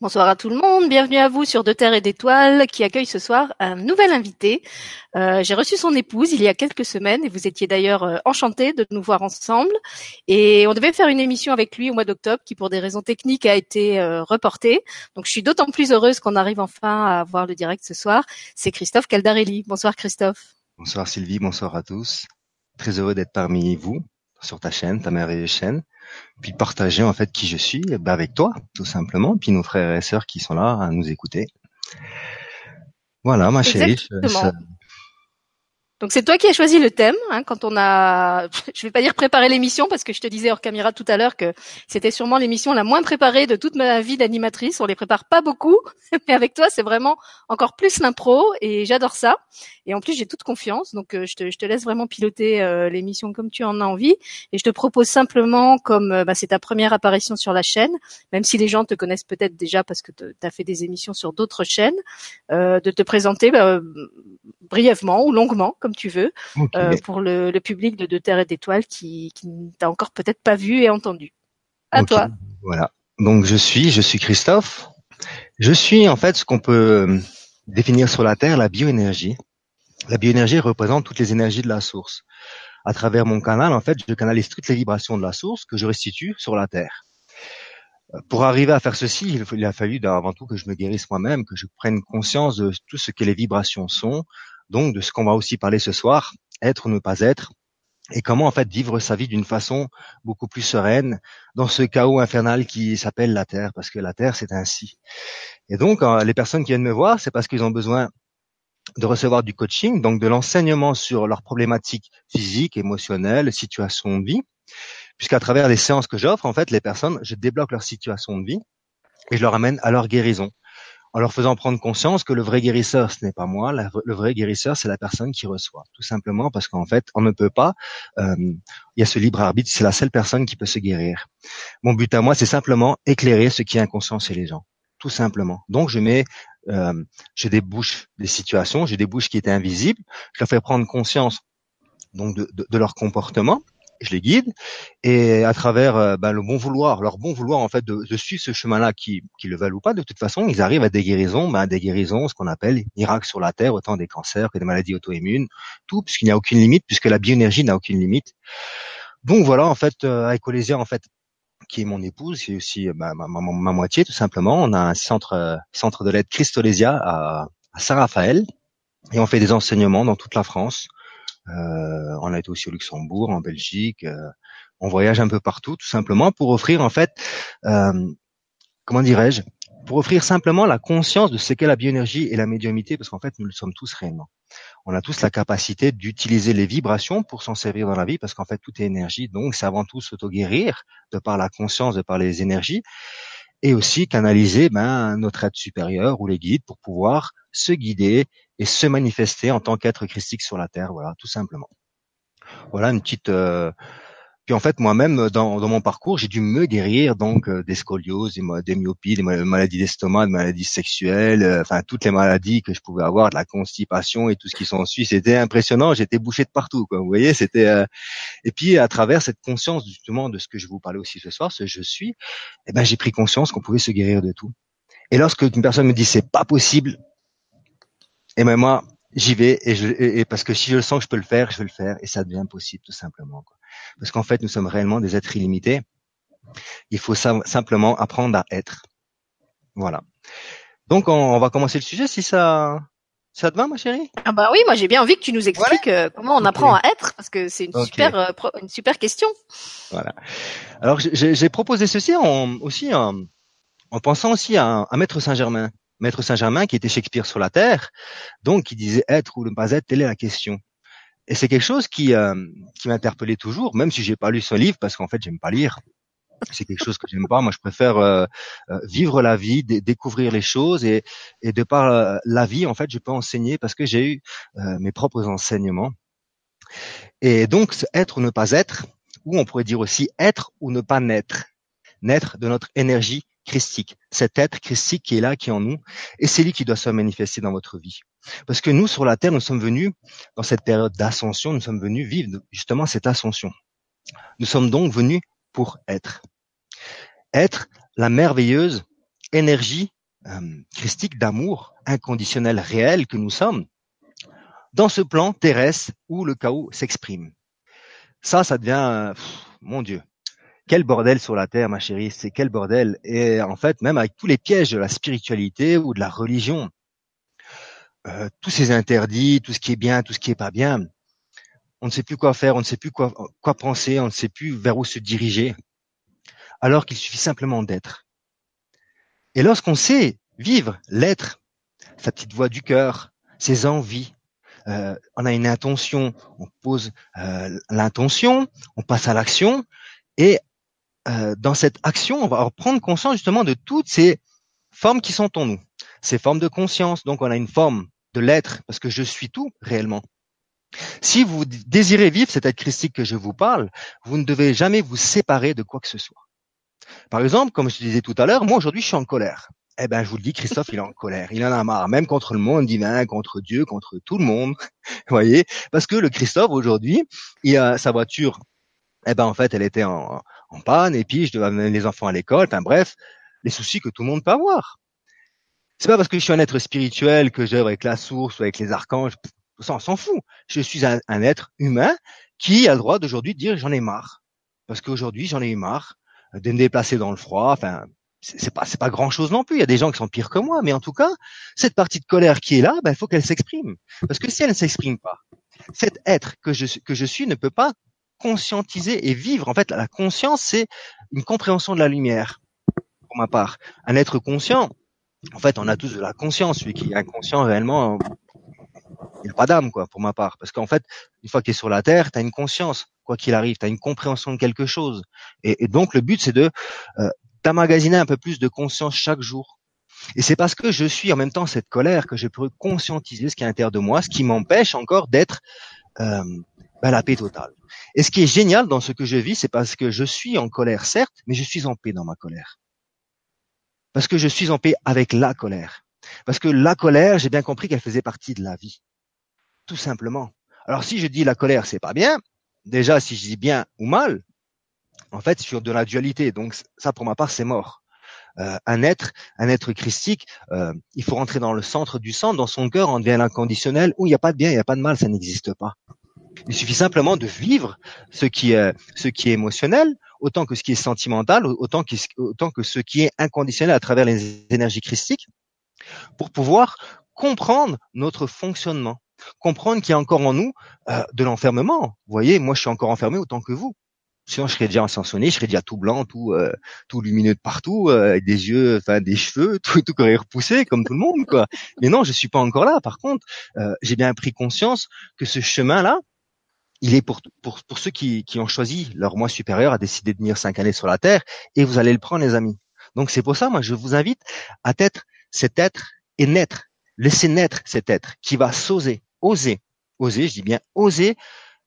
Bonsoir à tout le monde, bienvenue à vous sur De Terre et d'Étoiles qui accueille ce soir un nouvel invité. Euh, J'ai reçu son épouse il y a quelques semaines et vous étiez d'ailleurs euh, enchantés de nous voir ensemble. Et on devait faire une émission avec lui au mois d'octobre qui pour des raisons techniques a été euh, reportée. Donc je suis d'autant plus heureuse qu'on arrive enfin à voir le direct ce soir. C'est Christophe Caldarelli. Bonsoir Christophe. Bonsoir Sylvie, bonsoir à tous. Très heureux d'être parmi vous sur ta chaîne, ta merveilleuse chaîne puis partager en fait qui je suis ben avec toi, tout simplement, puis nos frères et sœurs qui sont là à nous écouter. Voilà, ma chérie. Donc c'est toi qui as choisi le thème hein, quand on a, je vais pas dire préparer l'émission parce que je te disais hors caméra tout à l'heure que c'était sûrement l'émission la moins préparée de toute ma vie d'animatrice. On les prépare pas beaucoup, mais avec toi c'est vraiment encore plus l'impro et j'adore ça. Et en plus j'ai toute confiance, donc euh, je, te, je, te, laisse vraiment piloter euh, l'émission comme tu en as envie. Et je te propose simplement, comme euh, bah, c'est ta première apparition sur la chaîne, même si les gens te connaissent peut-être déjà parce que tu as fait des émissions sur d'autres chaînes, de te présenter bah, brièvement ou longuement comme tu veux, euh, pour le, le, public de, de Terre et d'Étoiles qui, qui ne t'a encore peut-être pas vu et entendu. À toi. Voilà. Donc je suis, je suis Christophe. Je suis en fait ce qu'on peut euh, définir sur la Terre la bioénergie. La bioénergie représente toutes les énergies de la source. À travers mon canal, en fait, je canalise toutes les vibrations de la source que je restitue sur la Terre. Pour arriver à faire ceci, il a fallu avant tout que je me guérisse moi-même, que je prenne conscience de tout ce que les vibrations sont, donc de ce qu'on va aussi parler ce soir, être ou ne pas être, et comment en fait vivre sa vie d'une façon beaucoup plus sereine dans ce chaos infernal qui s'appelle la Terre, parce que la Terre c'est ainsi. Et donc les personnes qui viennent me voir, c'est parce qu'ils ont besoin de recevoir du coaching, donc de l'enseignement sur leurs problématiques physiques, émotionnelles, situations de vie, puisqu'à travers les séances que j'offre, en fait, les personnes, je débloque leur situation de vie et je leur amène à leur guérison en leur faisant prendre conscience que le vrai guérisseur, ce n'est pas moi, le vrai guérisseur, c'est la personne qui reçoit, tout simplement parce qu'en fait, on ne peut pas, euh, il y a ce libre arbitre, c'est la seule personne qui peut se guérir. Mon but à moi, c'est simplement éclairer ce qui est inconscient chez les gens, tout simplement. Donc, je mets, euh, je débouche des situations, je débouche qui étaient invisibles, je leur fais prendre conscience donc de, de leur comportement je les guide et à travers euh, ben, le bon vouloir, leur bon vouloir en fait de, de suivre ce chemin-là, qui, qui le veulent ou pas, de toute façon, ils arrivent à des guérisons, ben, des guérisons, ce qu'on appelle miracles sur la terre, autant des cancers que des maladies auto-immunes, tout, puisqu'il n'y a aucune limite, puisque la bioénergie n'a aucune limite. Donc voilà, en fait, euh, en fait, qui est mon épouse, c'est aussi ben, ma, moitié tout simplement. On a un centre euh, centre de l'aide Christolésia à, à Saint-Raphaël et on fait des enseignements dans toute la France. Euh, on a été aussi au Luxembourg, en Belgique. Euh, on voyage un peu partout, tout simplement pour offrir en fait, euh, comment dirais-je, pour offrir simplement la conscience de ce qu'est la bioénergie et la médiumité, parce qu'en fait, nous le sommes tous réellement. On a tous la capacité d'utiliser les vibrations pour s'en servir dans la vie, parce qu'en fait, tout est énergie. Donc, c'est avant tout s'auto-guérir de par la conscience, de par les énergies, et aussi canaliser ben, notre aide supérieure ou les guides pour pouvoir se guider et se manifester en tant qu'être christique sur la terre, voilà, tout simplement. Voilà une petite. Euh, puis en fait, moi-même, dans, dans, mon parcours, j'ai dû me guérir donc euh, des scolioses, des, myopies, des maladies d'estomac, des maladies sexuelles, euh, enfin toutes les maladies que je pouvais avoir, de la constipation et tout ce qui s'en suit. C'était impressionnant. J'étais bouché de partout, quoi. Vous voyez, c'était. Et puis à travers cette conscience justement de ce que je vous parlais aussi ce soir, ce je suis, eh ben j'ai pris conscience qu'on pouvait se guérir de tout. Et lorsque une personne me dit c'est pas possible, et ben moi, j'y vais et, je, et, parce que si je le sens que je peux le faire, je vais le faire et ça devient possible tout simplement. Quoi. Parce qu'en fait, nous sommes réellement des êtres illimités. Il faut simplement apprendre à être. Voilà. Donc on, va commencer le sujet si ça ça te va ma chérie? Ah bah oui, moi j'ai bien envie que tu nous expliques euh, comment on apprend à être parce que c'est une super euh, une super question. Voilà. Alors j'ai proposé ceci en, aussi en, en pensant aussi à, à Maître Saint-Germain. Maître Saint-Germain qui était Shakespeare sur la terre, donc qui disait être ou ne pas être, telle est la question. Et c'est quelque chose qui euh, qui m'interpellait toujours, même si j'ai pas lu son livre, parce qu'en fait j'aime pas lire. C'est quelque chose que j'aime pas. Moi, je préfère euh, euh, vivre la vie, découvrir les choses, et, et de par la vie, en fait, je peux enseigner parce que j'ai eu mes propres enseignements. Et donc, être ou ne pas être, ou on pourrait dire aussi être ou ne pas naître, naître de notre énergie christique, cet être christique qui est là, qui est en nous, et c'est lui qui doit se manifester dans votre vie. Parce que nous, sur la terre, nous sommes venus, dans cette période d'ascension, nous sommes venus vivre justement cette ascension. Nous sommes donc venus pour être. Être la merveilleuse énergie euh, christique d'amour inconditionnel réel que nous sommes dans ce plan terrestre où le chaos s'exprime. Ça, ça devient, mon Dieu, quel bordel sur la terre, ma chérie, c'est quel bordel. Et en fait, même avec tous les pièges de la spiritualité ou de la religion, euh, tous ces interdits, tout ce qui est bien, tout ce qui est pas bien, on ne sait plus quoi faire, on ne sait plus quoi, quoi penser, on ne sait plus vers où se diriger, alors qu'il suffit simplement d'être. Et lorsqu'on sait vivre, l'être, sa petite voix du cœur, ses envies, euh, on a une intention, on pose euh, l'intention, on passe à l'action, et euh, dans cette action, on va prendre conscience justement de toutes ces formes qui sont en nous, ces formes de conscience. Donc on a une forme de l'être, parce que je suis tout réellement. Si vous désirez vivre cet être christique que je vous parle, vous ne devez jamais vous séparer de quoi que ce soit. Par exemple, comme je disais tout à l'heure, moi aujourd'hui je suis en colère. Eh ben, je vous le dis, Christophe, il est en colère. Il en a marre, même contre le monde divin, contre Dieu, contre tout le monde. Vous voyez, parce que le Christophe aujourd'hui, il a sa voiture. Eh ben, en fait, elle était en, en panne, et puis je devais amener les enfants à l'école. Enfin bref, les soucis que tout le monde peut avoir. C'est pas parce que je suis un être spirituel que j'œuvre avec la source ou avec les archanges. Ça, on s'en fout. Je suis un, un, être humain qui a le droit d'aujourd'hui de dire j'en ai marre. Parce qu'aujourd'hui, j'en ai eu marre de me déplacer dans le froid. Enfin, c'est pas c'est pas grand chose non plus. Il y a des gens qui sont pires que moi, mais en tout cas, cette partie de colère qui est là, ben, il faut qu'elle s'exprime. Parce que si elle ne s'exprime pas, cet être que je que je suis ne peut pas conscientiser et vivre. En fait, la conscience, c'est une compréhension de la lumière. Pour ma part, un être conscient. En fait, on a tous de la conscience. Celui qui est inconscient réellement, il n'a pas d'âme, quoi, pour ma part. Parce qu'en fait, une fois que tu es sur la terre, tu as une conscience, quoi qu'il arrive, tu as une compréhension de quelque chose. Et, et donc, le but, c'est de euh, d'emmagasiner un peu plus de conscience chaque jour. Et c'est parce que je suis en même temps cette colère que je peux conscientiser ce qui est à l'intérieur de moi, ce qui m'empêche encore d'être euh, ben, la paix totale. Et ce qui est génial dans ce que je vis, c'est parce que je suis en colère, certes, mais je suis en paix dans ma colère. Parce que je suis en paix avec la colère. Parce que la colère, j'ai bien compris qu'elle faisait partie de la vie. Tout simplement. Alors si je dis la colère, c'est pas bien, déjà si je dis bien ou mal, en fait, sur de la dualité. Donc ça, pour ma part, c'est mort. Euh, un être, un être christique, euh, il faut rentrer dans le centre du centre, dans son cœur, on devient l'inconditionnel, où il n'y a pas de bien, il n'y a pas de mal, ça n'existe pas. Il suffit simplement de vivre ce qui est, ce qui est émotionnel, autant que ce qui est sentimental, autant que, autant que ce qui est inconditionnel à travers les énergies christiques, pour pouvoir comprendre notre fonctionnement, comprendre qu'il y a encore en nous euh, de l'enfermement. Vous voyez, moi je suis encore enfermé autant que vous. Sinon, je serais déjà ascensionné, je serais déjà tout blanc, tout, euh, tout lumineux de partout, euh, avec des yeux, enfin des cheveux, tout, tout aurait repoussé comme tout le monde, quoi. Mais non, je suis pas encore là. Par contre, euh, j'ai bien pris conscience que ce chemin-là, il est pour, pour, pour ceux qui, qui ont choisi leur moi supérieur à décider de venir cinq années sur la terre, et vous allez le prendre, les amis. Donc c'est pour ça, moi, je vous invite à être cet être et naître, laisser naître cet être qui va s'oser, oser, oser, je dis bien oser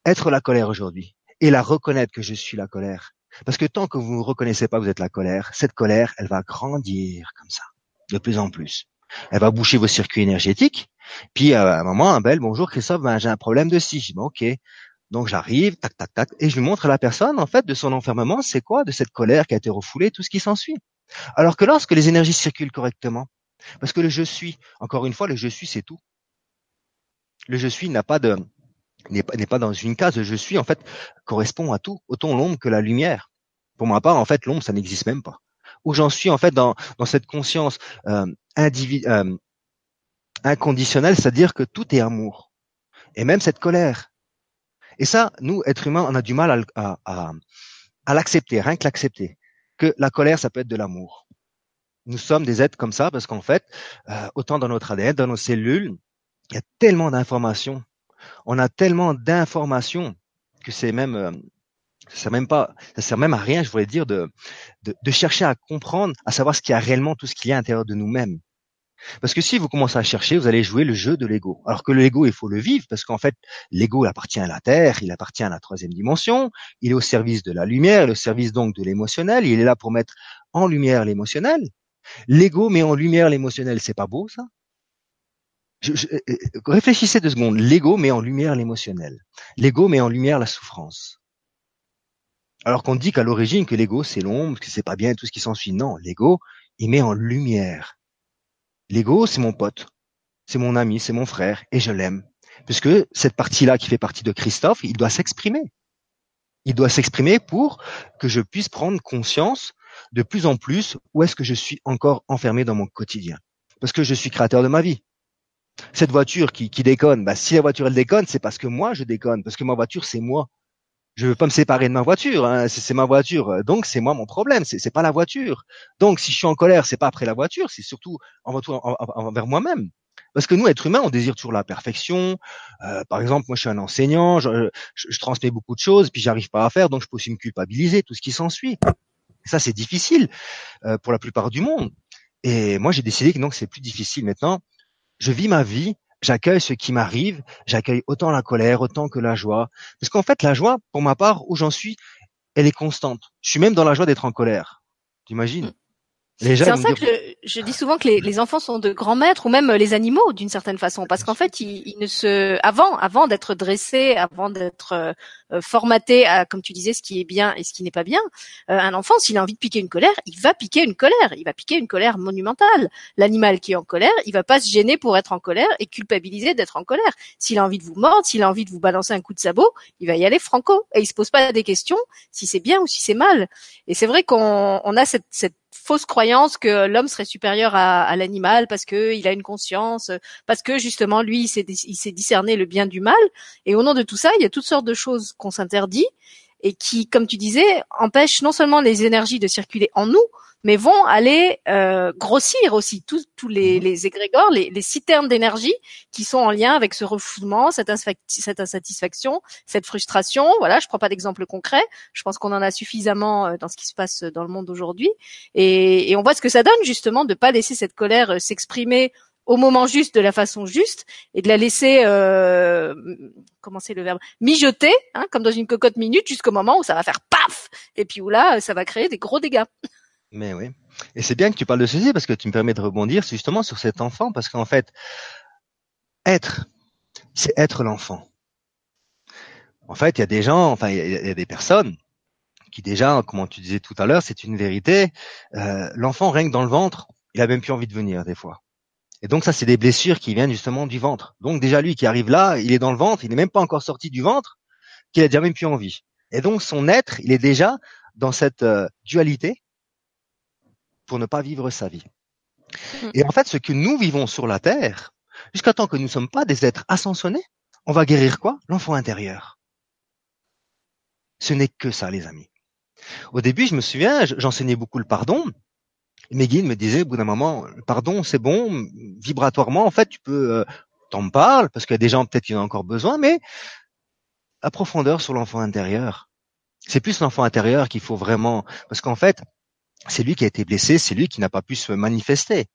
être la colère aujourd'hui et la reconnaître que je suis la colère. Parce que tant que vous ne reconnaissez pas que vous êtes la colère, cette colère, elle va grandir comme ça, de plus en plus. Elle va boucher vos circuits énergétiques. Puis à un moment, un bel bonjour Christophe, ben, j'ai un problème de si. Je dis ok. Donc j'arrive, tac, tac, tac, et je lui montre à la personne en fait de son enfermement, c'est quoi, de cette colère qui a été refoulée, tout ce qui s'ensuit. Alors que lorsque les énergies circulent correctement, parce que le je suis, encore une fois, le je suis, c'est tout. Le je suis n'a pas de, n'est pas, dans une case. Je suis en fait correspond à tout, autant l'ombre que la lumière. Pour ma part, en fait, l'ombre, ça n'existe même pas. Où j'en suis en fait dans, dans cette conscience euh, euh, inconditionnelle, c'est-à-dire que tout est amour. Et même cette colère. Et ça, nous, êtres humains, on a du mal à, l'accepter, rien que l'accepter. Que la colère, ça peut être de l'amour. Nous sommes des êtres comme ça parce qu'en fait, euh, autant dans notre ADN, dans nos cellules, il y a tellement d'informations on a tellement d'informations que c'est même euh, ça même pas, sert même à rien, je voulais dire, de, de, chercher à comprendre, à savoir ce qu'il y a réellement, tout ce qu'il y a à l'intérieur de nous-mêmes. Parce que si vous commencez à chercher, vous allez jouer le jeu de l'ego. Alors que l'ego, il faut le vivre, parce qu'en fait, l'ego appartient à la Terre, il appartient à la troisième dimension, il est au service de la lumière, il est au service donc de l'émotionnel, il est là pour mettre en lumière l'émotionnel. L'ego met en lumière l'émotionnel, c'est pas beau ça? Euh, euh, réfléchissez deux secondes. L'ego met en lumière l'émotionnel. L'ego met en lumière la souffrance. Alors qu'on dit qu'à l'origine que l'ego c'est l'ombre, que c'est pas bien, tout ce qui s'ensuit. Non, l'ego, il met en lumière. L'ego, c'est mon pote, c'est mon ami, c'est mon frère, et je l'aime. Puisque cette partie-là qui fait partie de Christophe, il doit s'exprimer. Il doit s'exprimer pour que je puisse prendre conscience de plus en plus où est-ce que je suis encore enfermé dans mon quotidien. Parce que je suis créateur de ma vie. Cette voiture qui, déconne, bah, si la voiture elle déconne, c'est parce que moi je déconne, parce que ma voiture c'est moi. Je veux pas me séparer de ma voiture, hein, c'est ma voiture, donc c'est moi mon problème, c'est pas la voiture. Donc si je suis en colère, c'est pas après la voiture, c'est surtout envers moi-même. Parce que nous, êtres humains, on désire toujours la perfection. Euh, par exemple, moi, je suis un enseignant, je, je, transmets beaucoup de choses, puis j'arrive pas à faire, donc je peux aussi me culpabiliser, tout ce qui s'ensuit. Ça, c'est difficile euh, pour la plupart du monde. Et moi, j'ai décidé que donc c'est plus difficile maintenant. Je vis ma vie, j'accueille ce qui m'arrive, j'accueille autant la colère, autant que la joie. Parce qu'en fait, la joie, pour ma part, où j'en suis, elle est constante. Je suis même dans la joie d'être en colère. T'imagines? C'est en ça que je, dis souvent que les, les, enfants sont de grands maîtres ou même les animaux d'une certaine façon, parce qu'en fait, ils, ne se, avant, avant d'être dressés, avant d'être euh, formatés à, comme tu disais, ce qui est bien et ce qui n'est pas bien, euh, un enfant, s'il a envie de piquer une colère, il va piquer une colère, il va piquer une colère monumentale. L'animal qui est en colère, il va pas se gêner pour être en colère et culpabiliser d'être en colère. S'il a envie de vous mordre, s'il a envie de vous balancer un coup de sabot, il va y aller franco et il se pose pas des questions si c'est bien ou si c'est mal. Et c'est vrai qu'on on a cette, cette fausse croyance que l'homme serait supérieur à, l'animal parce que il a une conscience, parce que justement lui il sait, il sait discerner le bien du mal. Et au nom de tout ça, il y a toutes sortes de choses qu'on s'interdit et qui, comme tu disais, empêchent non seulement les énergies de circuler en nous, mais vont aller euh, grossir aussi tous, tous les, mhm. les égrégores, les, les citernes d'énergie qui sont en lien avec ce refoulement, cette, cette, insatisfaction, cette frustration. Voilà, je prends pas d'exemple concret. Je pense qu'on en a suffisamment euh, dans ce qui se passe dans le monde aujourd'hui, et, et on voit ce que ça donne justement de pas laisser cette colère euh, s'exprimer au moment juste, de la façon juste, et de la laisser, euh, comment c'est le verbe, mijoter, hein, comme dans une cocotte minute, jusqu'au moment où ça va faire paf, et puis où là, ça va créer des gros dégâts. Mais oui. Et c'est bien que tu parles de ceci parce que tu me permets de rebondir justement sur cet enfant parce qu'en fait, être, c'est être l'enfant. En fait, il y a des gens, enfin, il y, a des personnes qui déjà, comme tu disais tout à l'heure, c'est une vérité. Euh, l'enfant règne dans le ventre, il a même plus envie de venir des fois. Et donc ça, c'est des blessures qui viennent justement du ventre. Donc déjà lui qui arrive là, il est dans le ventre, il n'est même pas encore sorti du ventre, qu'il a déjà même plus envie. Et donc son être, il est déjà dans cette euh, dualité pour ne pas vivre sa vie. Mm. Et en fait, ce que nous vivons sur la terre, jusqu'à temps que nous ne sommes pas des êtres ascensionnés, on va guérir quoi? L'enfant intérieur. Ce n'est que ça, les amis. Au début, je me souviens, j'enseignais beaucoup le pardon. Guides me disaient, au bout d'un moment, pardon, c'est bon, vibratoirement, en fait, tu peux, euh, t'en parles, parce qu'il y a des gens peut-être qui en ont encore besoin, mais à profondeur sur l'enfant intérieur. C'est plus l'enfant intérieur qu'il faut vraiment, parce qu'en fait, c'est lui qui a été blessé, c'est lui qui n'a pas pu se manifester.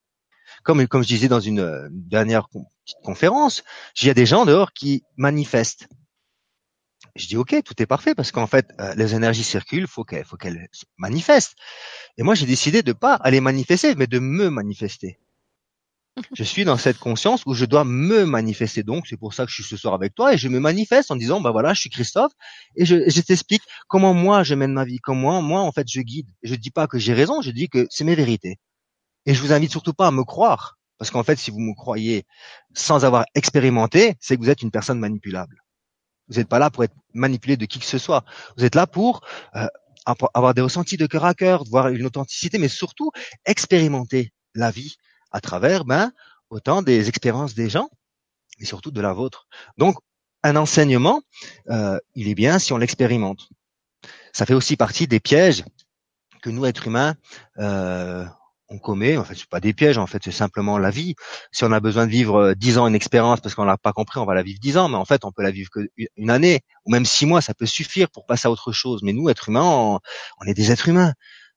Comme, comme je disais dans une euh, dernière petite conférence, il y a des gens dehors qui manifestent. Je dis ok, tout est parfait parce qu'en fait euh, les énergies circulent, faut qu'elles faut qu'elles se manifestent. Et moi j'ai décidé de pas aller manifester, mais de me manifester. Je suis dans cette conscience où je dois me manifester. Donc, c'est pour ça que je suis ce soir avec toi et je me manifeste en disant, bah voilà, je suis Christophe et je, je t'explique comment moi je mène ma vie, comment moi, en fait, je guide. Je dis pas que j'ai raison, je dis que c'est mes vérités. Et je vous invite surtout pas à me croire. Parce qu'en fait, si vous me croyez sans avoir expérimenté, c'est que vous êtes une personne manipulable. Vous n'êtes pas là pour être manipulé de qui que ce soit. Vous êtes là pour euh, avoir des ressentis de cœur à cœur, voir une authenticité, mais surtout expérimenter la vie à travers ben, autant des expériences des gens et surtout de la vôtre. Donc, un enseignement, euh, il est bien si on l'expérimente. Ça fait aussi partie des pièges que nous, êtres humains, euh, on commet. En fait, c'est pas des pièges, en fait, c'est simplement la vie. Si on a besoin de vivre euh, dix ans une expérience parce qu'on l'a pas compris, on va la vivre dix ans, mais en fait, on peut la vivre qu'une année ou même six mois, ça peut suffire pour passer à autre chose. Mais nous, êtres humains, on est des êtres humains.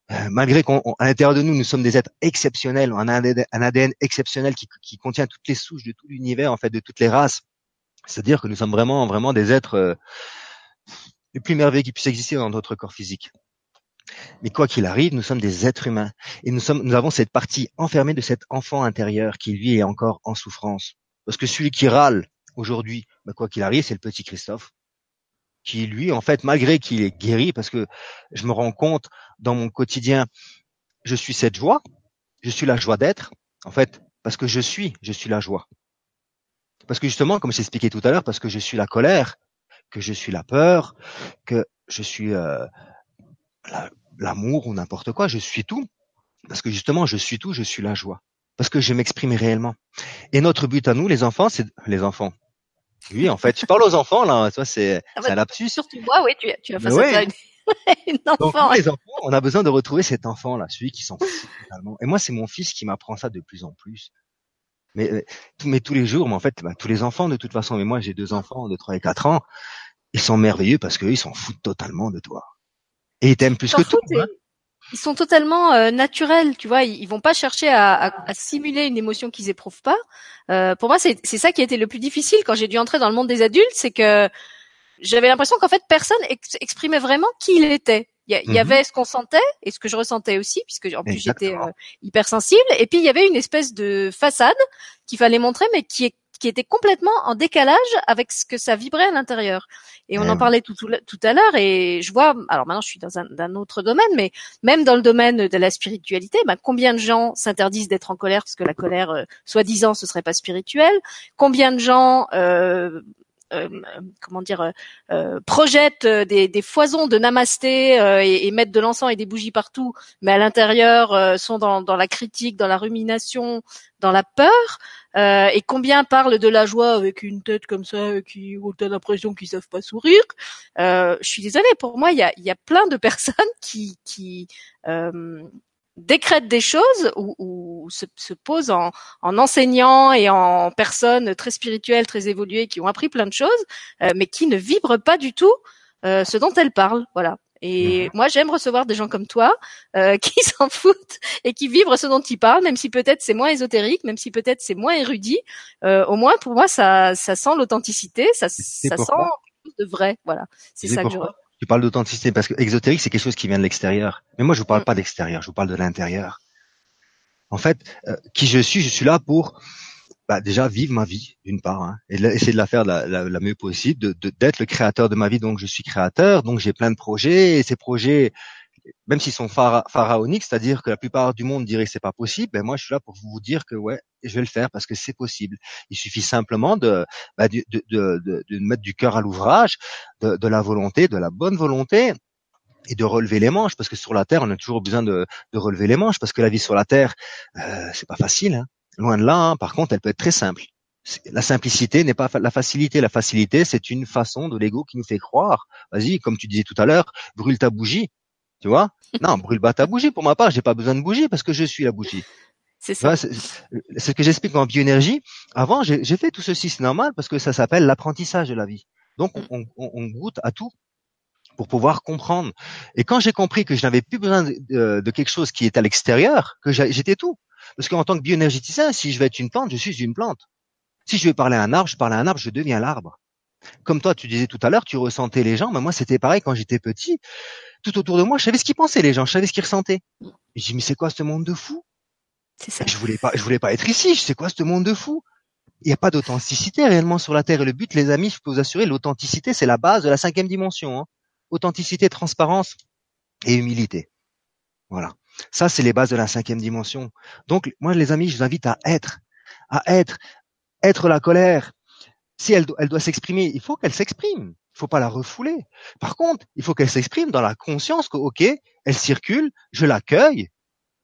Euh, malgré qu'à l'intérieur de nous, nous sommes des êtres exceptionnels, on a un ADN, exceptionnel qui, qui, contient toutes les souches de tout l'univers, en fait, de toutes les races. C'est-à-dire que nous sommes vraiment, vraiment des êtres euh, les plus merveilleux qui puissent exister dans notre corps physique. Mais quoi qu'il arrive, nous sommes des êtres humains et nous sommes, nous avons cette partie enfermée de cet enfant intérieur qui lui est encore en souffrance. Parce que celui qui râle aujourd'hui, bah, quoi qu'il arrive, c'est le petit Christophe qui lui, en fait, malgré qu'il est guéri, parce que je me rends compte dans mon quotidien, je suis cette joie, je suis la joie d'être, en fait, parce que je suis, je suis la joie. Parce que justement, comme j'expliquais tout à l'heure, parce que je suis la colère, que je suis la peur, que je suis euh, l'amour ou n'importe quoi, je suis tout. Parce que justement, je suis tout, je suis la joie. Parce que je m'exprime réellement. Et notre but à nous, les enfants, c'est les enfants. Oui, en fait, tu parles aux enfants là, toi c'est ah bah, un lapsus. Surtout moi, oui, tu, tu as face à une, une enfant. les enfants, on a besoin de retrouver cet enfant là, celui qui s'en fout totalement. Et moi, c'est mon fils qui m'apprend ça de plus en plus. Mais, euh, mais tous les jours, mais en fait, bah, tous les enfants de toute façon. Mais moi, j'ai deux enfants de 3 et 4 ans. Ils sont merveilleux parce qu'ils s'en foutent totalement de toi. Et ils t'aiment plus que tout. Hein. Ils sont totalement euh, naturels, tu vois. Ils, vont pas chercher à, à, à simuler une émotion qu'ils éprouvent pas. Euh, pour moi, c'est ça qui a été le plus difficile quand j'ai dû entrer dans le monde des adultes, c'est que j'avais l'impression qu'en fait personne exprimait vraiment qui il était. Il y, mhm. avait ce qu'on sentait et ce que je ressentais aussi, puisque en plus j'étais euh, hypersensible. Et puis il y avait une espèce de façade qu'il fallait montrer, mais qui est qui était complètement en décalage avec ce que ça vibrait à l'intérieur. Et on en parlait tout, tout, à l'heure, et je vois, alors maintenant je suis dans un, autre domaine, mais même dans le domaine de la spiritualité, ben, combien de gens s'interdisent d'être en colère parce que la colère, euh, soi-disant, ce serait pas spirituel? Combien de gens euh, comment dire, euh, euh projettent des, des, foisons de namasté et, et, mettent de l'encens et des bougies partout, mais à l'intérieur sont dans, dans, la critique, dans la rumination, dans la peur. Euh, et combien parlent de la joie avec une tête comme ça, qui ont l'impression qu'ils savent pas sourire. Euh, je suis désolée, pour moi, il y a, y a, plein de personnes qui, qui euh, décrète des choses ou, ou se, se, pose en, en, enseignant et en personnes très spirituelles, très évoluées, qui ont appris plein de choses, euh, mais qui ne vibrent pas du tout euh, ce dont elles parlent. Voilà. Et mhm. moi, j'aime recevoir des gens comme toi euh, qui s'en foutent et qui vibrent ce dont ils parlent, même si peut-être c'est moins ésotérique, même si peut-être c'est moins érudit. Euh, au moins, pour moi, ça, ça sent l'authenticité, ça, ça sent quelque chose de vrai. Voilà, c'est ça que je tu parles d'authenticité parce que exotérique, c'est quelque chose qui vient de l'extérieur. Mais moi, je vous parle mm. pas d'extérieur, je vous parle de l'intérieur. En fait, euh, qui je suis, je suis là pour bah, déjà vivre ma vie d'une part hein, et essayer de la faire la, la, mieux possible, de, d'être le créateur de ma vie. Donc, je suis créateur, donc j'ai plein de projets et ces projets, même s'ils sont pharaoniques, c'est-à-dire que la plupart du monde dirait que c'est pas possible, ben moi je suis là pour vous dire que ouais, je vais le faire parce que c'est possible. Il suffit simplement de, bah, de, de, de, de, mettre du cœur à l'ouvrage, de, de la volonté, de la bonne volonté et de relever les manches parce que sur la terre on a toujours besoin de, de relever les manches parce que la vie sur la terre euh, c'est pas facile hein. loin de là hein. par contre elle peut être très simple la simplicité n'est pas la facilité la facilité c'est une façon de l'ego qui nous fait croire vas-y comme tu disais tout à l'heure brûle ta bougie tu vois? Non, brûle pas ta bougie. Pour ma part, j'ai pas besoin de bougie parce que je suis la bougie. C'est ça. C'est ce que j'explique en bioénergie. Avant, j'ai fait tout ceci, c'est normal parce que ça s'appelle l'apprentissage de la vie. Donc, mm. on, on, on, goûte à tout pour pouvoir comprendre. Et quand j'ai compris que je n'avais plus besoin de, de, quelque chose qui est à l'extérieur, que j'étais tout. Parce qu'en tant que bioénergéticien, si je vais être une plante, je suis une plante. Si je veux parler à un arbre, je parle à un arbre, je deviens l'arbre. Comme toi, tu disais tout à l'heure, tu ressentais les gens, mais moi c'était pareil quand j'étais petit tout autour de moi, je savais ce qu'ils pensaient les gens, je savais ce qu'ils ressentaient. J'ai dit mais c'est quoi ce monde de fou C'est ça. Je voulais pas, je voulais pas être ici. Je sais quoi ce monde de fou Il n'y a pas d'authenticité réellement sur la Terre. Et le but, les amis, je peux vous assurer, l'authenticité, c'est la base de la cinquième dimension. Hein. Authenticité, transparence et humilité. Voilà. Ça, c'est les bases de la cinquième dimension. Donc, moi, les amis, je vous invite à être, à être, être la colère. Si elle, elle doit s'exprimer, il faut qu'elle s'exprime. Il faut pas la refouler. Par contre, il faut qu'elle s'exprime dans la conscience que, ok, elle circule, je l'accueille,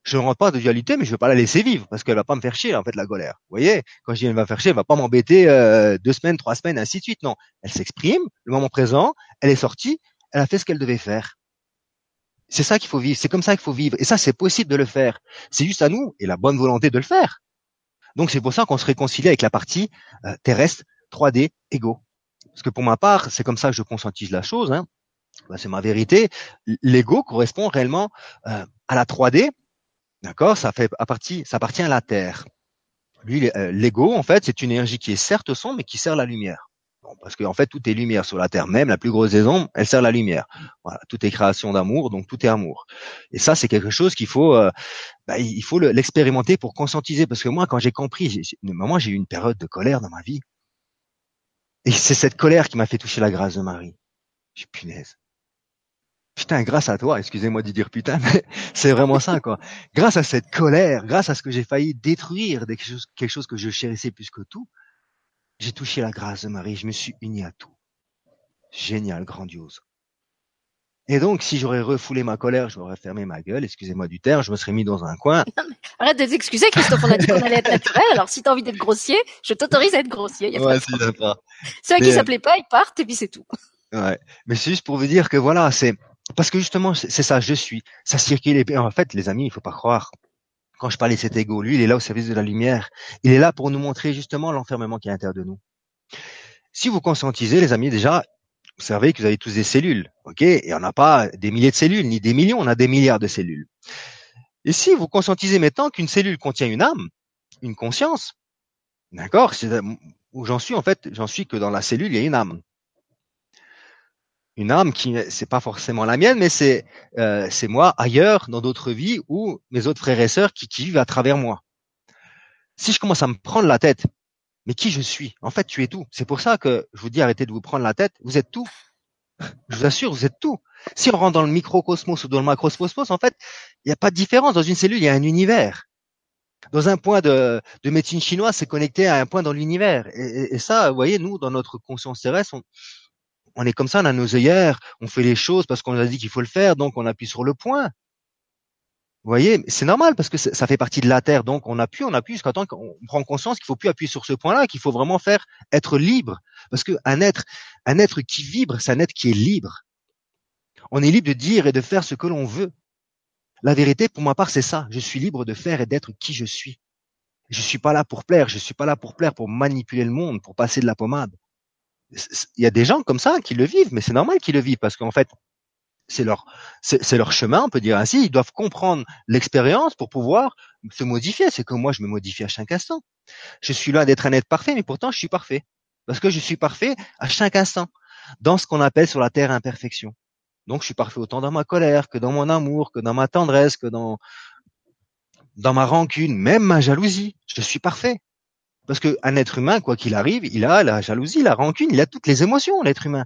je ne rentre pas de dualité, mais je vais pas la laisser vivre parce qu'elle va pas me faire chier en fait la colère. Vous voyez, quand je dis elle va faire chier, elle va pas m'embêter euh, deux semaines, trois semaines, ainsi de suite. Non, elle s'exprime, le moment présent, elle est sortie, elle a fait ce qu'elle devait faire. C'est ça qu'il faut vivre, c'est comme ça qu'il faut vivre, et ça c'est possible de le faire. C'est juste à nous et la bonne volonté de le faire. Donc c'est pour ça qu'on se réconcilie avec la partie euh, terrestre 3D égaux. Parce que pour ma part, c'est comme ça que je conscientise la chose. Hein. Ben, c'est ma vérité. L'ego correspond réellement euh, à la 3D. D'accord? Ça fait à partie, ça appartient à la Terre. Lui, euh, l'ego, en fait, c'est une énergie qui est certes sombre, mais qui sert la lumière. parce qu'en en fait, tout est lumière sur la Terre. Même la plus grosse des ombres, elle sert la lumière. Voilà, tout est création d'amour, donc tout est amour. Et ça, c'est quelque chose qu'il faut, euh, bah, il faut l'expérimenter pour conscientiser. Parce que moi, quand j'ai compris, moi, j'ai eu une période de colère dans ma vie. Et c'est cette colère qui m'a fait toucher la grâce de Marie. Je punaise. putain, grâce à toi, excusez-moi de dire putain, mais c'est vraiment ça, quoi. Grâce à cette colère, grâce à ce que j'ai failli détruire, quelque chose, quelque chose que je chérissais plus que tout, j'ai touché la grâce de Marie, je me suis uni à tout. Génial, grandiose. Et donc, si j'aurais refoulé ma colère, j'aurais fermé ma gueule, excusez-moi du terme, je me serais mis dans un coin. Arrête de t'excuser, Christophe, on a dit qu'on allait être naturel, alors si t'as envie d'être grossier, je t'autorise à être grossier. Y a ouais, c'est sympa. Ceux à qui ça plaît pas, ils partent et puis c'est tout. Ouais. Mais c'est juste pour vous dire que voilà, c'est, parce que justement, c'est ça, je suis. Ça circule. Et en fait, les amis, il faut pas croire. Quand je parlais de cet ego, lui, il est là au service de la lumière. Il est là pour nous montrer justement l'enfermement qui est à l'intérieur de nous. Si vous conscientisez, les amis, déjà, vous savez que vous avez tous des cellules, ok? Et on n'a pas des milliers de cellules, ni des millions, on a des milliards de cellules. Et si vous conscientisez maintenant qu'une cellule contient une âme, une conscience, d'accord? Où j'en suis en fait, j'en suis que dans la cellule il y a une âme une âme qui c'est pas forcément la mienne, mais c'est euh, c'est moi ailleurs dans d'autres vies ou mes autres frères et sœurs qui, qui vivent à travers moi. Si je commence à me prendre la tête, mais qui je suis? En fait, tu es tout. C'est pour ça que je vous dis arrêtez de vous prendre la tête. Vous êtes tout. Je vous assure, vous êtes tout. Si on rentre dans le microcosmos ou dans le macrocosmos, en fait, il n'y a pas de différence. Dans une cellule, il y a un univers. Dans un point de, de médecine chinoise, c'est connecté à un point dans l'univers. Et, ça, vous voyez, nous, dans notre conscience terrestre, on, on est comme ça, on a nos œillères, on fait les choses parce qu'on a dit qu'il faut le faire, donc on appuie sur le point. Vous voyez, c'est normal parce que ça fait partie de la terre, donc on appuie, on appuie jusqu'à temps qu'on prend conscience qu'il faut plus appuyer sur ce point-là, qu'il faut vraiment faire être libre, parce qu'un être, un être qui vibre, c'est un être qui est libre. On est libre de dire et de faire ce que l'on veut. La vérité, pour ma part, c'est ça. Je suis libre de faire et d'être qui je suis. Je suis pas là pour plaire. Je suis pas là pour plaire, pour manipuler le monde, pour passer de la pommade il y a des gens comme ça qui le vivent, mais c'est normal qu'ils le vivent parce qu'en fait, c'est leur, c'est leur chemin, on peut dire ainsi. Ils doivent comprendre l'expérience pour pouvoir se modifier. C'est que moi, je me modifie à chaque instant. Je suis loin d'être un être parfait, mais pourtant, je suis parfait parce que je suis parfait à chaque instant dans ce qu'on appelle sur la terre imperfection. Donc, je suis parfait autant dans ma colère que dans mon amour, que dans ma tendresse, que dans dans ma rancune, même ma jalousie. Je suis parfait. Parce qu'un être humain, quoi qu'il arrive, il a la jalousie, la rancune, il a toutes les émotions, l'être humain.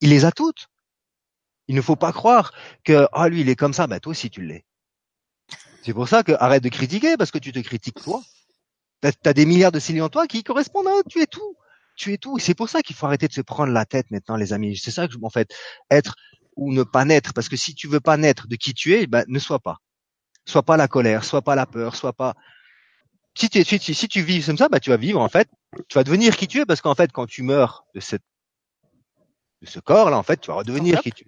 Il les a toutes. Il ne faut pas croire que ah lui il est comme ça, ben toi aussi tu l'es. C'est pour ça que arrête de critiquer parce que tu te critiques toi. T'as as des milliards de cellules en toi qui correspondent à tu es tout. Tu es tout. C'est pour ça qu'il faut arrêter de se prendre la tête maintenant, les amis. C'est ça que je en fait être ou ne pas naître. Parce que si tu veux pas naître de qui tu es, ben ne sois pas. Sois pas la colère, sois pas la peur, sois pas si tu, si, si tu vis comme ça, bah, tu vas vivre, en fait, tu vas devenir qui tu es, parce qu'en fait, quand tu meurs de cette, de ce corps-là, en fait, tu vas redevenir qui tu.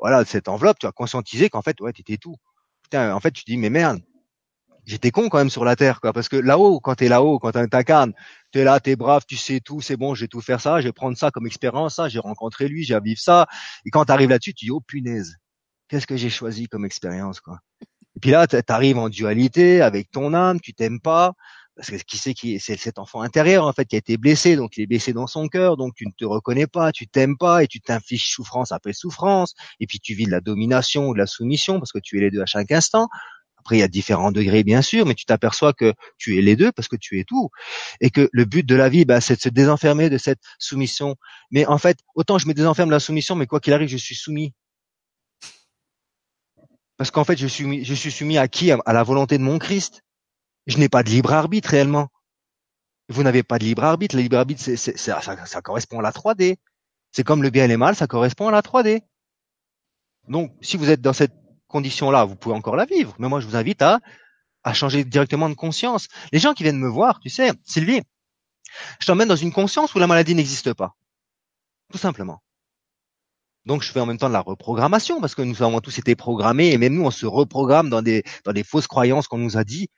Voilà, de cette enveloppe, tu vas conscientiser qu'en fait, ouais, t'étais tout. Putain, en fait, tu te dis, mais merde, j'étais con quand même sur la terre, quoi, parce que là-haut, quand t'es là-haut, quand t'incarnes, t'es là, t'es brave, tu sais tout, c'est bon, je vais tout faire ça, je vais prendre ça comme expérience, ça, j'ai rencontré lui, j'ai à vivre ça, et quand t'arrives là-dessus, tu dis, oh punaise, qu'est-ce que j'ai choisi comme expérience, quoi. Et puis là, tu arrives en dualité avec ton âme, tu t'aimes pas, parce que qui sait qui c'est cet enfant intérieur en fait qui a été blessé, donc il est blessé dans son cœur, donc tu ne te reconnais pas, tu t'aimes pas et tu t'infliges souffrance après souffrance, et puis tu vis de la domination ou de la soumission parce que tu es les deux à chaque instant. Après, il y a différents degrés, bien sûr, mais tu t'aperçois que tu es les deux parce que tu es tout. Et que le but de la vie, bah, c'est de se désenfermer de cette soumission. Mais en fait, autant je me désenferme de la soumission, mais quoi qu'il arrive, je suis soumis. Parce qu'en fait, je suis, je suis soumis à qui? À la volonté de mon Christ. Je n'ai pas de libre arbitre réellement. Vous n'avez pas de libre arbitre. Le libre arbitre, ça, ça, correspond à la 3D. C'est comme le bien et le mal, ça correspond à la 3D. Donc, si vous êtes dans cette condition-là, vous pouvez encore la vivre. Mais moi, je vous invite à, à changer directement de conscience. Les gens qui viennent me voir, tu sais, Sylvie, je t'emmène dans une conscience où la maladie n'existe pas. Tout simplement. Donc je fais en même temps de la reprogrammation parce que nous avons tous été programmés et même nous on se reprogramme dans des dans des fausses croyances qu'on nous a dit.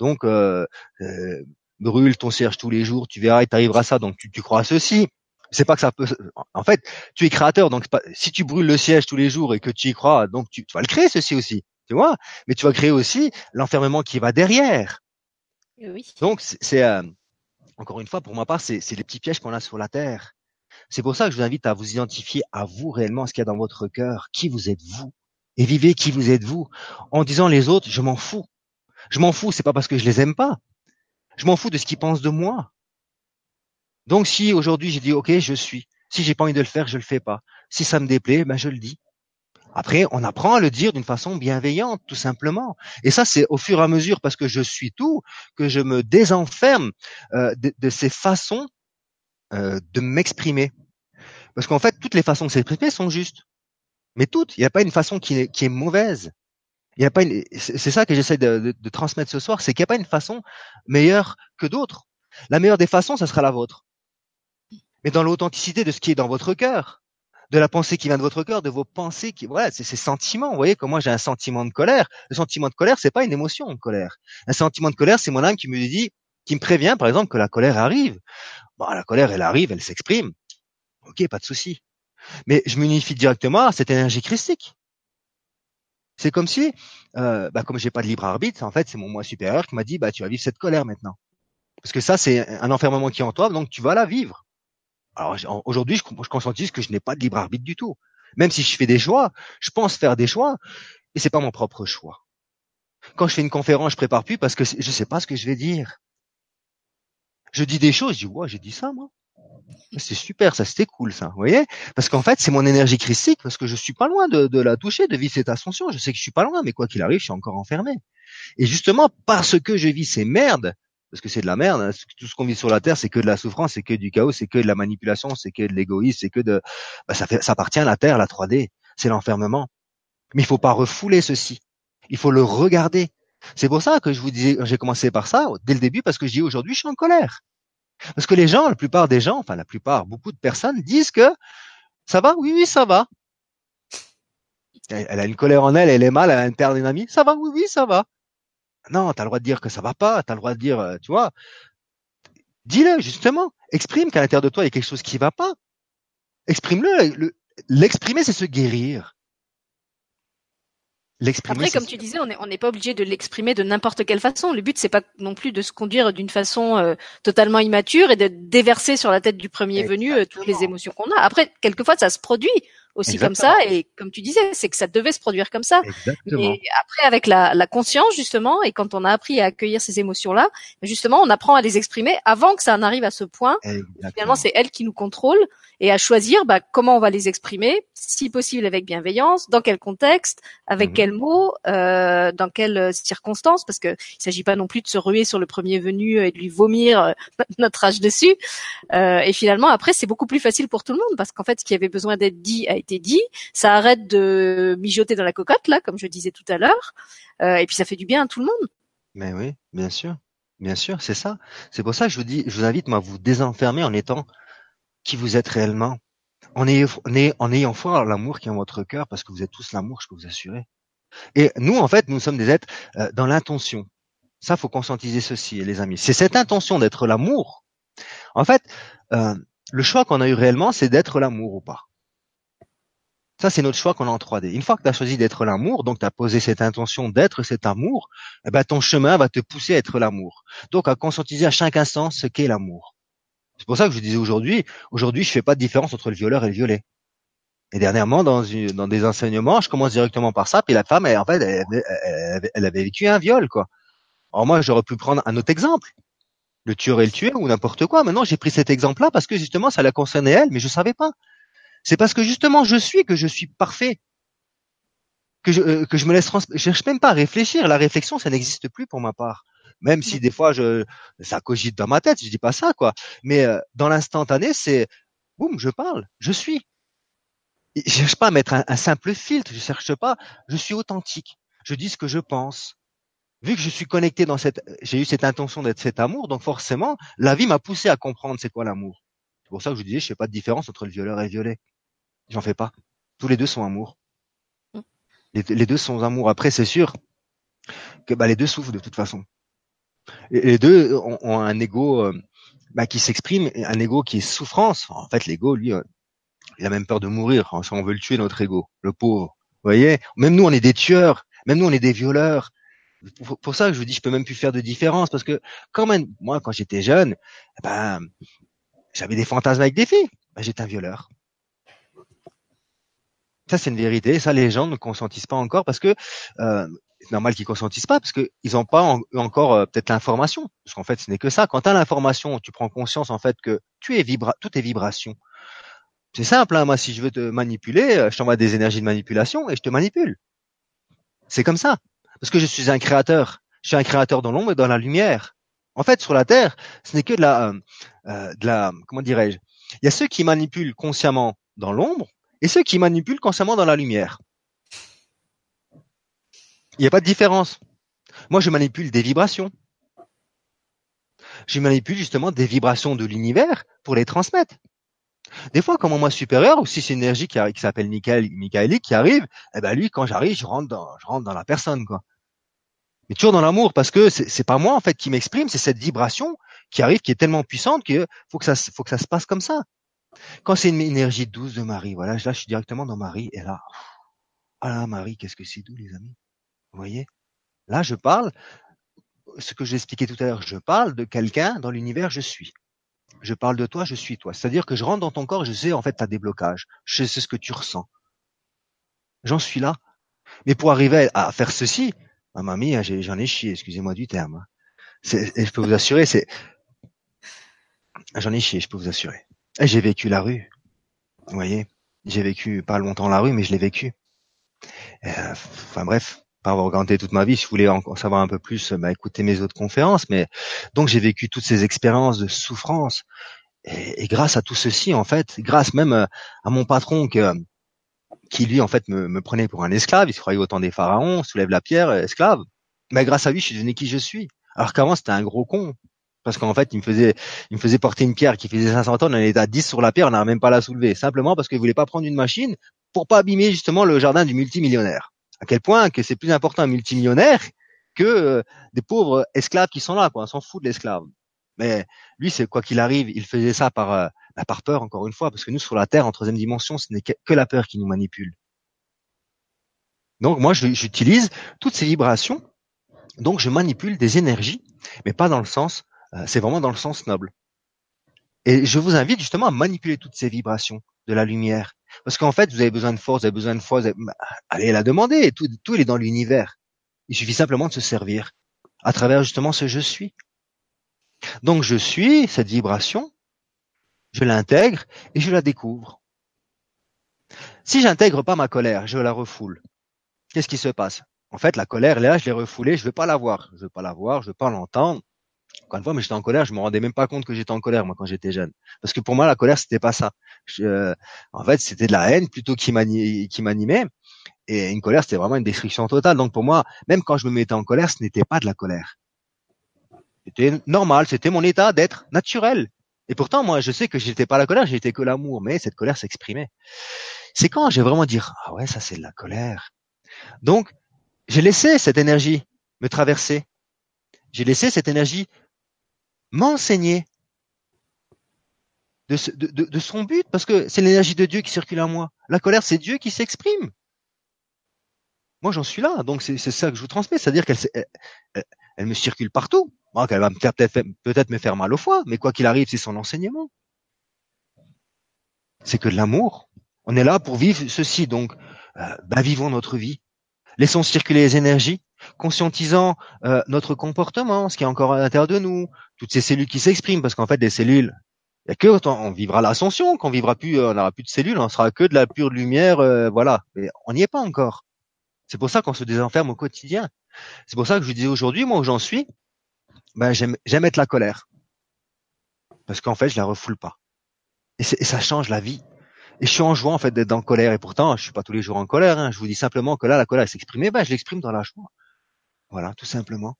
Donc euh, euh, brûle ton cierge tous les jours, tu verras, il t'arrivera ça. Donc tu, tu crois à ceci. C'est pas que ça peut. En fait, tu es créateur, donc si tu brûles le siège tous les jours et que tu y crois, donc tu, vas le créer ceci aussi, tu vois. Mais tu vas créer aussi l'enfermement qui va derrière. Oui. Donc c'est euh, encore une fois pour ma part, c'est les petits pièges qu'on a sur la terre. C'est pour ça que je vous invite à vous identifier à vous réellement ce qu'il y a dans votre cœur, qui vous êtes vous, et vivez qui vous êtes vous, en disant les autres, je m'en fous. Je m'en fous, c'est pas parce que je les aime pas. Je m'en fous de ce qu'ils pensent de moi. Donc si aujourd'hui j'ai dit ok, je suis. Si j'ai pas envie de le faire, je le fais pas. Si ça me déplaît, ben je le dis. Après, on apprend à le dire d'une façon bienveillante, tout simplement. Et ça, c'est au fur et à mesure, parce que je suis tout, que je me désenferme euh, de, ces façons euh, de m'exprimer. Parce qu'en fait, toutes les façons de s'exprimer sont justes. Mais toutes. Il n'y a pas une façon qui est, qui est mauvaise. Il a pas c'est ça que j'essaie de, de, transmettre ce soir, c'est qu'il n'y a pas une façon meilleure que d'autres. La meilleure des façons, ça sera la vôtre. Mais dans l'authenticité de ce qui est dans votre cœur de la pensée qui vient de votre cœur, de vos pensées qui, voilà, c'est ces sentiments. Vous voyez, comme moi j'ai un sentiment de colère. Le sentiment de colère, c'est pas une émotion de colère. Un sentiment de colère, c'est mon âme qui me dit, qui me prévient, par exemple, que la colère arrive. Bon, la colère, elle arrive, elle s'exprime. Ok, pas de souci. Mais je m'unifie directement à cette énergie christique. C'est comme si, euh, bah, comme j'ai pas de libre arbitre, en fait, c'est mon moi supérieur qui m'a dit, bah, tu vas vivre cette colère maintenant. Parce que ça, c'est un enfermement qui est en toi, donc tu vas la vivre. Alors aujourd'hui, je, je conscientise que je n'ai pas de libre arbitre du tout. Même si je fais des choix, je pense faire des choix, et c'est pas mon propre choix. Quand je fais une conférence, je prépare plus parce que je sais pas ce que je vais dire. Je dis des choses, je dis ouais, j'ai dit ça moi. C'est super, ça c'était cool ça, vous voyez? Parce qu'en fait, c'est mon énergie christique parce que je suis pas loin de, de, la toucher, de vivre cette ascension. Je sais que je suis pas loin, mais quoi qu'il arrive, je suis encore enfermé. Et justement, parce que je vis ces merdes, parce que c'est de la merde. Hein. Tout ce qu'on vit sur la terre, c'est que de la souffrance, c'est que du chaos, c'est que de la manipulation, c'est que de l'égoïsme, c'est que de, bah, ça, fait, ça appartient à la terre, la 3D, c'est l'enfermement. Mais il faut pas refouler ceci. Il faut le regarder. C'est pour ça que je vous disais, j'ai commencé par ça dès le début parce que je dis aujourd'hui, je suis en colère. Parce que les gens, la plupart des gens, enfin la plupart, beaucoup de personnes disent que ça va, oui, oui, ça va. Elle, a une colère en elle, elle est mal, elle a une perte amie, ça va, oui, oui, ça va. Non, tu as le droit de dire que ça va pas, tu as le droit de dire, euh, tu vois, dis-le justement, exprime qu'à l'intérieur de toi il y a quelque chose qui va pas. Exprime-le. L'exprimer, c'est se guérir. Après, comme tu disais, on n'est pas obligé de l'exprimer de n'importe quelle façon. Le but, c'est pas non plus de se conduire d'une façon euh, totalement immature et de déverser sur la tête du premier venu euh, toutes les émotions qu'on a. Après, quelquefois, ça se produit aussi comme ça. Et comme tu disais, c'est que ça devait se produire comme ça. Et après, avec la, la, conscience justement, et quand on a appris à accueillir ces émotions-là, justement, on apprend à les exprimer avant que ça en arrive à ce point. Finalement, c'est elle qui nous contrôle et à choisir bah, comment on va les exprimer, si possible avec bienveillance, dans quel contexte, avec mmh quels mots, euh, dans quelles circonstances, parce que il s'agit pas non plus de se ruer sur le premier venu et de lui vomir euh, notre âge dessus. Euh, et finalement, après, c'est beaucoup plus facile pour tout le monde, parce qu'en fait, ce qui avait besoin d'être dit a été dit. Ça arrête de mijoter dans la cocotte, là, comme je disais tout à l'heure. Euh, et puis ça fait du bien à tout le monde. Mais oui, bien sûr. Bien sûr, c'est ça. C'est pour ça que je vous dis, je vous invite moi à vous désenfermer en étant qui vous êtes réellement. En ayant, foi l'amour qui est en votre cœur, parce que vous êtes tous l'amour, je peux vous assurer. Et nous, en fait, nous sommes des êtres euh, dans l'intention. Ça, faut conscientiser ceci, les amis. C'est cette intention d'être l'amour. En fait, euh, le choix qu'on a eu réellement, c'est d'être l'amour ou pas. Ça, c'est notre choix qu'on a en 3D. Une fois que tu as choisi d'être l'amour, donc tu as posé cette intention d'être cet amour, eh ben, ton chemin va te pousser à être l'amour. Donc à conscientiser à chaque instant ce qu'est l'amour. C'est pour ça que je disais aujourd'hui, aujourd'hui, je fais pas de différence entre le violeur et le violé. Et dernièrement, dans, des enseignements, je commence directement par ça, puis la femme, elle, en fait, elle, avait vécu un viol, quoi. Alors moi, j'aurais pu prendre un autre exemple, le tueur et le tueur ou n'importe quoi. Maintenant, j'ai pris cet exemple-là parce que justement, ça la concernait elle, mais je savais pas. C'est parce que justement je suis que je suis parfait. Que je, euh, je me laisse trans... je cherche même pas à réfléchir. La réflexion, ça n'existe plus pour ma part. Même si des fois je ça cogite dans ma tête, je dis pas ça quoi. Mais euh, dans l'instantané, c'est boum, je parle, je suis. je cherche pas à mettre un, simple filtre, je cherche pas, je suis authentique. Je dis ce que je pense. Vu que je suis connecté dans cette, j'ai eu cette intention d'être cet amour, donc forcément, la vie m'a poussé à comprendre c'est quoi l'amour. C'est pour ça que je disais, je fais pas de différence entre le violeur et le violet. J'en fais pas. Tous les deux sont amour. Mm. Les, deux sont amour. Après, c'est sûr que bah, les deux souffrent de toute façon. Les deux ont, un ego euh, bah, qui s'exprime, un ego qui est souffrance. En fait, l'ego, lui, euh, il a même peur de mourir. On veut le tuer, notre ego, le pauvre. Vous voyez? Même nous, on est des tueurs. Même nous, on est des violeurs. Pour, ça que je vous dis, je peux même plus faire de différence parce que quand même, moi, quand j'étais jeune, ben, j'avais des fantasmes avec des filles. Ben, j'étais un violeur. Ça, c'est une vérité. Ça, les gens ne consentissent pas encore parce que euh, normal qu'ils consentissent pas parce qu'ils n'ont pas encore euh, peut-être l'information. Parce qu'en fait, ce n'est que ça. Quand tu as l'information, tu prends conscience en fait que tu es vibra tout est vibration. C'est simple, hein. moi si je veux te manipuler, euh, je t'envoie des énergies de manipulation et je te manipule. C'est comme ça. Parce que je suis un créateur. Je suis un créateur dans l'ombre et dans la lumière. En fait, sur la Terre, ce n'est que de la, euh, de la, comment dirais-je? Il y a ceux qui manipulent consciemment dans l'ombre et ceux qui manipulent consciemment dans la lumière. Il n'y a pas de différence. Moi, je manipule des vibrations. Je manipule justement des vibrations de l'univers pour les transmettre. Des fois, comme un moi supérieur, ou si c'est une énergie qui, qui s'appelle Michael, qui arrive, eh ben lui, quand j'arrive, je rentre dans, je rentre dans la personne, quoi. Mais toujours dans l'amour, parce que c'est pas moi en fait qui m'exprime, c'est cette vibration qui arrive, qui est tellement puissante que faut que ça, faut que ça se passe comme ça. Quand c'est une énergie douce de Marie, voilà, là je suis directement dans Marie, et là, ah là, Marie, qu'est-ce que c'est doux, les amis. Vous voyez Là, je parle, ce que j'ai expliqué tout à l'heure, je parle de quelqu'un dans l'univers, je suis je parle de toi, je suis toi. C'est-à-dire que je rentre dans ton corps, je sais en fait ta déblocage, je sais ce que tu ressens. J'en suis là. Mais pour arriver à faire ceci, ma mamie, hein, j'en ai chié, excusez-moi du terme. Hein. Et je peux vous assurer, c'est j'en ai chié, je peux vous assurer. J'ai vécu la rue. Vous voyez, j'ai vécu pas longtemps la rue, mais je l'ai vécu. Euh, enfin bref, pas avoir regardé toute ma vie. Vous voulez en savoir un peu plus, bah, écoutez mes autres conférences. Mais donc j'ai vécu toutes ces expériences de souffrance. Et, grâce à tout ceci, en fait, grâce même euh, à mon patron que, qui lui en fait me, prenait pour un esclave, il se croyait autant des pharaons, soulève la pierre, euh, esclave. Mais grâce à lui, je suis devenu qui je suis. Alors qu'avant, c'était un gros con. Parce qu'en fait, il me faisait, il me faisait porter une pierre qui faisait 500 tonnes, on était à 10 sur la pierre, on n'arrive même pas la soulever. Simplement parce qu'il voulait pas prendre une machine pour pas abîmer justement le jardin du multimillionnaire à quel point que c'est plus important un multimillionnaire que euh, des pauvres esclaves qui sont là, quoi. On s'en fout de l'esclave. Mais lui, c'est quoi qu'il arrive, il faisait ça par, euh, par peur, encore une fois, parce que nous, sur la Terre, en troisième dimension, ce n'est que, la peur qui nous manipule. Donc moi, j'utilise toutes ces vibrations, donc je manipule des énergies, mais pas dans le sens, euh, c'est vraiment dans le sens noble. Et je vous invite justement à manipuler toutes ces vibrations de la lumière. Parce qu'en fait, vous avez besoin de force, vous avez besoin de foi, bah, allez la demander, tout, tout est dans l'univers. Il suffit simplement de se servir à travers justement ce je suis. Donc je suis cette vibration, je l'intègre et je la découvre. Si j'intègre pas ma colère, je la refoule. Qu'est-ce qui se passe? En fait, la colère, là, je l'ai refoulée, je veux pas la voir, je veux pas la voir, je veux pas l'entendre. Encore une fois, mais j'étais en colère, je me rendais même pas compte que j'étais en colère moi quand j'étais jeune, parce que pour moi la colère c'était pas ça. En fait, c'était de la haine plutôt qui m'animait, et une colère c'était vraiment une destruction totale. Donc pour moi, même quand je me mettais en colère, ce n'était pas de la colère. C'était normal, c'était mon état d'être naturel. Et pourtant, moi, je sais que j'étais pas la colère, j'étais que l'amour, mais cette colère s'exprimait. C'est quand j'ai vraiment dire ah ouais, ça c'est de la colère. Donc j'ai laissé cette énergie me traverser. J'ai laissé cette énergie m'enseigner de, son but, parce que c'est l'énergie de Dieu qui circule en moi. La colère, c'est Dieu qui s'exprime. Moi, j'en suis là, donc c'est ça que je vous transmets, c'est-à-dire qu'elle elle, me circule partout. Moi, qu'elle va peut-être me faire mal au foie, mais quoi qu'il arrive, c'est son enseignement. C'est que de l'amour. On est là pour vivre ceci, donc euh, bah, vivons notre vie. Laissons circuler les énergies, conscientisant euh, notre comportement, ce qui est encore à l'intérieur de nous, toutes ces cellules qui s'expriment, parce qu'en fait, des cellules, il y a que quand on vivra l'ascension, qu'on vivra plus, euh, on n'aura plus de cellules, on sera que de la pure lumière, euh, voilà. Mais on n'y est pas encore. C'est pour ça qu'on se désenferme au quotidien. C'est pour ça que je disais aujourd'hui, moi où j'en suis, ben j'aime être la colère, parce qu'en fait, je la refoule pas. Et, ça change la vie. Et je suis en joie en fait d'être en colère. Et pourtant, je suis pas tous les jours en colère. Hein. Je vous dis simplement que là, la colère s'exprime. Ben, je l'exprime dans la joie. Voilà, tout simplement.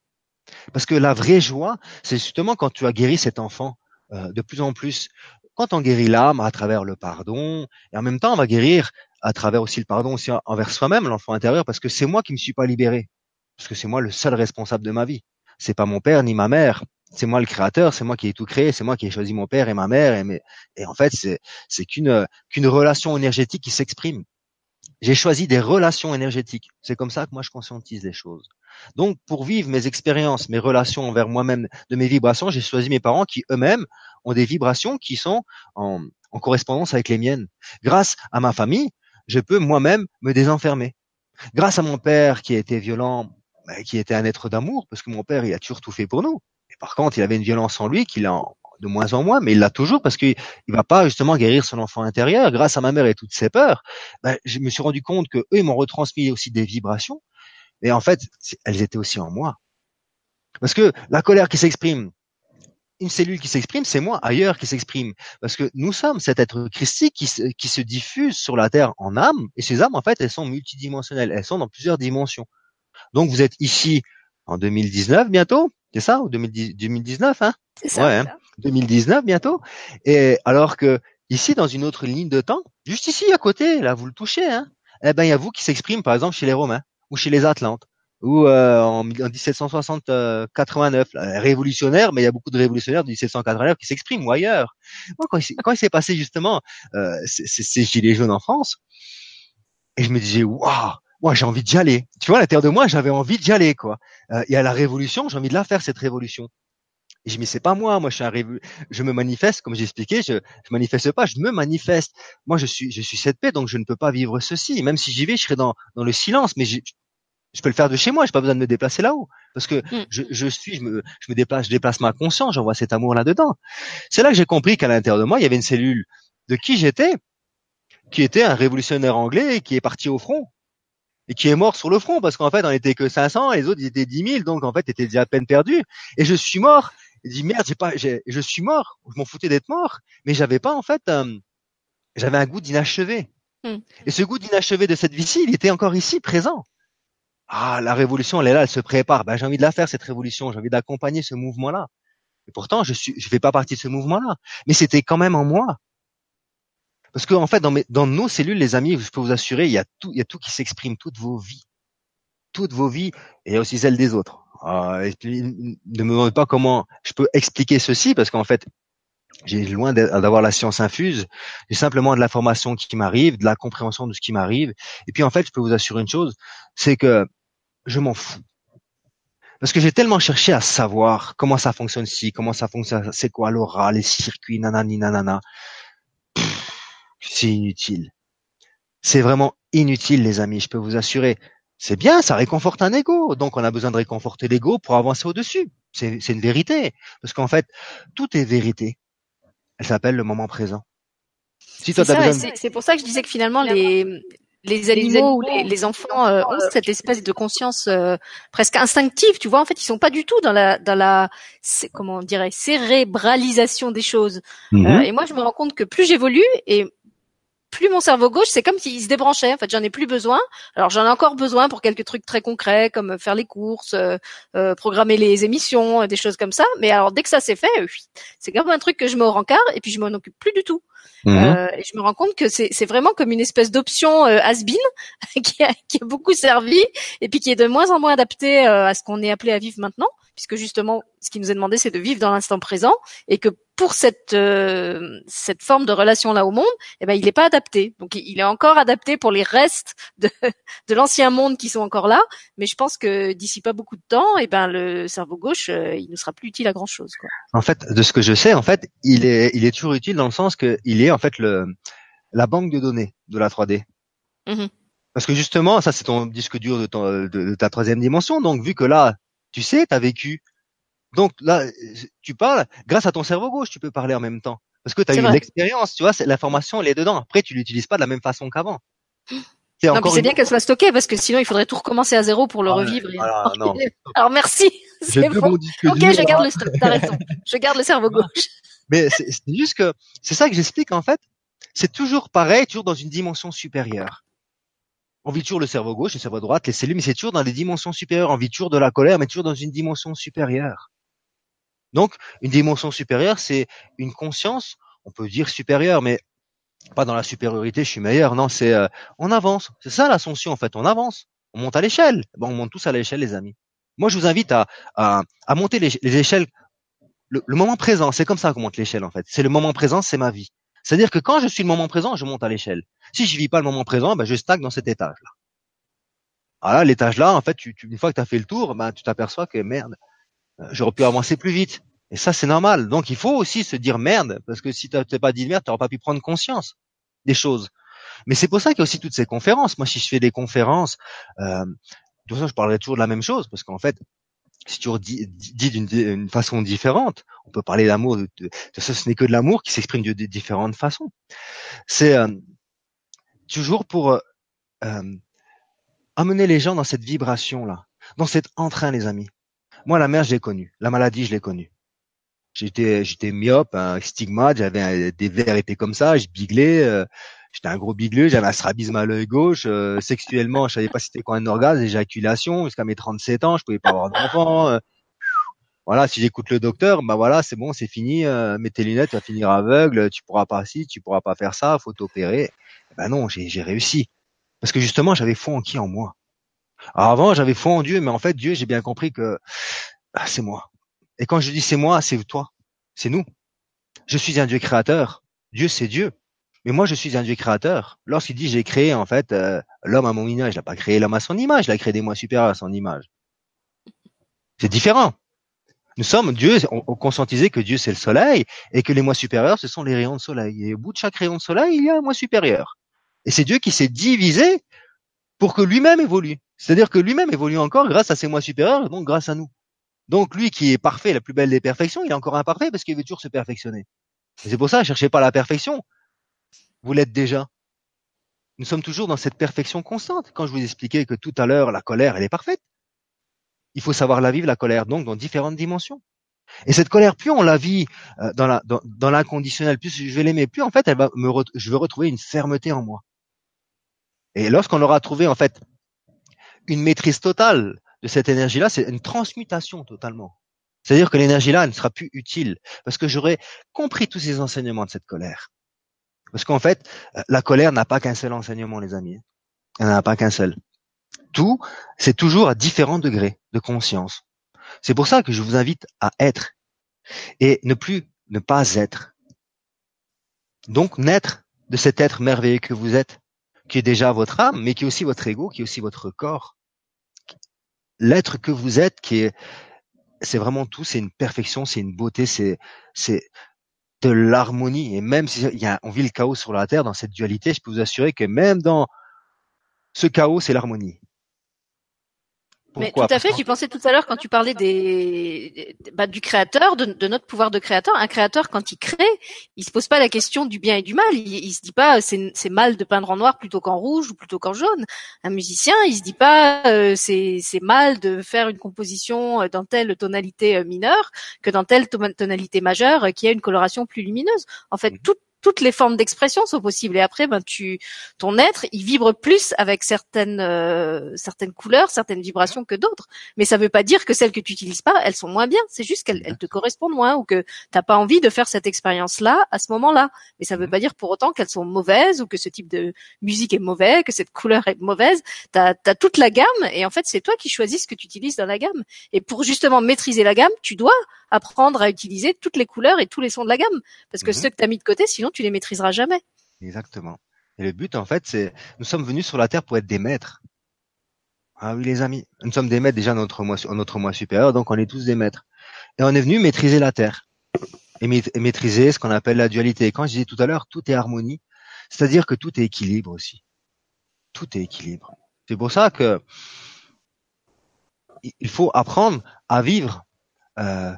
Parce que la vraie joie, c'est justement quand tu as guéri cet enfant euh, de plus en plus. Quand on guérit l'âme à travers le pardon, et en même temps, on va guérir à travers aussi le pardon aussi envers soi-même, l'enfant intérieur, parce que c'est moi qui me suis pas libéré, parce que c'est moi le seul responsable de ma vie. C'est pas mon père ni ma mère, c'est moi le créateur, c'est moi qui ai tout créé, c'est moi qui ai choisi mon père et ma mère, et, en fait, c'est c'est qu'une qu'une relation énergétique qui s'exprime. J'ai choisi des relations énergétiques. C'est comme ça que moi je conscientise les choses. Donc, pour vivre mes expériences, mes relations envers moi-même, de mes vibrations, j'ai choisi mes parents qui eux-mêmes ont des vibrations qui sont en, correspondance avec les miennes. Grâce à ma famille, je peux moi-même me désenfermer. Grâce à mon père qui a été violent, bah, qui était un être d'amour, parce que mon père, il a toujours tout fait pour nous. Et par contre, il avait une violence en lui qu'il a de moins en moins, mais il l'a toujours parce qu'il il va pas justement guérir son enfant intérieur. Grâce à ma mère et toutes ses peurs, ben, je me suis rendu compte que eux ils m'ont retransmis aussi des vibrations, et en fait elles étaient aussi en moi. Parce que la colère qui s'exprime, une cellule qui s'exprime, c'est moi ailleurs qui s'exprime. Parce que nous sommes cet être christique qui se, qui se diffuse sur la terre en âme, et ces âmes, en fait, elles sont multidimensionnelles, elles sont dans plusieurs dimensions. Donc vous êtes ici en 2019 bientôt, c'est ça, ou 2019, hein? C'est ça. Ouais, hein 2019 bientôt. Et alors que ici, dans une autre ligne de temps, juste ici à côté, là, vous le touchez, hein Eh ben, il y a vous qui s'exprime, par exemple, chez les Romains ou chez les Atlantes ou euh, en, 1760-89, révolutionnaire, mais il y a beaucoup de révolutionnaires de 1789 qui s'expriment ou ailleurs. Moi, quand il, s'est passé justement euh, ces, gilets jaunes en France, et je me disais waouh, moi j'ai envie d'y aller. Tu vois, à l'intérieur de moi, j'avais envie d'y aller quoi. Euh, et à la révolution, j'ai envie de la faire cette révolution. Et je me dis c'est pas moi, moi je suis je me manifeste comme j'expliquais, je je manifeste pas, je me manifeste. Moi je suis je suis cette paix donc je ne peux pas vivre ceci. Même si j'y vais, je serai dans dans le silence, mais je peux le faire de chez moi, j'ai pas besoin de me déplacer là-haut, parce que mm. je, je, suis, je me, je me déplace, je déplace ma conscience, j'envoie cet amour là-dedans. C'est là que j'ai compris qu'à l'intérieur de moi, il y avait une cellule de qui j'étais, qui était un révolutionnaire anglais qui est parti au front et qui est mort sur le front, parce qu'en fait, on était que 500, les autres ils étaient 10 000, donc en fait, était déjà à peine perdu. Et je suis mort. Je dis merde, j'ai pas, je suis mort. Je m'en foutais d'être mort, mais j'avais pas en fait, euh, j'avais un goût d'inachevé. Mm. Et ce goût d'inachevé de cette vie-ci, il était encore ici, présent ah, la révolution, elle est là, elle se prépare. Ben, j'ai envie de la faire, cette révolution. J'ai envie d'accompagner ce mouvement-là. Et pourtant, je suis, je fais pas partie de ce mouvement-là. Mais c'était quand même en moi. Parce que, en fait, dans, mes, dans nos cellules, les amis, je peux vous assurer, il y a tout, il y a tout qui s'exprime, toutes vos vies. Toutes vos vies, et aussi celles des autres. Ah, ne me demandez pas comment je peux expliquer ceci, parce qu'en fait, j'ai loin d'avoir la science infuse, j'ai simplement de l'information qui m'arrive, de la compréhension de ce qui m'arrive. Et puis en fait, je peux vous assurer une chose, c'est que je m'en fous. Parce que j'ai tellement cherché à savoir comment ça fonctionne ci, comment ça fonctionne, c'est quoi l'aura, les circuits, nanani, nanana. C'est inutile. C'est vraiment inutile, les amis, je peux vous assurer. C'est bien, ça réconforte un ego. Donc, on a besoin de réconforter l'ego pour avancer au-dessus. C'est une vérité. Parce qu'en fait, tout est vérité. Elle s'appelle le moment présent. Si c'est pour ça que je disais que finalement, les, les animaux ou les, les enfants euh, ont cette espèce de conscience euh, presque instinctive, tu vois. En fait, ils sont pas du tout dans la dans la comment on dirait cérébralisation des choses. Mhm. Euh, et moi, je me rends compte que plus j'évolue et plus mon cerveau gauche, c'est comme s'il se débranchait. En fait, j'en ai plus besoin. Alors, j'en ai encore besoin pour quelques trucs très concrets, comme faire les courses, euh, programmer les émissions, des choses comme ça. Mais alors, dès que ça c'est fait, c'est comme un truc que je mets au rencard et puis je m'en occupe plus du tout. Mhm. Euh, et je me rends compte que c'est vraiment comme une espèce d'option euh, has-been qui, a, qui a beaucoup servi et puis qui est de moins en moins adaptée euh, à ce qu'on est appelé à vivre maintenant, puisque justement, ce qui nous est demandé, c'est de vivre dans l'instant présent et que pour cette euh, cette forme de relation là au monde, eh ben il n'est pas adapté. Donc il est encore adapté pour les restes de, de l'ancien monde qui sont encore là, mais je pense que d'ici pas beaucoup de temps, eh ben le cerveau gauche, euh, il ne sera plus utile à grand chose. Quoi. En fait, de ce que je sais, en fait, il est il est toujours utile dans le sens que il est en fait le la banque de données de la 3D. Mmh Parce que justement, ça c'est ton disque dur de, ton, de ta troisième dimension. Donc vu que là, tu sais, tu as vécu donc là, tu parles, grâce à ton cerveau gauche, tu peux parler en même temps. Parce que tu as eu l'expérience, tu vois, l'information, elle est dedans. Après, tu l'utilises pas de la même façon qu'avant. C'est c'est bien qu'elle soit stockée parce que sinon il faudrait tout recommencer à zéro pour le ah revivre. Alors merci. C'est bon. Ok, je garde le stock. T'as raison. Je garde le cerveau gauche. Mais c'est juste que c'est ça que j'explique en fait. C'est toujours pareil, toujours dans une dimension supérieure on vit toujours le cerveau gauche, le cerveau droite, les cellules, mais c'est toujours dans les dimensions supérieures. On vit toujours de la colère, mais toujours dans une dimension supérieure. Donc, une dimension supérieure, c'est une conscience, on peut dire supérieure, mais pas dans la supériorité, je suis meilleur. Non, c'est euh, on avance. C'est ça l'ascension en fait. On avance. On monte à l'échelle. On monte tous à l'échelle, les amis. Moi, je vous invite à, à, monter les, échelles. Le, moment présent, c'est comme ça qu'on monte l'échelle en fait. C'est le moment présent, c'est ma vie. C'est-à-dire que quand je suis le moment présent, je monte à l'échelle. Si je vis pas le moment présent, ben je stagne dans cet étage-là. Voilà, l'étage-là, en fait, tu, une fois que tu as fait le tour, ben, tu t'aperçois que merde, j'aurais pu avancer plus vite. Et ça, c'est normal. Donc, il faut aussi se dire merde, parce que si tu t'es pas dit merde, tu pas pu prendre conscience des choses. Mais c'est pour ça qu'il y a aussi toutes ces conférences. Moi, si je fais des conférences, euh, de toute façon, je parlerai toujours de la même chose, parce qu'en fait, c'est toujours dit, d'une façon différente. On peut parler d'amour, de, de, ça, ce n'est que de l'amour qui s'exprime de, différentes façons. C'est euh, toujours pour euh, euh, amener les gens dans cette vibration-là, dans cet entrain, les amis. Moi, la mère, je l'ai connue. La maladie, je l'ai connue. J'étais, j'étais myope, un stigmate, j'avais des verres épais comme ça, je biglais, euh, j'étais un gros bigleux, j'avais un strabisme à l'œil gauche, euh, sexuellement, je savais pas c'était quoi un orgasme, éjaculation, jusqu'à mes 37 ans, je pouvais pas avoir d'enfant. Euh. voilà, si j'écoute le docteur, bah voilà, c'est bon, c'est fini, mets tes lunettes, tu vas finir aveugle, tu pourras pas ci, tu pourras pas faire ça, faut t'opérer. Ben non, j'ai, j'ai réussi. Parce que justement, j'avais foi en qui en moi? Alors avant, j'avais foi en Dieu, mais en fait, Dieu, j'ai bien compris que ah, c'est moi. Et quand je dis c'est moi, c'est toi, c'est nous. Je suis un Dieu créateur. Dieu, c'est Dieu. Mais moi, je suis un Dieu créateur. Lorsqu'il dit j'ai créé en fait euh, l'homme à mon image, il n'a pas créé l'homme à son image, il a créé des mois supérieurs à son image. C'est différent. Nous sommes Dieu, on, on que Dieu c'est le soleil et que les mois supérieurs ce sont les rayons de soleil. Et au bout de chaque rayon de soleil, il y a un mois supérieur. Et c'est Dieu qui s'est divisé pour que lui-même évolue. C'est-à-dire que lui-même évolue encore grâce à ses mois supérieurs et donc grâce à nous. Donc lui qui est parfait, la plus belle des perfections, il est encore imparfait parce qu'il veut toujours se perfectionner. c'est pour ça, cherchez pas la perfection. Vous l'êtes déjà. Nous sommes toujours dans cette perfection constante. Quand je vous expliquais que tout à l'heure, la colère, elle est parfaite. Il faut savoir la vivre, la colère, donc dans différentes dimensions. Et cette colère, plus on la vit euh, dans la dans, l'inconditionnel, plus je vais l'aimer, plus en fait, elle va me je vais retrouver une fermeté en moi. Et lorsqu'on aura trouvé en fait une maîtrise totale de cette énergie-là, c'est une transmutation totalement. C'est-à-dire que l'énergie-là ne sera plus utile parce que j'aurai compris tous ces enseignements de cette colère. Parce qu'en fait, euh, la colère n'a pas qu'un seul enseignement, les amis. Elle n'a pas qu'un seul. Tout, c'est toujours à différents degrés de conscience. C'est pour ça que je vous invite à être et ne plus ne pas être. Donc naître de cet être merveilleux que vous êtes, qui est déjà votre âme, mais qui est aussi votre ego, qui est aussi votre corps l'être que vous êtes qui est c'est vraiment tout, c'est une perfection, c'est une beauté, c'est c'est de l'harmonie. Et même si y a, on vit le chaos sur la terre dans cette dualité, je peux vous assurer que même dans ce chaos, c'est l'harmonie. Mais tout à fait. J'y pensais tout à l'heure quand tu parlais des, bah, du créateur, de, de, notre pouvoir de créateur. Un créateur, quand il crée, il se pose pas la question du bien et du mal. Il, il se dit pas c'est, mal de peindre en noir plutôt qu'en rouge ou plutôt qu'en jaune. Un musicien, il se dit pas euh, c'est, c'est mal de faire une composition euh, dans telle tonalité euh, mineure que dans telle tonalité majeure qui a une coloration plus lumineuse. En fait, mmh. Tout toutes les formes d'expression sont possibles. Et après, ben tu, ton être, il vibre plus avec certaines euh, certaines couleurs, certaines vibrations que d'autres. Mais ça ne veut pas dire que celles que tu utilises pas, elles sont moins bien. C'est juste qu'elles te correspondent moins ou que t'as pas envie de faire cette expérience-là à ce moment-là. Mais ça ne veut mmh. pas dire pour autant qu'elles sont mauvaises ou que ce type de musique est mauvais, que cette couleur est mauvaise. T'as as toute la gamme et en fait, c'est toi qui choisis ce que tu utilises dans la gamme. Et pour justement maîtriser la gamme, tu dois apprendre à utiliser toutes les couleurs et tous les sons de la gamme. Parce que mmh ceux que tu as mis de côté, sinon tu les maîtriseras jamais. Exactement. Et le but, en fait, c'est, nous sommes venus sur la Terre pour être des maîtres. Ah oui, les amis. Nous sommes des maîtres déjà dans notre mois, notre mois supérieur, donc on est tous des maîtres. Et on est venu maîtriser la Terre. Et, maîtriser ce qu'on appelle la dualité. Et quand je disais tout à l'heure, tout est harmonie. C'est-à-dire que tout est équilibre aussi. Tout est équilibre. C'est pour ça que il faut apprendre à vivre euh,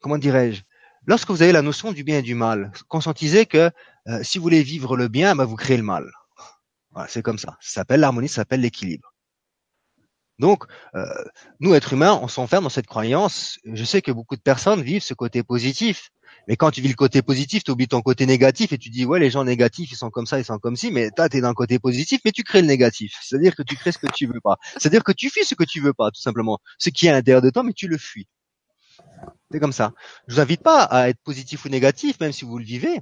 comment dirais-je, lorsque vous avez la notion du bien et du mal, conscientisez que euh, si vous voulez vivre le bien, bah, vous créez le mal. Voilà, c'est comme ça. Ça s'appelle l'harmonie, ça s'appelle l'équilibre. Donc, euh, nous, êtres humains, on s'enferme dans cette croyance. Je sais que beaucoup de personnes vivent ce côté positif. Mais quand tu vis le côté positif, tu oublies ton côté négatif et tu dis, ouais, les gens négatifs, ils sont comme ça, ils sont comme ci, mais toi, tu es d'un côté positif, mais tu crées le négatif. C'est-à-dire que tu crées ce que tu veux pas. C'est-à-dire que tu fuis ce que tu veux pas, tout simplement. Ce qui est à l'intérieur de toi, mais tu le fuis. C'est comme ça. Je vous invite pas à être positif ou négatif, même si vous le vivez.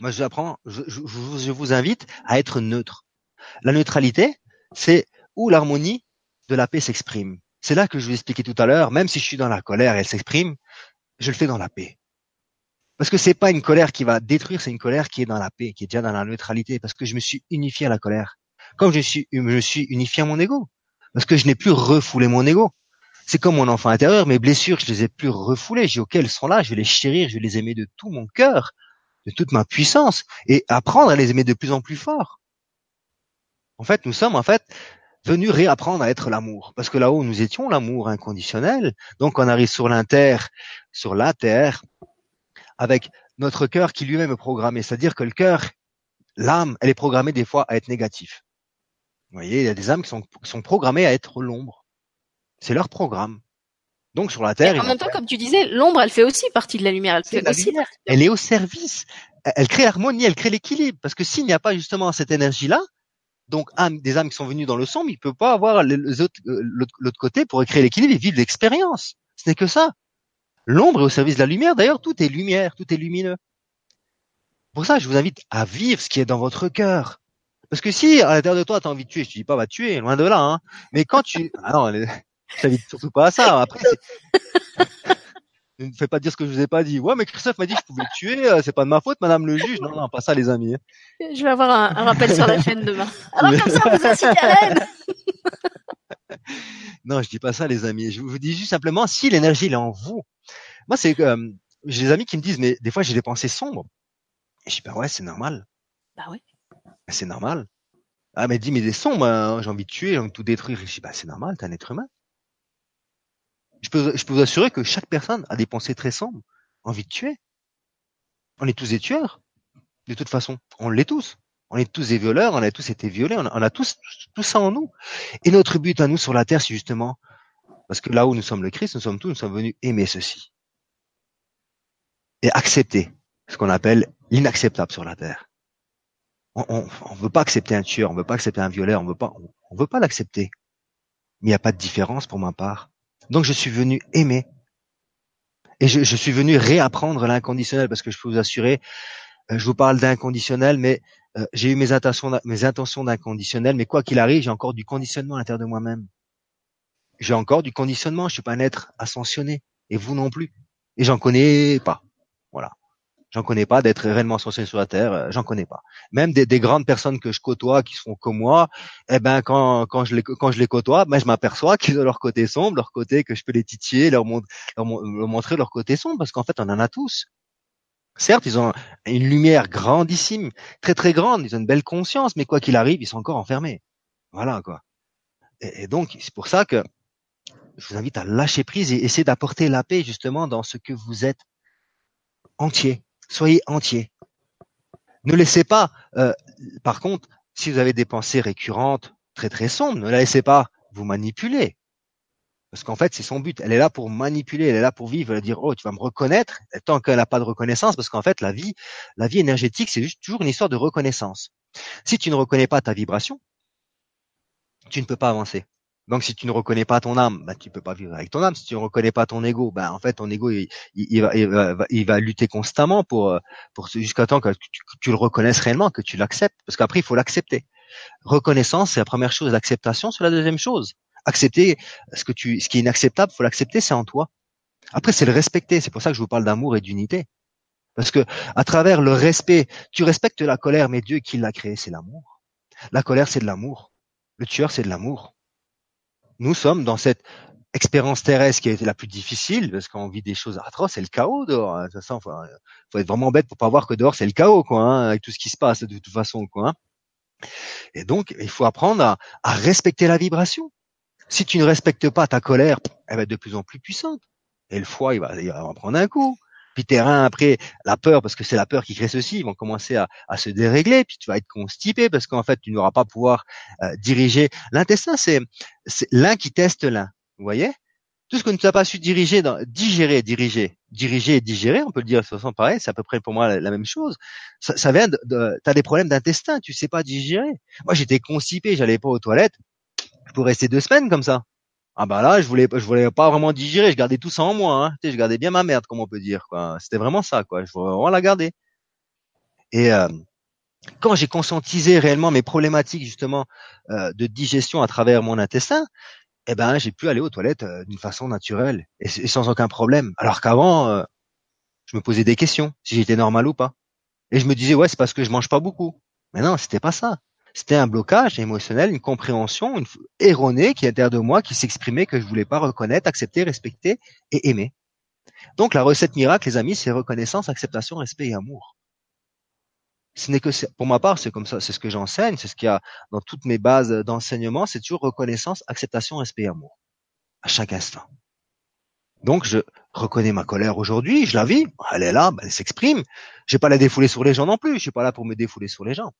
Moi, je, apprends, je, je vous invite à être neutre. La neutralité, c'est où l'harmonie de la paix s'exprime. C'est là que je vous expliquais tout à l'heure, même si je suis dans la colère et elle s'exprime, je le fais dans la paix. Parce que c'est pas une colère qui va détruire, c'est une colère qui est dans la paix, qui est déjà dans la neutralité, parce que je me suis unifié à la colère. Comme je suis, je me suis unifié à mon ego. Parce que je n'ai plus refoulé mon ego. C'est comme mon enfant intérieur, mes blessures, je les ai plus refoulées. J'ai auxquelles sont là, je vais les chérir, je vais les aimer de tout mon cœur, de toute ma puissance, et apprendre à les aimer de plus en plus fort. En fait, nous sommes en fait venu réapprendre à être l'amour. Parce que là-haut, nous étions l'amour inconditionnel. Donc, on arrive sur l'inter, sur la terre, avec notre cœur qui lui-même est programmé. C'est-à-dire que le cœur, l'âme, elle est programmée des fois à être négatif. Vous voyez, il y a des âmes qui sont programmées à être l'ombre. C'est leur programme. Donc sur la Terre. en même temps, comme tu disais, l'ombre, elle fait aussi partie de la lumière. Elle, fait aussi elle est au service. Elle crée harmonie, elle crée l'équilibre. Parce que s'il n'y a pas justement cette énergie-là, donc âme, des âmes qui sont venues dans le sombre, il peut pas avoir euh, l'autre côté pour créer l'équilibre et vivre l'expérience. Ce n'est que ça. L'ombre est au service de la lumière. D'ailleurs, tout est lumière, tout est lumineux. Pour ça, je vous invite à vivre ce qui est dans votre cœur. Parce que si à l'intérieur de toi, tu as envie de tuer, je te dis pas va tuer, loin de là. Hein. Mais quand tu... Ah non, t'invite surtout pas à ça. Après, ne fais pas dire ce que je vous ai pas dit. Ouais, mais Christophe m'a dit que je pouvais le tuer, euh, c'est pas de ma faute, madame le juge. Non, non, pas ça, les amis. Je vais avoir un, rappel sur la chaîne demain. Alors comme ça, vous incitez à l'aide. non, je dis pas ça, les amis. Je vous dis juste simplement, si l'énergie, elle est en vous. Moi, c'est, euh, j'ai des amis qui me disent, mais des fois, j'ai des pensées sombres. Et je dis, bah ouais, c'est normal. Bah oui. C'est normal. Ah, mais dis, mais des sombres, hein, j'ai envie de tuer, j'ai envie de tout détruire. Je dis, bah c'est normal, t'es un être humain. Je peux, vous assurer que chaque personne a des pensées très sombres, envie de tuer. On est tous des tueurs. De toute façon, on l'est tous. On est tous des violeurs, on a tous été violés, on a, tous tout ça en nous. Et notre but à nous sur la terre, c'est justement, parce que là où nous sommes le Christ, nous sommes tous, nous sommes venus aimer ceci. Et accepter ce qu'on appelle l'inacceptable sur la terre. On ne veut pas accepter un tueur, on veut pas accepter un violeur, on veut pas, on veut pas l'accepter. Mais il n'y a pas de différence pour ma part. Donc je suis venu aimer. Et je, suis venu réapprendre l'inconditionnel parce que je peux vous assurer, euh, je vous parle d'inconditionnel, mais euh, j'ai eu mes intentions, d'inconditionnel, mais quoi qu'il arrive, j'ai encore du conditionnement à l'intérieur de moi-même. J'ai encore du conditionnement, je suis pas un être ascensionné, et vous non plus. Et j'en connais pas. Voilà. J'en connais pas d'être réellement censé sur la terre, euh, j'en connais pas. Même des, des, grandes personnes que je côtoie qui sont comme moi, eh ben quand quand je les quand je les côtoie, ben je m'aperçois qu'ils ont leur côté sombre, leur côté que je peux les titiller, leur, leur, montrer leur côté sombre parce qu'en fait on en a tous. Certes, ils ont une lumière grandissime, très très grande, ils ont une belle conscience, mais quoi qu'il arrive, ils sont encore enfermés. Voilà quoi. Et donc c'est pour ça que je vous invite à lâcher prise et essayer d'apporter la paix justement dans ce que vous êtes entier Soyez entier. Ne laissez pas, euh, par contre, si vous avez des pensées récurrentes, très très sombres, ne la laissez pas vous manipuler. Parce qu'en fait, c'est son but. Elle est là pour manipuler, elle est là pour vivre, elle va dire, oh, tu vas me reconnaître, tant qu'elle n'a pas de reconnaissance, parce qu'en fait, la vie, la vie énergétique, c'est toujours une histoire de reconnaissance. Si tu ne reconnais pas ta vibration, tu ne peux pas avancer. Donc si tu ne reconnais pas ton âme, bah, tu peux pas vivre avec ton âme. Si tu ne reconnais pas ton ego, bah, en fait ton ego il, va, lutter constamment pour euh, pour jusqu'à temps que tu, le reconnaisses réellement, que tu l'acceptes. Parce qu'après il faut l'accepter. Reconnaissance c'est la première chose, l'acceptation c'est la deuxième chose. Accepter ce que tu ce qui est inacceptable, faut l'accepter, c'est en toi. Après c'est le respecter. C'est pour ça que je vous parle d'amour et d'unité. Parce que à travers le respect, tu respectes la colère, mais Dieu qui l'a créé, c'est l'amour. La colère c'est de l'amour. Le tueur c'est de l'amour nous sommes dans cette expérience terrestre qui a été la plus difficile parce qu'on vit des choses atroces, c'est le chaos dehors. Hein. De toute faut, faut, être vraiment bête pour pas voir que dehors c'est le chaos, quoi, hein, avec tout ce qui se passe de toute façon, quoi. Hein. Et donc, il faut apprendre à, respecter la vibration. Si tu ne respectes pas ta colère, elle va être de plus en plus puissante. Et le foie, il va, il va prendre un coup puis terrain après la peur parce que c'est la peur qui crée ceci ils vont commencer à, se dérégler puis tu vas être constipé parce qu'en fait tu n'auras pas pouvoir euh, diriger l'intestin. C'est l'un qui teste l'un vous voyez? Tout ce que tu n'as pas su diriger dans digérer diriger diriger et digérer on peut le dire de façon pareille c'est à peu près pour moi la, même chose. Ça, vient de, de tu as des problèmes d'intestin tu sais pas digérer. Moi j'étais constipé j'allais pas aux toilettes je pourrais rester deux semaines comme ça ah bah là, je voulais, je voulais pas vraiment digérer, je gardais tout ça en moi. Hein. Tu sais, je gardais bien ma merde, comme on peut dire. C'était vraiment ça, quoi. Je voulais vraiment la garder. Et euh, quand j'ai conscientisé réellement mes problématiques justement euh, de digestion à travers mon intestin, eh ben j'ai pu aller aux toilettes euh, d'une façon naturelle et, sans aucun problème. Alors qu'avant, je me posais des questions si j'étais normal ou pas. Et je me disais ouais, c'est parce que je mange pas beaucoup. Mais non, c'était pas ça. C'était un blocage émotionnel, une compréhension une, erronée qui était de moi, qui s'exprimait que je voulais pas reconnaître, accepter, respecter et aimer. Donc la recette miracle, les amis, c'est reconnaissance, acceptation, respect et amour. ce n'est que pour ma part, c'est comme ça, c'est ce que j'enseigne, c'est ce qu'il y a dans toutes mes bases d'enseignement, c'est toujours reconnaissance, acceptation, respect et amour à chaque instant. Donc je reconnais ma colère aujourd'hui, je la vis, elle est là, elle s'exprime. Je vais pas la défouler sur les gens non plus, je suis pas là pour me défouler sur les gens.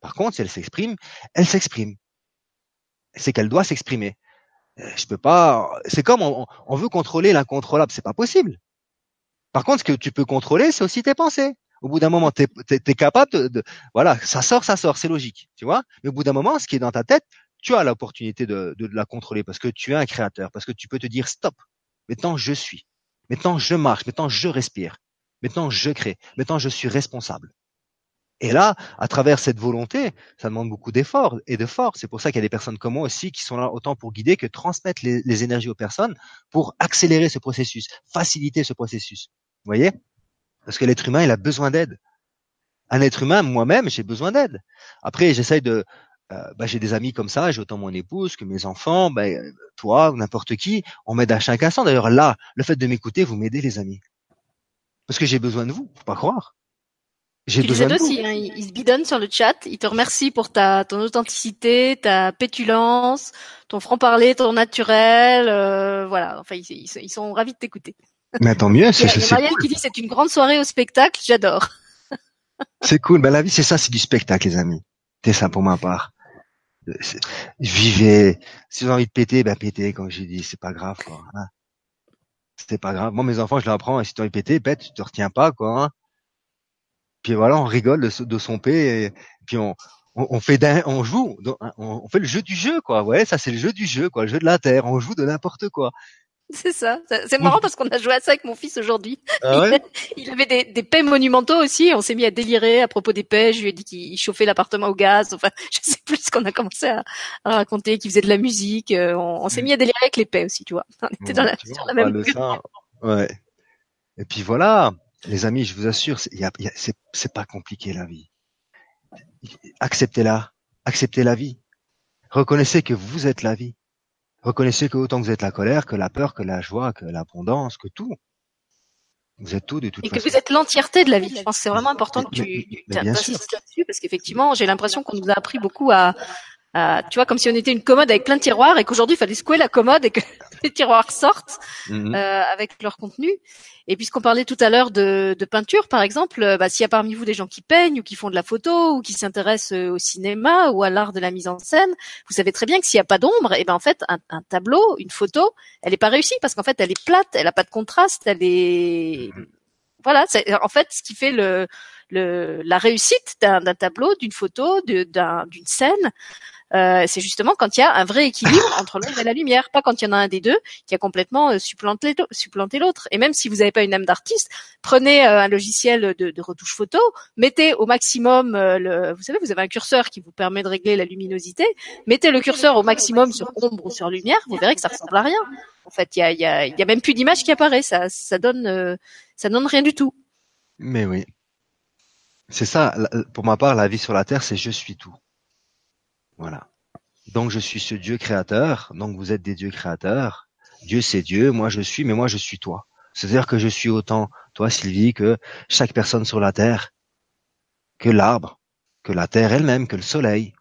Par contre, si elle s'exprime, elle s'exprime. C'est qu'elle doit s'exprimer. Euh, je peux pas. C'est comme on, veut contrôler l'incontrôlable, c'est pas possible. Par contre, ce que tu peux contrôler, c'est aussi tes pensées. Au bout d'un moment, tu es, capable de, Voilà, ça sort, ça sort, c'est logique, tu vois. Mais au bout d'un moment, ce qui est dans ta tête, tu as l'opportunité de, de, la contrôler parce que tu es un créateur, parce que tu peux te dire stop. Maintenant, je suis. Maintenant, je marche. Maintenant, je respire. Maintenant, je crée. Maintenant, je suis responsable. Et là, à travers cette volonté, ça demande beaucoup d'efforts et de force. C'est pour ça qu'il y a des personnes comme moi aussi qui sont là autant pour guider que transmettre les, énergies aux personnes pour accélérer ce processus, faciliter ce processus. Vous voyez? Parce que l'être humain, il a besoin d'aide. Un être humain, moi-même, j'ai besoin d'aide. Après, j'essaye de, euh, bah, j'ai des amis comme ça, j'ai autant mon épouse que mes enfants, bah, toi, n'importe qui, on m'aide à chaque instant. D'ailleurs, là, le fait de m'écouter, vous m'aidez, les amis. Parce que j'ai besoin de vous, faut pas croire. J'ai besoin de aussi, hein, il se bidonne sur le chat. Il te remercie pour ta ton authenticité, ta pétulance, ton franc-parler, ton naturel. Euh, voilà, enfin, ils, ils, sont ravis de t'écouter. Mais tant mieux, c'est Marielle qui dit c'est une grande soirée au spectacle, j'adore. C'est cool, ben la vie c'est ça, c'est du spectacle les amis. C'est ça pour ma part. Vivez, si vous avez envie de péter, ben pétez comme j'ai dit, c'est pas grave quoi. Hein. C'est pas grave. Moi mes enfants je leur apprends, si tu as envie de péter, pète, tu te retiens pas quoi. Hein. Puis voilà, on rigole de, de son P et puis on, on, fait d'un, on joue, on, fait le jeu du jeu quoi. Ouais, ça c'est le jeu du jeu quoi, le jeu de la terre. On joue de n'importe quoi. C'est ça. C'est marrant parce qu'on a joué à ça avec mon fils aujourd'hui. Ah il avait des, des paix monumentaux aussi. On s'est mis à délirer à propos des paix. Je lui ai dit qu'il chauffait l'appartement au gaz. Enfin, je sais plus ce qu'on a commencé à, raconter, qu'il faisait de la musique. Euh, on, s'est mm. mis à délirer avec les paix aussi, tu vois. On était dans la, sur la même. Ouais. Et puis voilà, les amis, je vous assure, c'est pas compliqué la vie. Acceptez-la. Acceptez la vie. Reconnaissez que vous êtes la vie. Reconnaissez que autant que vous êtes la colère, que la peur, que la joie, que l'abondance, que tout. Vous êtes tout de toute façon. Et que vous êtes l'entièreté de la vie. Je pense que c'est vraiment important que tu, tu insistes là-dessus parce qu'effectivement, j'ai l'impression qu'on nous a appris beaucoup à, euh, tu vois, comme si on était une commode avec plein de tiroirs et qu'aujourd'hui il fallait secouer la commode et que les tiroirs sortent mhm. euh, avec leur contenu. Et puisqu'on parlait tout à l'heure de, de, peinture, par exemple, euh, bah, s'il y a parmi vous des gens qui peignent ou qui font de la photo ou qui s'intéressent euh, au cinéma ou à l'art de la mise en scène, vous savez très bien que s'il n'y a pas d'ombre, et eh ben en fait un, un, tableau, une photo, elle n'est pas réussie parce qu'en fait elle est plate, elle n'a pas de contraste, elle est mhm. voilà, c'est en fait ce qui fait le, le la réussite d'un tableau, d'une photo, d'une scène. Euh, c'est justement quand il y a un vrai équilibre entre l'ombre et la lumière, pas quand il y en a un des deux qui a complètement euh, supplanté, l'autre. Et même si vous n'avez pas une âme d'artiste, prenez euh, un logiciel de, de, retouche photo, mettez au maximum le, vous savez, vous avez un curseur qui vous permet de régler la luminosité, mettez le curseur au maximum sur ombre ou sur lumière, vous verrez que ça ressemble à rien. En fait, il y a, y, a, y a même plus d'image qui apparaît, ça, ça donne, ça donne rien du tout. Mais oui. C'est ça, pour ma part, la vie sur la Terre, c'est je suis tout. Voilà. Donc je suis ce Dieu créateur, donc vous êtes des dieux créateurs. Dieu c'est Dieu, moi je suis, mais moi je suis toi. C'est-à-dire que je suis autant toi Sylvie que chaque personne sur la terre, que l'arbre, que la terre elle-même, que le soleil.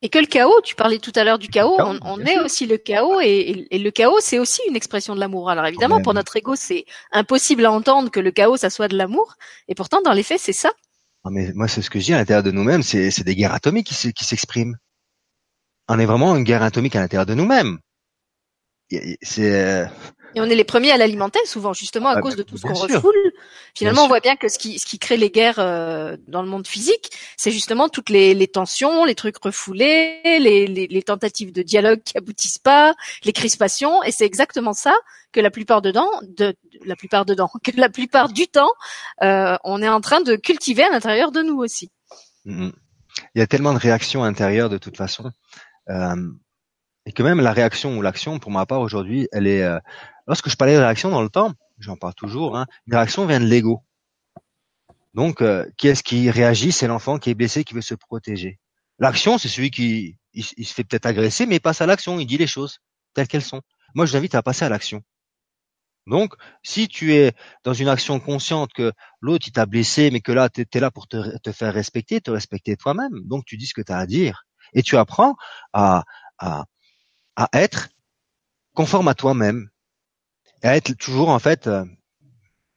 Et que le chaos, tu parlais tout à l'heure du chaos, on, est aussi le chaos et, le chaos c'est aussi une expression de l'amour. Alors évidemment pour notre ego c'est impossible à entendre que le chaos ça soit de l'amour et pourtant dans les faits c'est ça. mais moi c'est ce que je dis à l'intérieur de nous-mêmes, c'est des guerres atomiques qui s'expriment on est vraiment une guerre atomique à l'intérieur de nous-mêmes. C'est euh, et on est les premiers à l'alimenter souvent justement à cause de tout ce qu'on refoule. Finalement, on voit bien que ce qui, ce qui crée les guerres euh, dans le monde physique, c'est justement toutes les, les, tensions, les trucs refoulés, les, les, les, tentatives de dialogue qui aboutissent pas, les crispations, et c'est exactement ça que la plupart dedans, de, la plupart dedans, que la plupart du temps, euh, on est en train de cultiver à l'intérieur de nous aussi. Mm-hmm. Il y a tellement de réactions intérieures de toute façon. Euh, et que même la réaction ou l'action, pour ma part aujourd'hui, elle est. Euh, lorsque je parlais de réaction dans le temps, j'en parle toujours. Hein, une réaction vient de l'ego. Donc, euh, qui est-ce qui réagit? C'est l'enfant qui est blessé, qui veut se protéger. L'action, c'est celui qui il, se fait peut-être agresser, mais il passe à l'action, il dit les choses telles qu'elles sont. Moi, je vous invite à passer à l'action. Donc, si tu es dans une action consciente que l'autre il t'a blessé, mais que là tu es là pour te, te, faire respecter, te respecter toi-même, donc tu dis ce que tu as à dire et tu apprends à, à, à être conforme à toi-même et à être toujours en fait, euh,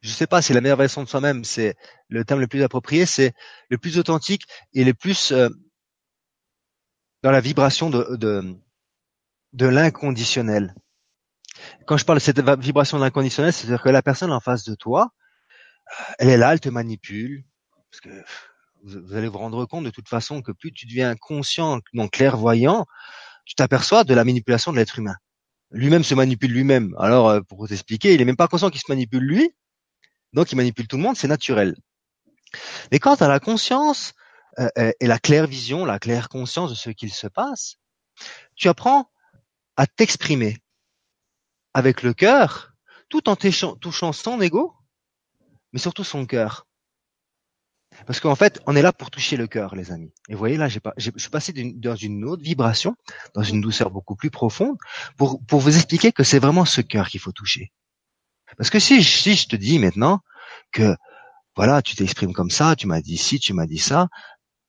je sais pas, c'est la meilleure version de soi-même, c'est le terme le plus approprié, c'est le plus authentique et le plus euh, dans la vibration de, de, de l'inconditionnel. Quand je parle de cette vibration de l'inconditionnel, c'est-à-dire que la personne en face de toi, elle est là, elle te manipule, parce que vous allez vous rendre compte de toute façon que plus tu deviens conscient, donc clairvoyant, tu t'aperçois de la manipulation de l'être humain. Lui-même se manipule lui-même. Alors, euh, pour vous expliquer, il est même pas conscient qu'il se manipule lui, donc il manipule tout le monde, c'est naturel. Mais quand tu as la conscience euh, euh, et la claire vision, la claire conscience de ce qu'il se passe, tu apprends à t'exprimer avec le cœur, tout en touchant son ego, mais surtout son cœur. Parce qu'en fait, on est là pour toucher le cœur, les amis. Et vous voyez, là, j'ai je suis passé dans une autre vibration, dans une douceur beaucoup plus profonde, pour, vous expliquer que c'est vraiment ce cœur qu'il faut toucher. Parce que si, si je te dis maintenant que, voilà, tu t'exprimes comme ça, tu m'as dit ci, tu m'as dit ça,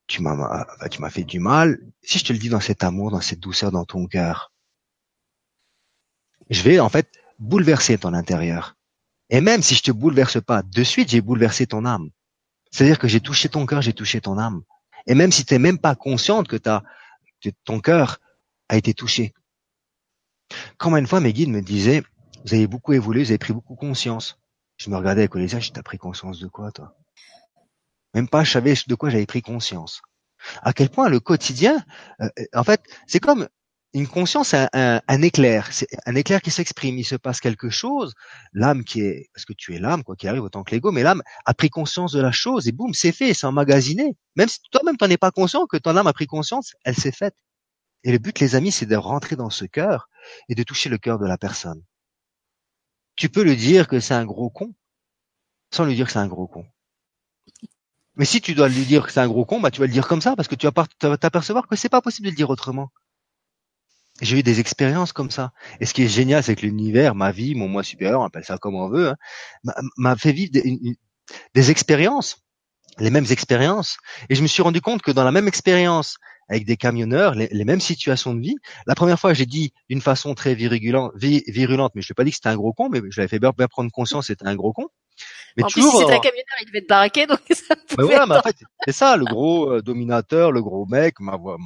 tu m'as, tu m'as fait du mal. Si je te le dis dans cet amour, dans cette douceur dans ton cœur, je vais en fait bouleverser ton intérieur. Et même si je te bouleverse pas de suite, j'ai bouleversé ton âme. C'est-à-dire que j'ai touché ton cœur, j'ai touché ton âme. Et même si tu n'es même pas consciente que, as, ton cœur a été touché. Quand une fois mes guides me disaient, vous avez beaucoup évolué, vous avez pris beaucoup conscience. Je me regardais avec les yeux, t'as pris conscience de quoi, toi? Même pas, je savais de quoi j'avais pris conscience. À quel point le quotidien, euh, en fait, c'est comme une conscience, un, un, éclair, c'est un éclair qui s'exprime. Il se passe quelque chose, l'âme qui est, parce que tu es l'âme, quoi qu'il arrive, autant que l'ego, mais l'âme a pris conscience de la chose et boum, c'est fait, c'est emmagasiné. Même si toi-même t'en es pas conscient, que ton âme a pris conscience, elle s'est faite. Et le but, les amis, c'est de rentrer dans ce cœur et de toucher le cœur de la personne. Tu peux lui dire que c'est un gros con, sans lui dire que c'est un gros con. Mais si tu dois lui dire que c'est un gros con, bah tu vas le dire comme ça parce que tu vas t'apercevoir que c'est pas possible de le dire autrement. J'ai eu des expériences comme ça. Et ce qui est génial, c'est que l'univers, ma vie, mon moi supérieur, on appelle ça comme on veut, hein, m'a fait vivre des, expériences, les mêmes expériences. Et je me suis rendu compte que dans la même expérience, avec des camionneurs, les, mêmes situations de vie. La première fois, j'ai dit d'une façon très virulente, virulente mais je ne l'ai pas dit que c'était un gros con, mais je l'avais fait bien, prendre conscience, c'était un gros con. Mais en plus, si c'était un camionneur, il devait donc ça mais voilà, mais en fait, c'est ça, le gros euh, dominateur, le gros mec, ma voix,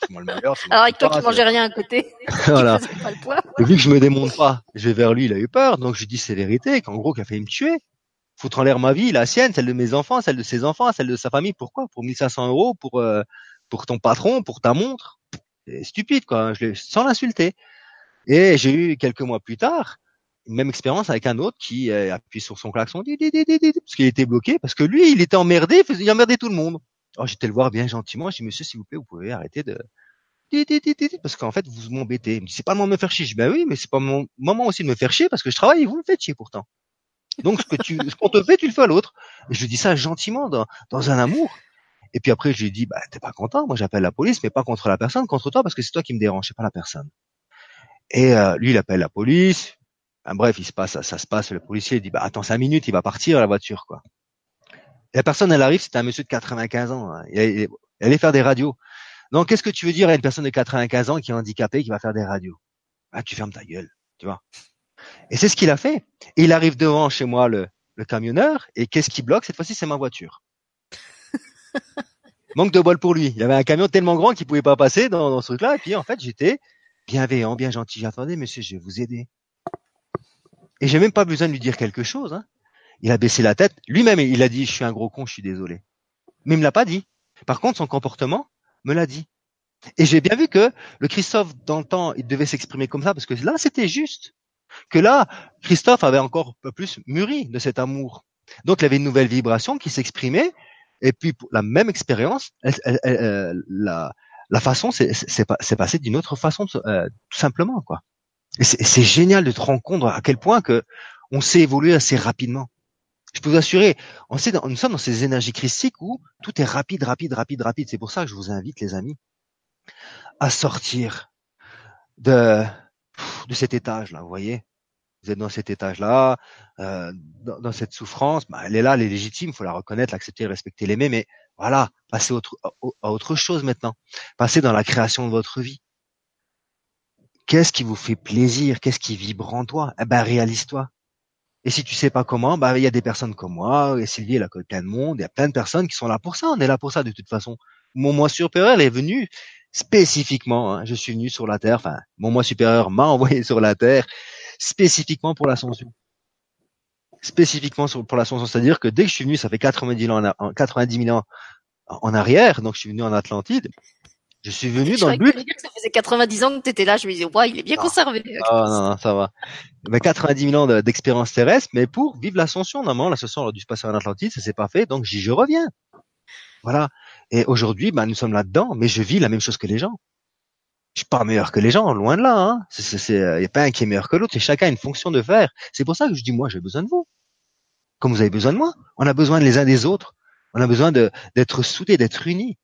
c'est moi le meilleur. Alors avec toi qui mangeais rien à côté, voilà. Et vu que je me démonte pas, je vais vers lui, il a eu peur, donc je dis c'est vérité, qu'en gros, qu'il a failli me tuer. Foutre en l'air ma vie, la sienne, celle de mes enfants, celle de ses enfants, celle de sa famille. Pourquoi? Pour 1500 euros, pour euh, pour ton patron, pour ta montre. C'est stupide, quoi. Je l'ai, sans l'insulter. Et j'ai eu quelques mois plus tard une même expérience avec un autre qui a appuyé sur son klaxon parce qu'il était bloqué, parce que lui, il était emmerdé, il, faisait, emmerdait tout le monde. Alors j'étais le voir bien gentiment, je dis monsieur, s'il vous plaît, vous pouvez arrêter de parce qu'en fait vous m'embêtez. Il me dit c'est pas le moment de me faire chier. Je dis ben oui, mais c'est pas mon moment aussi de me faire chier parce que je travaille et vous me faites chier pourtant. Donc ce que tu ce qu'on te fait, tu le fais à l'autre. Et je dis ça gentiment dans, dans un amour. Et puis après je lui dis bah t'es pas content, moi j'appelle la police, mais pas contre la personne, contre toi parce que c'est toi qui me dérange, c'est pas la personne. Et euh, lui il appelle la police, bref, il se passe, ça, se passe, le policier dit, bah, attends cinq minutes, il va partir la voiture, quoi. Et la personne, elle arrive, c'était un monsieur de 95 ans. Hein. Il, allait faire des radios. Donc, qu'est-ce que tu veux dire à une personne de 95 ans qui est handicapée, qui va faire des radios? Ah, tu fermes ta gueule, tu vois. Et c'est ce qu'il a fait. Et il arrive devant chez moi, le, le camionneur, et qu'est-ce qui bloque? Cette fois-ci, c'est ma voiture. Manque de bol pour lui. Il y avait un camion tellement grand qu'il pouvait pas passer dans, dans ce truc-là. Et puis, en fait, j'étais bienveillant, bien gentil. J'attendais, monsieur, je vais vous aider. Et j'ai même pas besoin de lui dire quelque chose. Hein. Il a baissé la tête. Lui-même, il a dit, je suis un gros con, je suis désolé. Mais il me l'a pas dit. Par contre, son comportement me l'a dit. Et j'ai bien vu que le Christophe, dans le temps, il devait s'exprimer comme ça, parce que là, c'était juste. Que là, Christophe avait encore un peu plus mûri de cet amour. Donc, il avait une nouvelle vibration qui s'exprimait. Et puis, pour la même expérience, euh, la, façon s'est passée d'une autre façon, euh, tout simplement, quoi. C'est génial de te rendre compte à quel point que on s'est évolué assez rapidement. Je peux vous assurer, on sait, nous sommes dans ces énergies christiques où tout est rapide, rapide, rapide, rapide. C'est pour ça que je vous invite, les amis, à sortir de, de cet étage-là, vous voyez, vous êtes dans cet étage-là, euh, dans, cette souffrance, bah, elle est là, elle est légitime, il faut la reconnaître, l'accepter, respecter, l'aimer, mais voilà, passez autre, à autre chose maintenant. Passez dans la création de votre vie. Qu'est-ce qui vous fait plaisir? Qu'est-ce qui vibre en toi? Eh ben, réalise-toi. Et si tu sais pas comment, bah il y a des personnes comme moi, et Sylvie, elle a plein de monde, il y a plein de personnes qui sont là pour ça. On est là pour ça de toute façon. Mon moi supérieur est venu spécifiquement. Hein, je suis venu sur la terre. Enfin, mon moi supérieur m'a envoyé sur la terre spécifiquement pour l'ascension. Spécifiquement pour l'ascension, c'est-à-dire que dès que je suis venu, ça fait 90 ans, en, 90 000 ans en arrière, donc je suis venu en Atlantide. Je suis venu dans le but. Dire que ça faisait 90 ans que tu étais là. Je me disais, ouais, il est bien ah. conservé. Ah non, non, ça va. Mais 90 000 ans d'expérience terrestre, mais pour vivre l'ascension. Normalement, l'ascension aurait dû se passer en Atlantide, ça s'est pas fait, donc j'y je reviens. Voilà. Et aujourd'hui, bah, nous sommes là-dedans, mais je vis la même chose que les gens. Je suis pas meilleur que les gens, loin de là. Hein. Il n'y a pas un qui est meilleur que l'autre, et chacun a une fonction de faire. C'est pour ça que je dis, moi, j'ai besoin de vous. Comme vous avez besoin de moi. On a besoin les uns des autres. On a besoin d'être soudés, d'être unis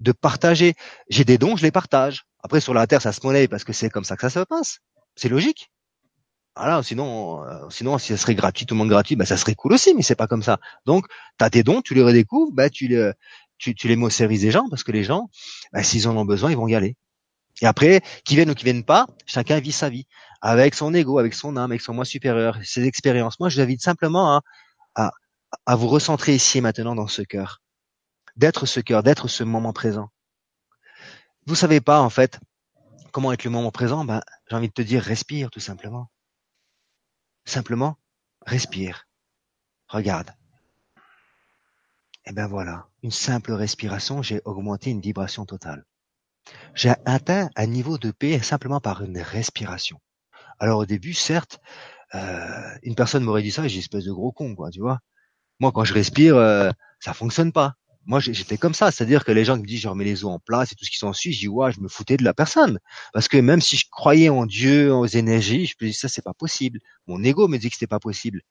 de partager. J'ai des dons, je les partage. Après, sur la terre, ça se monnaie parce que c'est comme ça que ça se passe. C'est logique. Voilà, sinon, euh, sinon, si ça serait gratuit, tout le monde gratuit, bah, ça serait cool aussi, mais c'est pas comme ça. Donc, tu as tes dons, tu les redécouvres, bah, tu, les, tu, tu les service des gens, parce que les gens, bah, s'ils en ont besoin, ils vont y aller. Et après, qu'ils viennent ou qu'ils viennent pas, chacun vit sa vie, avec son ego, avec son âme, avec son moi supérieur, ses expériences. Moi, je vous invite simplement à, à, à vous recentrer ici et maintenant dans ce cœur d'être ce cœur, d'être ce moment présent. Vous savez pas, en fait, comment être le moment présent, ben, j'ai envie de te dire, respire, tout simplement. Simplement, respire. Regarde. Et eh ben voilà, une simple respiration, j'ai augmenté une vibration totale. J'ai atteint un niveau de paix simplement par une respiration. Alors au début, certes, euh, une personne m'aurait dit ça, j'ai espèce de gros con, quoi, tu vois. Moi, quand je respire, euh, ça fonctionne pas moi j'étais comme ça, c'est-à-dire que les gens qui me disent je remets les os en place et tout ce qui s'ensuit, je dis ouais, je me foutais de la personne parce que même si je croyais en Dieu, aux énergies, je me dis ça c'est pas possible. Mon ego me dit que c'était pas possible.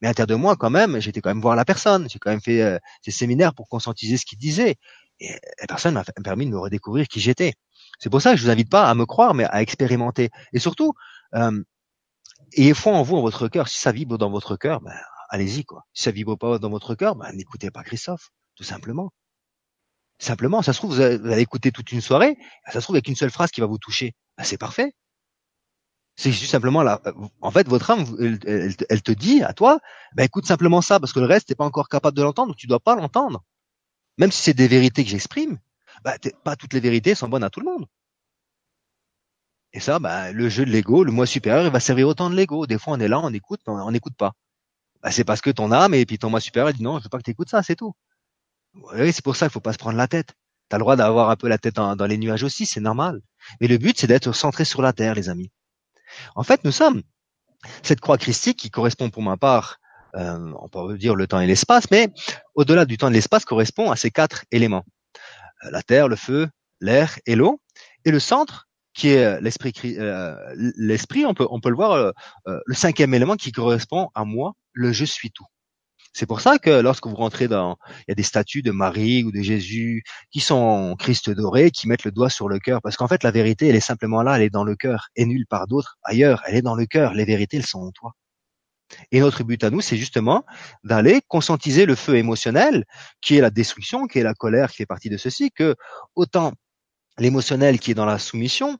Mais à l'intérieur de moi quand même, j'étais quand même voir la personne, j'ai quand même fait euh, ces séminaires pour conscientiser ce qu'il disait et la personne m'a permis de me redécouvrir qui j'étais. C'est pour ça que je vous invite pas à me croire mais à expérimenter et surtout euh, ayez foi en vous, en votre cœur. Si ça vibre dans votre cœur, ben allez-y quoi. Si ça vibre pas dans votre cœur, ben n'écoutez pas Christophe tout simplement. Simplement, ça se trouve, vous allez écouter toute une soirée, ça se trouve avec une seule phrase qui va vous toucher. Ben, c'est parfait. C'est juste simplement là. En fait, votre âme, elle, te dit à toi, ben écoute simplement ça, parce que le reste, t'es pas encore capable de l'entendre, tu dois pas l'entendre. Même si c'est des vérités que j'exprime, ben, pas toutes les vérités sont bonnes à tout le monde. Et ça, ben, le jeu de l'ego, le moi supérieur, il va servir autant de l'ego. Des fois, on est là, on écoute, on n'écoute pas. Ben, c'est parce que ton âme et puis ton moi supérieur dit non, je veux pas que tu écoutes ça, c'est tout. Oui, c'est pour ça qu'il faut pas se prendre la tête. Tu as le droit d'avoir un peu la tête dans, les nuages aussi, c'est normal. Mais le but, c'est d'être centré sur la terre, les amis. En fait, nous sommes cette croix christique qui correspond pour ma part, euh, on peut dire le temps et l'espace, mais au-delà du temps et de l'espace correspond à ces quatre éléments. Euh, la terre, le feu, l'air et l'eau. Et le centre, qui est euh, l'esprit, l'esprit, on peut, on peut le voir, le cinquième élément qui correspond à moi, le je suis tout. C'est pour ça que lorsque vous rentrez dans, il y a des statues de Marie ou de Jésus qui sont en Christ doré, qui mettent le doigt sur le cœur, parce qu'en fait la vérité, elle est simplement là, elle est dans le cœur, et nulle part d'autre ailleurs. Elle est dans le cœur. Les vérités, elles sont en toi. Et notre but à nous, c'est justement d'aller conscientiser le feu émotionnel, qui est la destruction, qui est la colère, qui fait partie de ceci, que autant l'émotionnel qui est dans la soumission,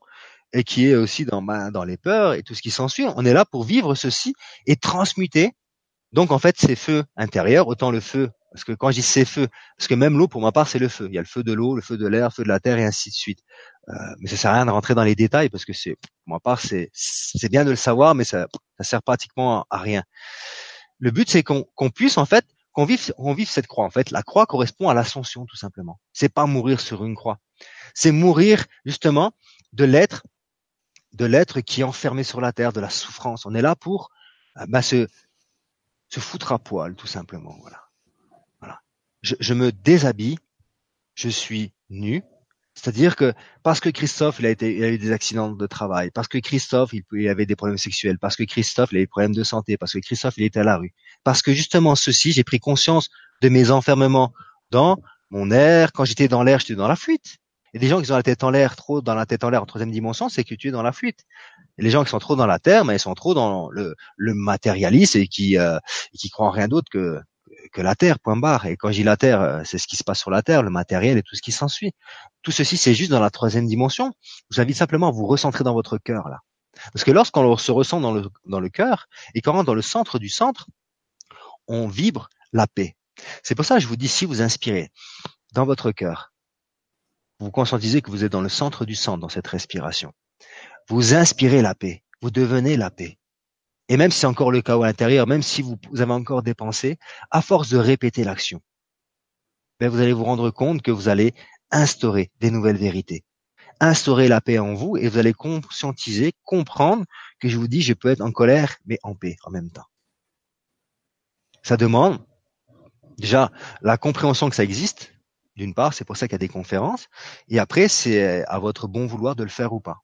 et qui est aussi dans, ben, dans les peurs et tout ce qui s'ensuit, on est là pour vivre ceci et transmuter donc en fait, ces feux intérieurs, autant le feu, parce que quand je dis ces feux, parce que même l'eau, pour ma part, c'est le feu. Il y a le feu de l'eau, le feu de l'air, le feu de la terre, et ainsi de suite. Euh, mais ça sert à rien de rentrer dans les détails, parce que c'est, pour ma part, c'est, c'est bien de le savoir, mais ça, ça sert pratiquement à rien. Le but, c'est qu'on, qu'on puisse en fait, qu'on vive, qu'on vive cette croix. En fait, la croix correspond à l'ascension, tout simplement. C'est pas mourir sur une croix. C'est mourir justement de l'être, de l'être qui est enfermé sur la terre, de la souffrance. On est là pour euh, bah, se, se foutre à poil, tout simplement. Voilà. Voilà. Je, je me déshabille, je suis nu. C'est-à-dire que parce que Christophe, il a eu des accidents de travail, parce que Christophe, il, il avait des problèmes sexuels, parce que Christophe, il avait des problèmes de santé, parce que Christophe, il était à la rue, parce que justement ceci, j'ai pris conscience de mes enfermements dans mon air. Quand j'étais dans l'air, j'étais dans la fuite. Et des gens qui ont la tête en l'air, trop dans la tête en l'air en troisième dimension, c'est que tu es dans la fuite. Les gens qui sont trop dans la terre, mais ils sont trop dans le, le matérialisme et qui euh, croient en rien d'autre que que la terre, point barre. Et quand je dis la terre, euh, c'est ce qui se passe sur la terre, le matériel et tout ce qui s'ensuit. Tout ceci, c'est juste dans la troisième dimension. Je vous invite simplement à vous recentrer dans votre cœur là. Parce que lorsqu'on se ressent dans le, dans le cœur et qu'on rentre dans le centre du centre, on vibre la paix. C'est pour ça que je vous dis, si vous inspirez dans votre cœur, vous conscientisez que vous êtes dans le centre du centre dans cette respiration. Vous inspirez la paix. Vous devenez la paix. Et même si c'est encore le chaos à l'intérieur, même si vous, avez encore des pensées, à force de répéter l'action, ben vous allez vous rendre compte que vous allez instaurer des nouvelles vérités, instaurer la paix en vous et vous allez conscientiser, comprendre que je vous dis, je peux être en colère, mais en paix en même temps. Ça demande déjà la compréhension que ça existe. D'une part, c'est pour ça qu'il y a des conférences. Et après, c'est à votre bon vouloir de le faire ou pas.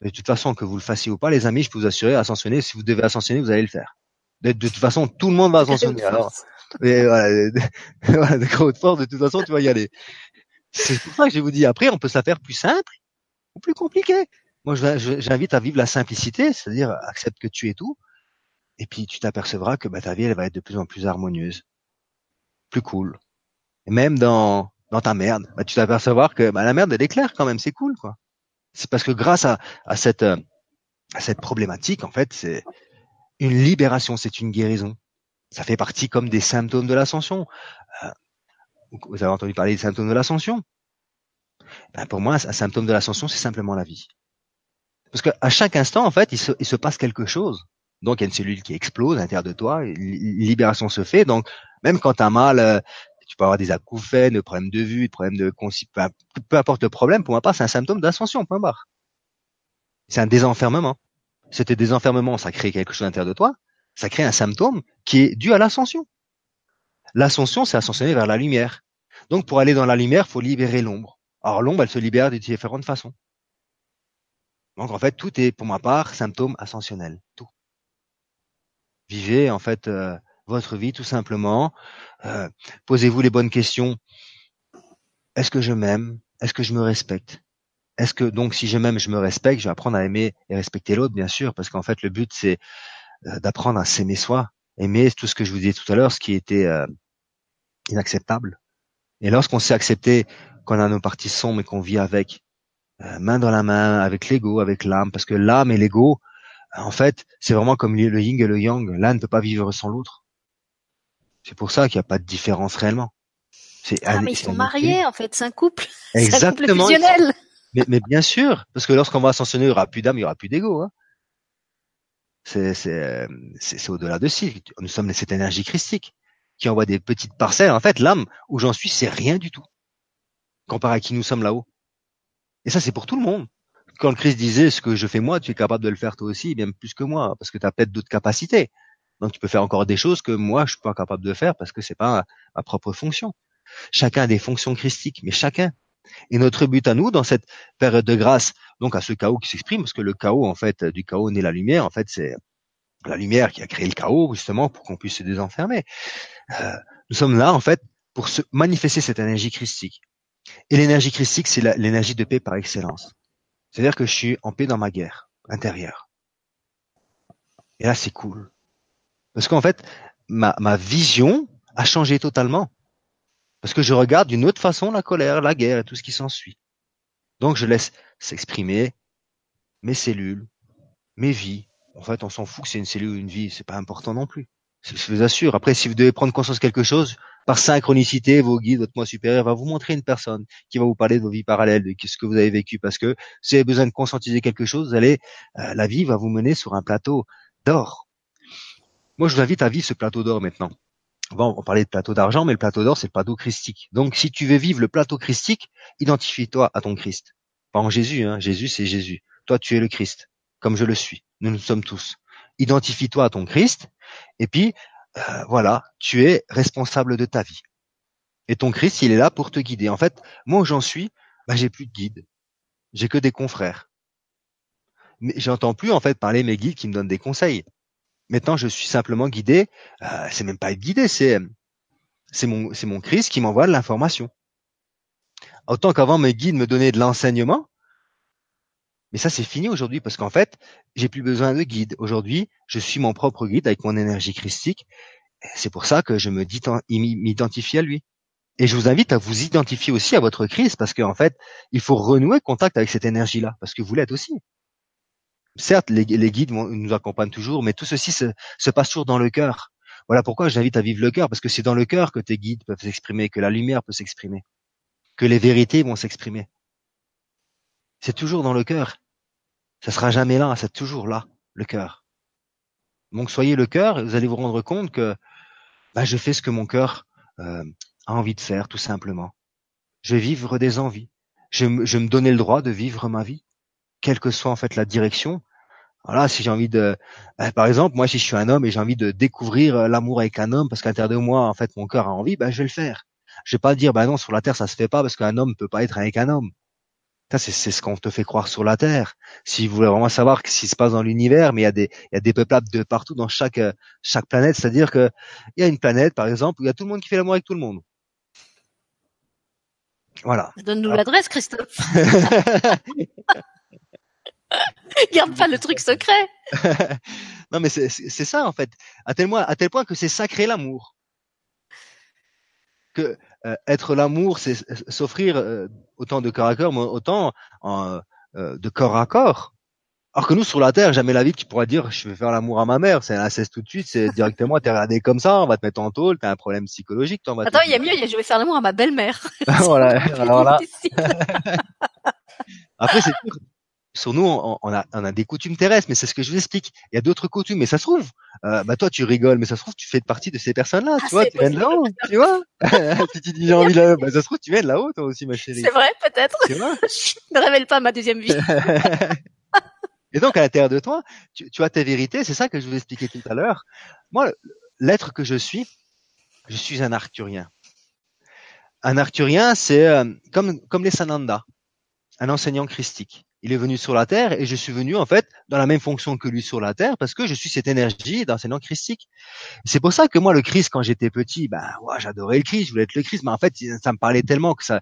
De toute façon, que vous le fassiez ou pas, les amis, je peux vous assurer, ascensionner, si vous devez ascensionner, vous allez le faire. De, toute façon, tout le monde va ascensionner. Alors, et voilà, de, voilà, de force, de toute façon, tu vas y aller. C'est pour ça que je vous dis, après, on peut se la faire plus simple ou plus compliqué. Moi, j'invite à vivre la simplicité, c'est-à-dire accepte que tu es tout, et puis tu t'apercevras que bah, ta vie, elle va être de plus en plus harmonieuse, plus cool. Même dans dans ta merde, bah, tu t'apercevoir que bah, la merde, elle est claire quand même, c'est cool, quoi. C'est parce que grâce à, à cette euh, à cette problématique, en fait, c'est une libération, c'est une guérison. Ça fait partie comme des symptômes de l'ascension. Euh, vous avez entendu parler des symptômes de l'ascension? Ben Pour moi, un symptôme de l'ascension, c'est simplement la vie. Parce qu'à chaque instant, en fait, il se, il se passe quelque chose. Donc, il y a une cellule qui explose à l'intérieur de toi, libération se fait. Donc, même quand tu as mal, euh, tu peux avoir des acouphènes, des problèmes de vue, des problèmes de peu, peu importe le problème, pour ma part, c'est un symptôme d'ascension, point barre. C'est un désenfermement. C'était désenfermement, ça crée quelque chose à l'intérieur de toi, ça crée un symptôme qui est dû à l'ascension. L'ascension, c'est ascensionner vers la lumière. Donc, pour aller dans la lumière, faut libérer l'ombre. Alors, l'ombre, elle se libère de différentes façons. Donc, en fait, tout est, pour ma part, symptôme ascensionnel. Tout. Vivez, en fait, euh, votre vie tout simplement. Euh, posez-vous les bonnes questions. Est-ce que je m'aime? Est-ce que je me respecte? Est-ce que donc si je m'aime, je me respecte, je vais apprendre à aimer et respecter l'autre, bien sûr, parce qu'en fait le but c'est euh, d'apprendre à s'aimer soi, aimer tout ce que je vous disais tout à l'heure, ce qui était euh, inacceptable. Et lorsqu'on sait accepter qu'on a nos parties sombres et qu'on vit avec, main dans la main, avec l'ego, avec l'âme, parce que l'âme et l'ego, en fait, c'est vraiment comme le yin et le yang. L'un ne peut pas vivre sans l'autre. C'est pour ça qu'il n'y a pas de différence réellement. ah, mais ils sont mariés, en fait, c'est un couple. Exactement. Mais, mais, bien sûr, parce que lorsqu'on va ascensionner, il n'y aura plus d'âme, il n'y aura plus d'ego. Hein. C'est, c'est, c'est, au-delà de ci. Nous sommes cette énergie christique qui envoie des petites parcelles. En fait, l'âme où j'en suis, c'est rien du tout. Comparé à qui nous sommes là-haut. Et ça, c'est pour tout le monde. Quand le Christ disait ce que je fais moi, tu es capable de le faire toi aussi, bien plus que moi, parce que tu as peut-être d'autres capacités. Donc tu peux faire encore des choses que moi je suis pas capable de faire parce que c'est pas ma propre fonction. Chacun a des fonctions christiques, mais chacun. Et notre but à nous dans cette période de grâce, donc à ce chaos qui s'exprime, parce que le chaos en fait du chaos naît la lumière. En fait, c'est la lumière qui a créé le chaos justement pour qu'on puisse se désenfermer. Euh, nous sommes là en fait pour se manifester cette énergie christique. Et l'énergie christique, c'est l'énergie de paix par excellence. C'est-à-dire que je suis en paix dans ma guerre intérieure. Et là, c'est cool. Parce qu'en fait, ma, vision a changé totalement. Parce que je regarde d'une autre façon la colère, la guerre et tout ce qui s'ensuit. Donc je laisse s'exprimer mes cellules, mes vies. En fait, on s'en fout que c'est une cellule ou une vie, c'est pas important non plus. Je vous assure. Après, si vous devez prendre conscience de quelque chose, par synchronicité, vos guides, votre moi supérieur va vous montrer une personne qui va vous parler de vos vies parallèles, de ce que vous avez vécu. Parce que si vous avez besoin de conscientiser quelque chose, vous allez, euh, la vie va vous mener sur un plateau d'or. Moi, je vous invite à vivre ce plateau d'or maintenant. Bon, on parlait de plateau d'argent, mais le plateau d'or, c'est le plateau christique. Donc, si tu veux vivre le plateau christique, identifie-toi à ton Christ. Pas en Jésus, hein. Jésus, c'est Jésus. Toi, tu es le Christ, comme je le suis. Nous, nous sommes tous. Identifie-toi à ton Christ, et puis, euh, voilà, tu es responsable de ta vie. Et ton Christ, il est là pour te guider. En fait, moi où j'en suis, bah, j'ai plus de guide. J'ai que des confrères. Mais j'entends plus, en fait, parler mes guides qui me donnent des conseils. Maintenant, je suis simplement guidé. Euh, c'est même pas être guidé, c'est c'est mon c'est mon Christ qui m'envoie de l'information. autant qu'avant mes guides me donnaient de l'enseignement. Mais ça, c'est fini aujourd'hui parce qu'en fait, j'ai plus besoin de guide. Aujourd'hui, je suis mon propre guide avec mon énergie christique. C'est pour ça que je me dis m'identifie à lui. Et je vous invite à vous identifier aussi à votre crise parce qu'en fait, il faut renouer contact avec cette énergie-là parce que vous l'êtes aussi. Certes, les, guides nous accompagnent toujours, mais tout ceci se, se passe toujours dans le cœur. Voilà pourquoi j'invite à vivre le cœur parce que c'est dans le cœur que tes guides peuvent s'exprimer, que la lumière peut s'exprimer, que les vérités vont s'exprimer. C'est toujours dans le cœur. Ça sera jamais là, c'est toujours là, le cœur. Donc soyez le cœur vous allez vous rendre compte que bah, je fais ce que mon cœur euh, a envie de faire, tout simplement. Je vais vivre des envies. Je, je me donner le droit de vivre ma vie, quelle que soit en fait la direction. Voilà, si j'ai envie de, bah, par exemple, moi si je suis un homme et j'ai envie de découvrir euh, l'amour avec un homme parce qu'à l'intérieur de moi, en fait, mon cœur a envie, bah, je vais le faire. Je vais pas dire, bah non, sur la terre ça se fait pas parce qu'un homme peut pas être avec un homme. Ça, c'est, c'est ce qu'on te fait croire sur la terre. Si vous voulez vraiment savoir ce qui se passe dans l'univers, mais il y a des, il y a des peuplades de partout dans chaque, euh, chaque planète. C'est-à-dire que il y a une planète, par exemple, où il y a tout le monde qui fait l'amour avec tout le monde. Voilà. Donne-nous l'adresse, Christophe. Garde pas le truc secret. non, mais c'est ça en fait. À tel, point, à tel point que c'est sacré l'amour. Que euh, être l'amour, c'est s'offrir euh, autant de corps à corps, mais autant euh, de corps à corps. Alors que nous, sur la Terre, jamais la vie tu pourras dire je vais faire l'amour à ma mère, c'est un inceste tout de suite, c'est directement t'es regardé comme ça, on va te mettre en tôle, t'as un problème psychologique. Attends, il y a mieux, il y a je vais faire l'amour à ma belle-mère. voilà, alors là. Après, c'est sur nous, on, a, on a des coutumes terrestres, mais c'est ce que je vous explique. Il y a d'autres coutumes, mais ça se trouve, euh, bah toi tu rigoles, mais ça se trouve tu fais partie de ces personnes-là, tu ah, vois, tu viens de là-haut, tu vois. si tu dis j'ai envie là, bah ça se trouve tu viens de là-haut toi aussi ma chérie. C'est vrai, peut-être. je ne révèle pas ma deuxième vie. Et donc à l'intérieur de toi, tu, tu as tes vérités, c'est ça que je vous expliquais tout à l'heure. Moi, l'être que je suis, je suis un arcturien. Un arcturien, c'est euh, comme comme les Sananda, un enseignant christique il est venu sur la terre et je suis venu en fait dans la même fonction que lui sur la terre parce que je suis cette énergie d'enseignant christique. C'est pour ça que moi le Christ quand j'étais petit, ben ouais, j'adorais le Christ, je voulais être le Christ, mais en fait ça me parlait tellement que ça,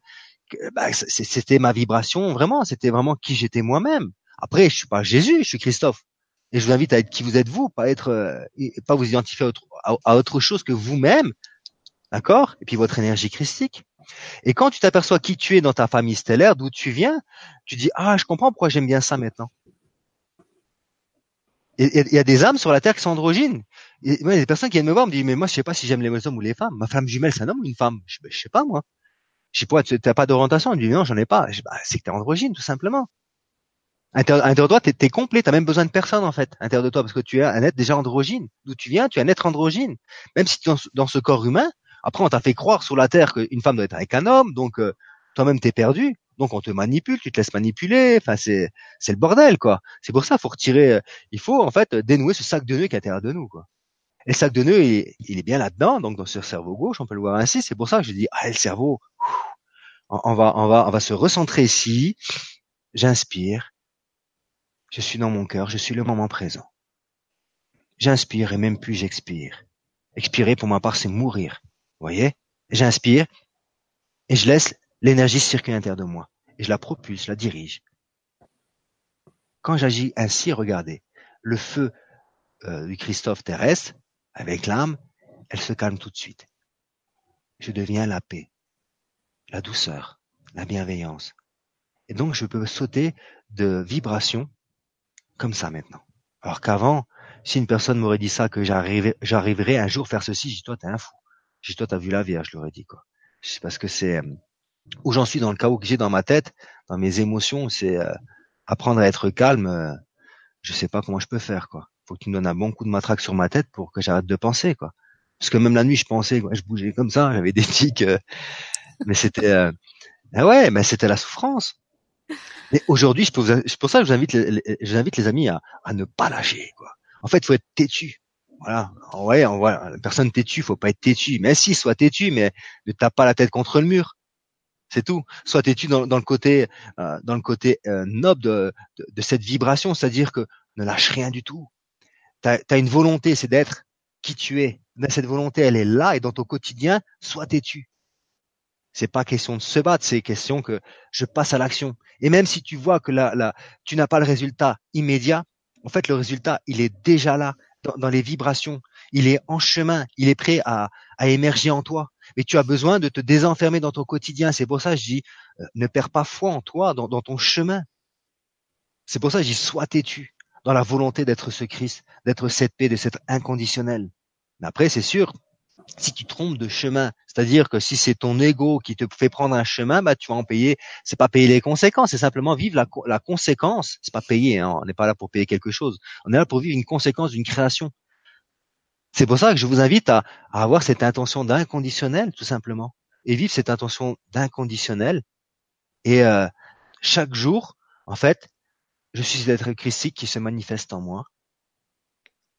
ben, c'était ma vibration vraiment, c'était vraiment qui j'étais moi-même. Après je suis pas Jésus, je suis Christophe. Et je vous invite à être qui vous êtes vous, pas être, euh, pas vous identifier à autre chose que vous-même, d'accord? Et puis votre énergie christique. Et quand tu t'aperçois qui tu es dans ta famille stellaire, d'où tu viens, tu dis ah je comprends pourquoi j'aime bien ça maintenant. Il y, a des âmes sur la terre qui sont androgynes. Il y a des personnes qui viennent me voir me disent mais moi je sais pas si j'aime les hommes ou les femmes. Ma femme jumelle c'est un homme ou une femme? Je, ben, sais pas moi. Je sais pas, tu n'as pas d'orientation? Je dis non j'en ai pas. Bah, c'est que tu es androgyne tout simplement. À l'intérieur de toi, tu es, complet, tu même besoin de personne en fait, à l'intérieur de toi, parce que tu es un être déjà androgyne. D'où tu viens, tu es un être androgyne. Même si tu es dans ce corps humain, après, on t'a fait croire sur la terre qu'une femme doit être avec un homme, donc euh, toi-même t'es perdu. Donc on te manipule, tu te laisses manipuler. Enfin, c'est c'est le bordel, quoi. C'est pour ça, faut retirer. Euh, il faut en fait dénouer ce sac de nœuds qui est à l'intérieur de nous, quoi. Et le sac de nœuds, il, est bien là-dedans, donc dans ce cerveau gauche, on peut le voir ainsi. C'est pour ça que je dis, ah, le cerveau, on, va, on va, on va se recentrer ici. J'inspire. Je suis dans mon cœur. Je suis le moment présent. J'inspire et même plus j'expire. Expirer pour ma part, c'est mourir. Voyez? J'inspire et je laisse l'énergie circuler à l'intérieur de moi. Et je la propulse, je la dirige. Quand j'agis ainsi, regardez, le feu euh, du Christophe terrestre, avec l'âme, elle se calme tout de suite. Je deviens la paix, la douceur, la bienveillance. Et donc je peux sauter de vibrations comme ça maintenant. Alors qu'avant, si une personne m'aurait dit ça, que j'arriverais un jour faire ceci, je dis toi t'es un fou. J'ai toi, t'as vu la Vierge, je l'aurais dit, quoi. C'est parce que c'est euh, où j'en suis dans le chaos que j'ai dans ma tête, dans mes émotions, c'est euh, apprendre à être calme. Euh, je sais pas comment je peux faire, quoi. Faut que tu me donnes un bon coup de matraque sur ma tête pour que j'arrête de penser, quoi. Parce que même la nuit, je pensais, je bougeais comme ça, j'avais des tics, mais c'était, ah ouais, mais c'était la souffrance. Mais aujourd'hui, je c'est pour ça que j'invite les, j'invite les amis à, à ne pas lâcher, quoi. En fait, faut être têtu voilà, ouais, on personne têtu, faut pas être têtu. Mais si, sois têtu, mais ne tape pas la tête contre le mur. C'est tout. Sois têtu dans, le côté, euh, dans le côté euh, noble de, de, cette vibration, c'est-à-dire que ne lâche rien du tout. Tu as, une volonté, c'est d'être qui tu es. Mais cette volonté, elle est là et dans ton quotidien, sois têtu. C'est pas question de se battre, c'est question que je passe à l'action. Et même si tu vois que là, là, tu n'as pas le résultat immédiat, en fait, le résultat, il est déjà là, dans, les vibrations. Il est en chemin, il est prêt à, à émerger en toi. Mais tu as besoin de te désenfermer dans ton quotidien. C'est pour ça que je dis, euh, ne perds pas foi en toi, dans, ton chemin. C'est pour ça que je dis, sois têtu dans la volonté d'être ce Christ, d'être cette paix, de cette inconditionnel. Mais après, c'est sûr, si tu trompes de chemin, c'est-à-dire que si c'est ton ego qui te fait prendre un chemin, bah tu vas en payer. C'est pas payer les conséquences, c'est simplement vivre la, la conséquence. C'est pas payer, hein, on n'est pas là pour payer quelque chose. On est là pour vivre une conséquence d'une création. C'est pour ça que je vous invite à, avoir cette intention d'inconditionnel, tout simplement, et vivre cette intention d'inconditionnel. Et euh, chaque jour, en fait, je suis l'être christique qui se manifeste en moi.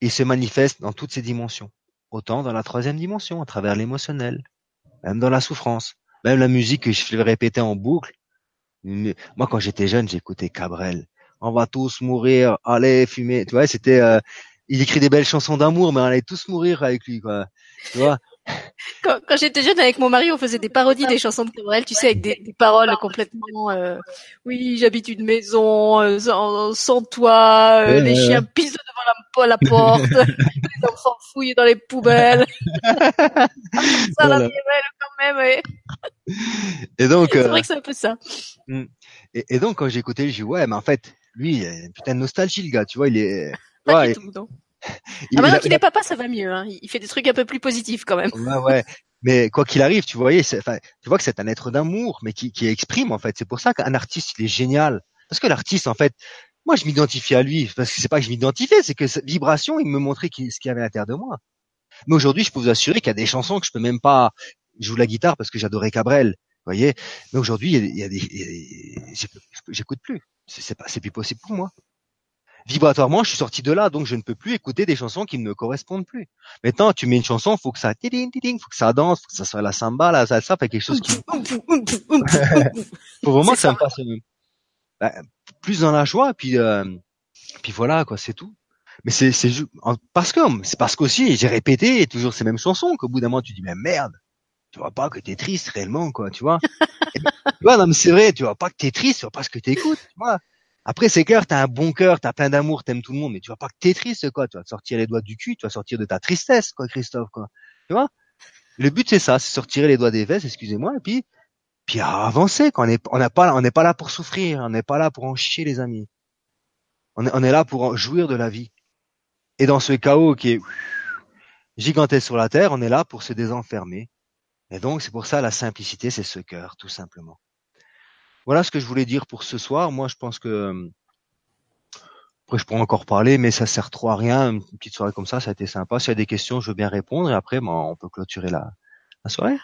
Il se manifeste dans toutes ses dimensions autant dans la troisième dimension, à travers l'émotionnel, même dans la souffrance, même la musique que je répéter en boucle. Moi, quand j'étais jeune, j'écoutais Cabrel. On va tous mourir, allez fumer. Tu vois, c'était, euh, il écrit des belles chansons d'amour, mais on allait tous mourir avec lui, quoi. Tu vois? Quand, quand j'étais jeune avec mon mari, on faisait des parodies des chansons de Cabrel, tu sais, avec des, des paroles complètement. Euh, oui, j'habite une maison euh, sans, sans toit, euh, les chiens pissent devant la, la porte, les enfants fouillent dans les poubelles. ça, la vie est belle quand même. Ouais. Et donc. C'est vrai que c'est un peu ça. Hmm. Et, et donc quand j'ai écouté, je dis ouais, mais en fait, lui, il a une putain de nostalgie, le gars. Tu vois, il est. Ouais, tout. Il- Ah, maintenant qu'il est papa, ça va mieux. Hein. Il fait des trucs un peu plus positifs quand même. Ouais, ouais. Mais quoi qu'il arrive, tu voyais, tu vois que c'est un être d'amour, mais qui, qui exprime en fait. C'est pour ça qu'un artiste, il est génial. Parce que l'artiste, en fait, moi, je m'identifie à lui. Parce que c'est pas que je m'identifiais, c'est que cette vibration, il me montrait ce qu'il y avait à l'intérieur de moi. Mais aujourd'hui, je peux vous assurer qu'il y a des chansons que je peux même pas. Je joue la guitare parce que j'adorais Cabrel, vous voyez. Mais aujourd'hui, il y a, des, j'écoute- plus. C'est pas, c'est plus possible pour moi. Vibratoirement, je suis sorti de là, donc je ne peux plus écouter des chansons qui ne me correspondent plus. Maintenant, tu mets une chanson, faut que ça, tiding, tiding, faut que ça danse, faut que ça soit la samba, la salsa, fait quelque chose qui, faut vraiment que ça ça. me fasse euh, bah, plus dans la joie, puis, euh, puis voilà, quoi, c'est tout. Mais c'est, c'est parce que, c'est parce qu'aussi, j'ai répété toujours ces mêmes chansons qu'au bout d'un moment, tu dis, mais merde, tu vois pas que t'es triste réellement, quoi, tu vois. Et puis, tu vois, non, mais c'est vrai, tu vois pas que t'es triste, tu vois pas ce que t'écoutes, tu vois. Après, c'est clair, t'as un bon cœur, t'as plein d'amour, t'aimes tout le monde, mais tu vois pas que t'es triste, quoi. Tu vas te sortir les doigts du cul, tu vas sortir de ta tristesse, quoi, Christophe, quoi. Tu vois? Le but, c'est ça, c'est sortir les doigts des vestes, excusez-moi, et puis, puis avancer, quoi. On n'est on n'est pas là, on n'est pas là pour souffrir, on n'est pas là pour en chier, les amis. On est, on est là pour en jouir de la vie. Et dans ce chaos qui est gigantesque sur la terre, on est là pour se désenfermer. Et donc, c'est pour ça, la simplicité, c'est ce cœur, tout simplement. Voilà ce que je voulais dire pour ce soir. Moi, je pense que, euh, après, je pourrais encore parler, mais ça sert trop à rien. Une petite soirée comme ça, ça a été sympa. S'il y a des questions, je veux bien répondre. Et après, ben, on peut clôturer la, la soirée?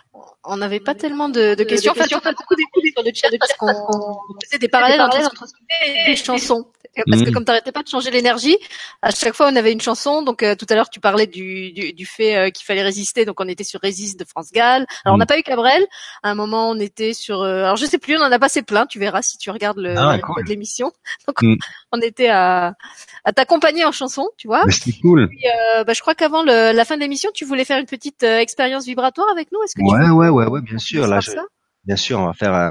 On n'avait pas tellement de, de questions. En fait, on a beaucoup d'écoutes sur le chat parce qu'on faisait des parallèles entre ce et les chansons. Parce que Mhm. comme t'arrêtais pas de changer l'énergie, à chaque fois on avait une chanson. Donc euh, tout à l'heure tu parlais du, du, du fait euh, qu'il fallait résister. Donc on était sur Résiste de France Gall. Alors on Mhm. n'a pas eu Cabrel. À un moment on était sur. euh, alors je sais plus. On en a passé plein. Tu verras si tu regardes le Ah, le cool. de l'émission. Donc Mhm. On était à, à t'accompagner en chanson, tu vois. C'était cool. Puis, euh, bah, je crois qu'avant la fin de l'émission, tu voulais faire une petite euh, expérience vibratoire avec nous. Est-ce que tu Ouais, veux ouais, ouais, ouais, bien sûr. Là, je, bien sûr, on va faire, euh,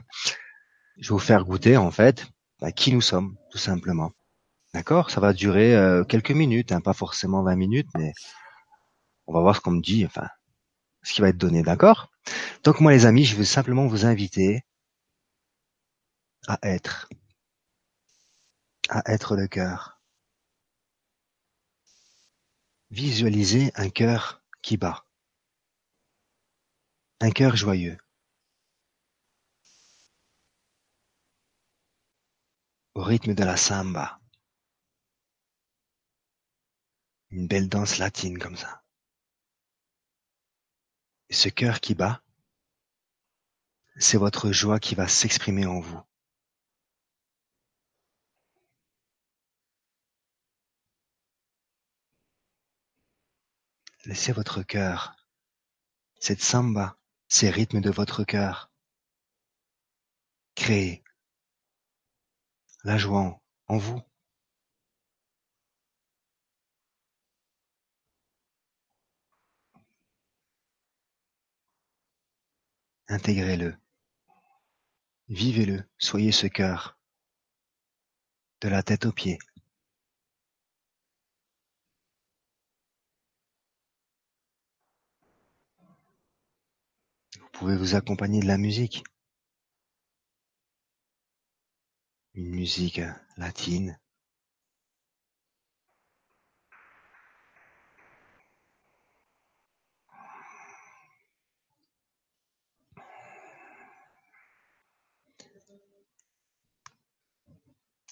je vais vous faire goûter, en fait, bah, qui nous sommes, tout simplement. D'accord? Ça va durer euh, quelques minutes, hein, pas forcément 20 minutes, mais on va voir ce qu'on me dit, enfin, ce qui va être donné, d'accord? Donc moi, les amis, je veux simplement vous inviter à être, à être le cœur. Visualisez un cœur qui bat. Un cœur joyeux. Au rythme de la samba. Une belle danse latine comme ça. Ce cœur qui bat, c'est votre joie qui va s'exprimer en vous. Laissez votre cœur, cette samba, ces rythmes de votre cœur, créer la joie en vous. Intégrez-le. Vivez-le, soyez ce cœur, de la tête aux pieds. Vous pouvez vous accompagner de la musique. Une musique latine.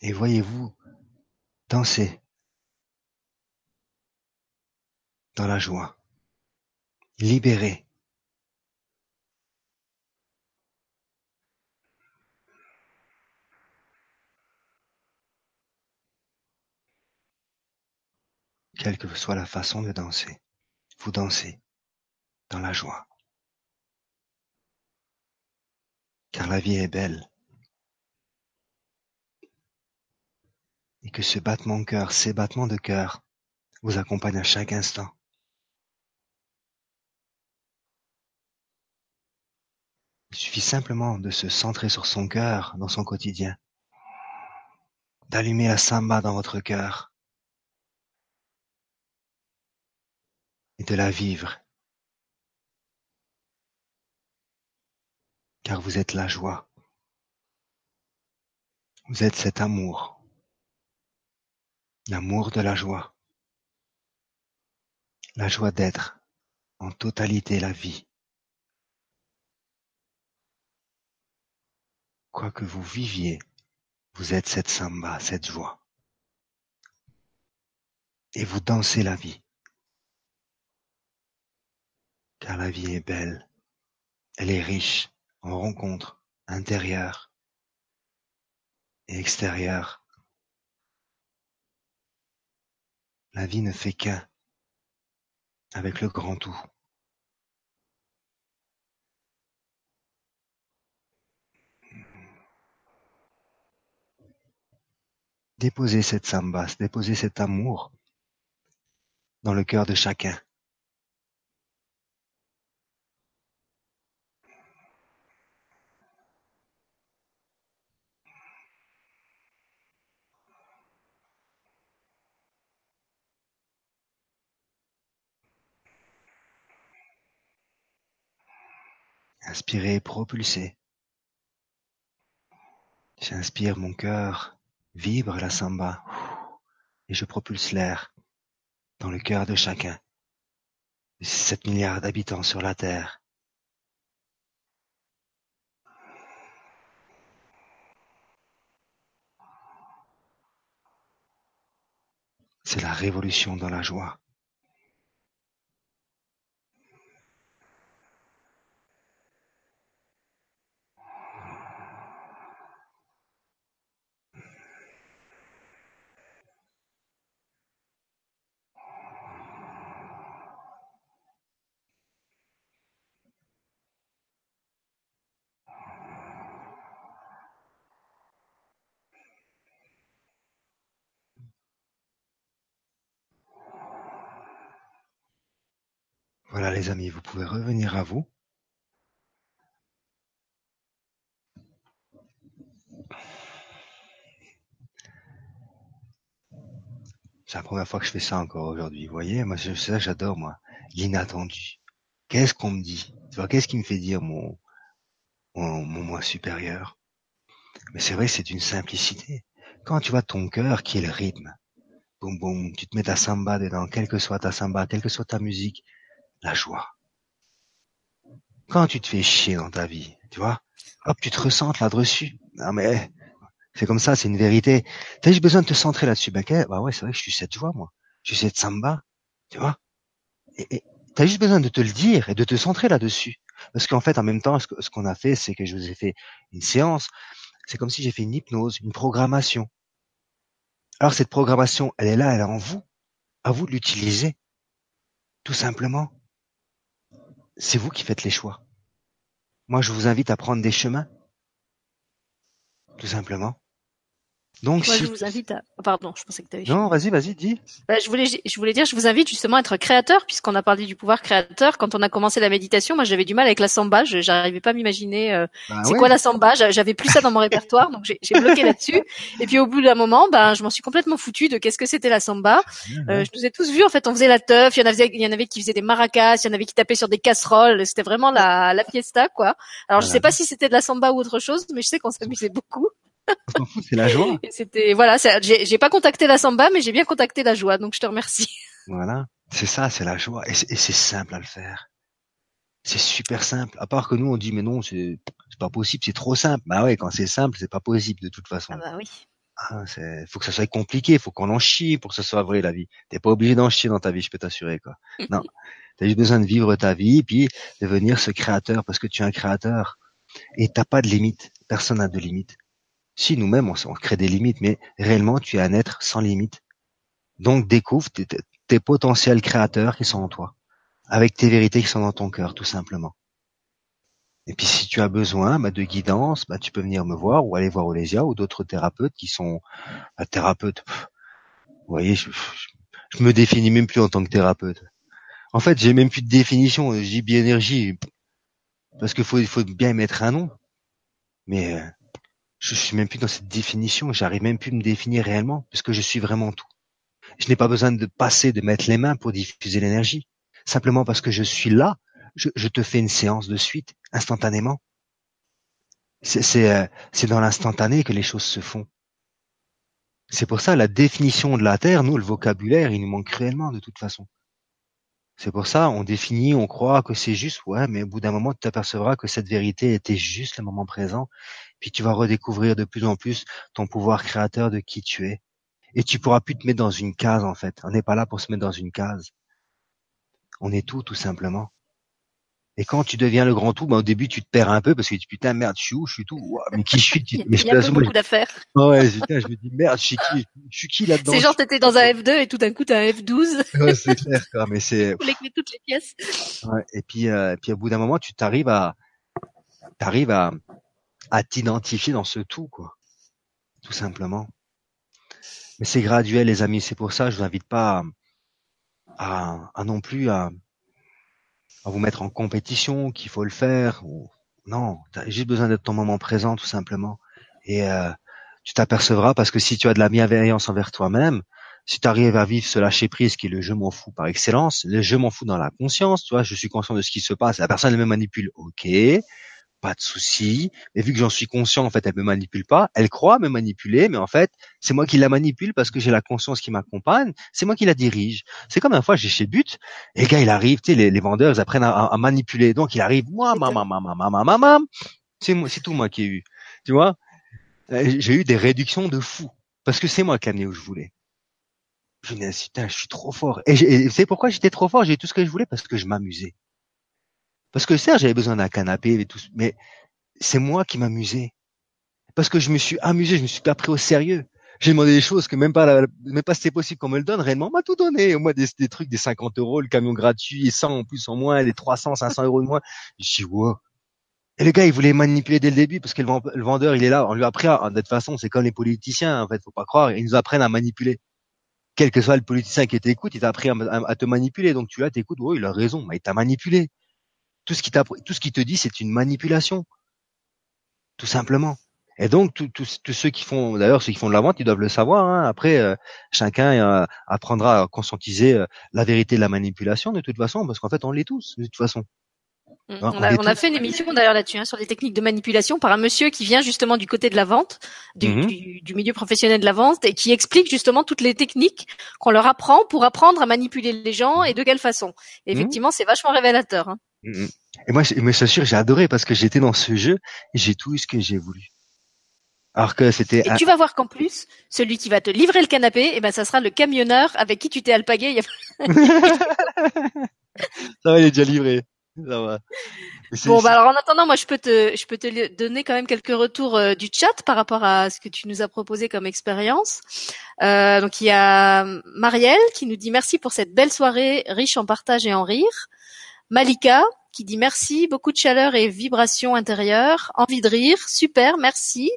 Et voyez-vous danser dans la joie, libéré. Quelle que soit la façon de danser, vous dansez dans la joie. Car la vie est belle. et que ce battement de cœur, ces battements de cœur vous accompagnent à chaque instant. Il suffit simplement de se centrer sur son cœur dans son quotidien, d'allumer la samba dans votre cœur de la vivre. Car vous êtes la joie. Vous êtes cet amour. L'amour de la joie. La joie d'être en totalité la vie. Quoi que vous viviez, vous êtes cette samba, cette joie. Et vous dansez la vie. Car la vie est belle. Elle est riche en rencontres intérieures et extérieures. La vie ne fait qu'un avec le grand tout. Déposez cette samba, déposez cet amour dans le cœur de chacun. Inspirez, propulsez. J'inspire, mon cœur vibre la samba et je propulse l'air dans le cœur de chacun. 7 milliards d'habitants sur la Terre. C'est la révolution dans la joie. Voilà les amis, vous pouvez revenir à vous. C'est la première fois que je fais ça encore aujourd'hui. Vous voyez, moi c'est ça j'adore moi, l'inattendu. Qu'est-ce qu'on me dit? Tu qu'est-ce qui me fait dire mon moi supérieur? Mais c'est vrai, c'est d'une simplicité. Quand tu vois ton cœur qui est le rythme, boum boum, tu te mets ta samba dedans, quelle que soit ta samba, quelle que soit ta musique, la joie. Quand tu te fais chier dans ta vie, tu vois, hop, tu te ressentes là-dessus. Non mais c'est comme ça, c'est une vérité. T'as juste besoin de te centrer là-dessus. Ben, bah ouais, c'est vrai que je suis cette joie, moi. Je suis cette samba, tu vois. Et, et t'as juste besoin de te le dire et de te centrer là-dessus. Parce qu'en fait, en même temps, ce qu'on a fait, c'est que je vous ai fait une séance. C'est comme si j'ai fait une hypnose, une programmation. Alors cette programmation, elle est là, elle est en vous. À vous de l'utiliser. Tout simplement c'est vous qui faites les choix. Moi, je vous invite à prendre des chemins, tout simplement. Donc, Moi, je vous invite à. Pardon, je pensais que tu avais. Non, vas-y, vas-y, dis. Bah, je voulais, je voulais dire, je vous invite justement à être créateur, puisqu'on a parlé du pouvoir créateur. Quand on a commencé la méditation, moi, j'avais du mal avec la samba. Je n'arrivais pas à m'imaginer. Euh, bah c'est quoi la samba J'avais plus ça dans mon répertoire, donc j'ai bloqué là-dessus. Et puis au bout d'un moment, ben, je m'en suis complètement foutu de qu'est-ce que c'était la samba. Euh, je nous ai tous vus. En fait, on faisait la teuf. Il y en avait, il y en avait qui faisaient des maracas. Il y en avait qui tapaient sur des casseroles. C'était vraiment la, la fiesta, quoi. Alors, je sais pas si c'était de la samba ou autre chose, mais je sais qu'on s'amusait beaucoup. c'est la joie. C'était voilà, j'ai pas contacté la samba, mais j'ai bien contacté la joie, donc je te remercie. Voilà, c'est ça, c'est la joie, et c'est simple à le faire. C'est super simple. À part que nous on dit mais non, c'est pas possible, c'est trop simple. Bah ouais, quand c'est simple, c'est pas possible de toute façon. Ah bah oui. Ah, c'est, faut que ça soit compliqué, faut qu'on en chie pour que ce soit vrai la vie. T'es pas obligé d'en chier dans ta vie, je peux t'assurer quoi. non, t'as juste besoin de vivre ta vie, puis devenir ce créateur parce que tu es un créateur et t'as pas de limite. Personne n'a de limite. Si nous-mêmes, on, crée des limites, mais réellement, tu es un être sans limite. Donc découvre tes, potentiels créateurs qui sont en toi, avec tes vérités qui sont dans ton cœur, tout simplement. Et puis si tu as besoin bah, de guidance, bah, tu peux venir me voir ou aller voir Olesia ou d'autres thérapeutes qui sont bah, thérapeutes. vous voyez, je, je, me définis même plus en tant que thérapeute. En fait, j'ai même plus de définition. J'ai énergie parce qu'il faut, faut bien mettre un nom. Mais euh, je suis même plus dans cette définition, j'arrive même plus à me définir réellement, parce que je suis vraiment tout. Je n'ai pas besoin de passer, de mettre les mains pour diffuser l'énergie. Simplement parce que je suis là, je, te fais une séance de suite, instantanément. C'est euh, dans l'instantané que les choses se font. C'est pour ça la définition de la Terre, nous, le vocabulaire, il nous manque cruellement de toute façon. C'est pour ça, on définit, on croit que c'est juste, ouais, mais au bout d'un moment, tu t'apercevras que cette vérité était juste le moment présent, puis tu vas redécouvrir de plus en plus ton pouvoir créateur de qui tu es. Et tu pourras plus te mettre dans une case, en fait. On n'est pas là pour se mettre dans une case. On est tout, tout simplement. Et quand tu deviens le grand tout, ben, au début, tu te perds un peu parce que tu putain, merde, je suis où, je suis tout, mais qui je suis, mais Il y a beaucoup d'affaires. Ouais, putain, je me dis, merde, je suis qui, je suis qui là-dedans? C'est genre, t'étais dans un F2 et tout d'un coup, t'as un F12. Ouais, c'est clair, quoi, mais c'est. Toutes les pièces. Ouais, et puis, euh, puis au bout d'un moment, tu t'arrives à, t'arrives à, à t'identifier dans ce tout, quoi. Tout simplement. Mais c'est graduel, les amis. C'est pour ça, je vous invite pas à, à, à non plus à, à vous mettre en compétition, qu'il faut le faire. Ou... Non, tu juste besoin d'être ton moment présent tout simplement. Et euh, tu t'apercevras parce que si tu as de la bienveillance envers toi-même, si tu arrives à vivre ce lâcher prise qui est le je m'en fous par excellence, le je m'en fous dans la conscience, tu vois, je suis conscient de ce qui se passe, la personne elle me manipule, ok, pas de souci. Mais vu que j'en suis conscient, en fait, elle me manipule pas. Elle croit me manipuler, mais en fait, c'est moi qui la manipule parce que j'ai la conscience qui m'accompagne. C'est moi qui la dirige. C'est comme une fois, j'ai chez But, et le gars, il arrive, tu sais, les, vendeurs, ils apprennent à, manipuler. Donc, il arrive, moi, maman, maman, maman, maman, c'est moi, c'est tout moi qui ai eu. Tu vois, euh, j'ai eu des réductions de fou parce que c'est moi qui ai amené où je voulais. Je me dis, putain, je suis trop fort. Et, et c'est pourquoi j'étais trop fort. J'ai tout ce que je voulais parce que je m'amusais. Parce que certes, j'avais besoin d'un canapé et tout, mais c'est moi qui m'amusais. Parce que je me suis amusé, je me suis pas pris au sérieux. J'ai demandé des choses que même pas, même pas c'était possible qu'on me le donne. Réellement, on m'a tout donné. Moi, des, des, trucs, des 50 euros, le camion gratuit, 100 en plus en moins, des 300, 500 euros de moins. Je dis, wow. Et le gars, il voulait manipuler dès le début parce que le, vendeur, il est là. On lui a appris, de toute façon, c'est comme les politiciens, en fait, faut pas croire. Ils nous apprennent à manipuler. Quel que soit le politicien qui t'écoute, il t'a appris à, te manipuler. Donc tu là, t'écoutes, oh, il a raison, mais il t'a manipulé. Tout ce qui tout ce qui te dit, c'est une manipulation, tout simplement. Et donc tous ceux qui font, d'ailleurs ceux qui font de la vente, ils doivent le savoir. Hein. Après, euh, chacun euh, apprendra à conscientiser euh, la vérité de la manipulation de toute façon, parce qu'en fait, on l'est tous de toute façon. Mm. on, a, fait une émission d'ailleurs là-dessus hein, sur les techniques de manipulation par un monsieur qui vient justement du côté de la vente, du, mm-hmm. du, milieu professionnel de la vente et qui explique justement toutes les techniques qu'on leur apprend pour apprendre à manipuler les gens et de quelle façon. Et mm-hmm. effectivement, c'est vachement révélateur. Hein. Mm, mm. Et moi, je m'assure, j'ai adoré parce que j'étais dans ce jeu et j'ai tout eu ce que j'ai voulu. Alors que c'était. Et tu vas voir qu'en plus, celui qui va te livrer le canapé, eh ben, ça sera le camionneur avec qui tu t'es alpagué. ça va, il est déjà livré. Ça va. Bon, bah alors en attendant, moi je peux te, je peux te donner quand même quelques retours euh, du chat par rapport à ce que tu nous as proposé comme expérience. Euh, donc il y a Marielle qui nous dit merci pour cette belle soirée riche en partage et en rire. Malika qui dit merci, beaucoup de chaleur et vibration intérieure, envie de rire, super, merci.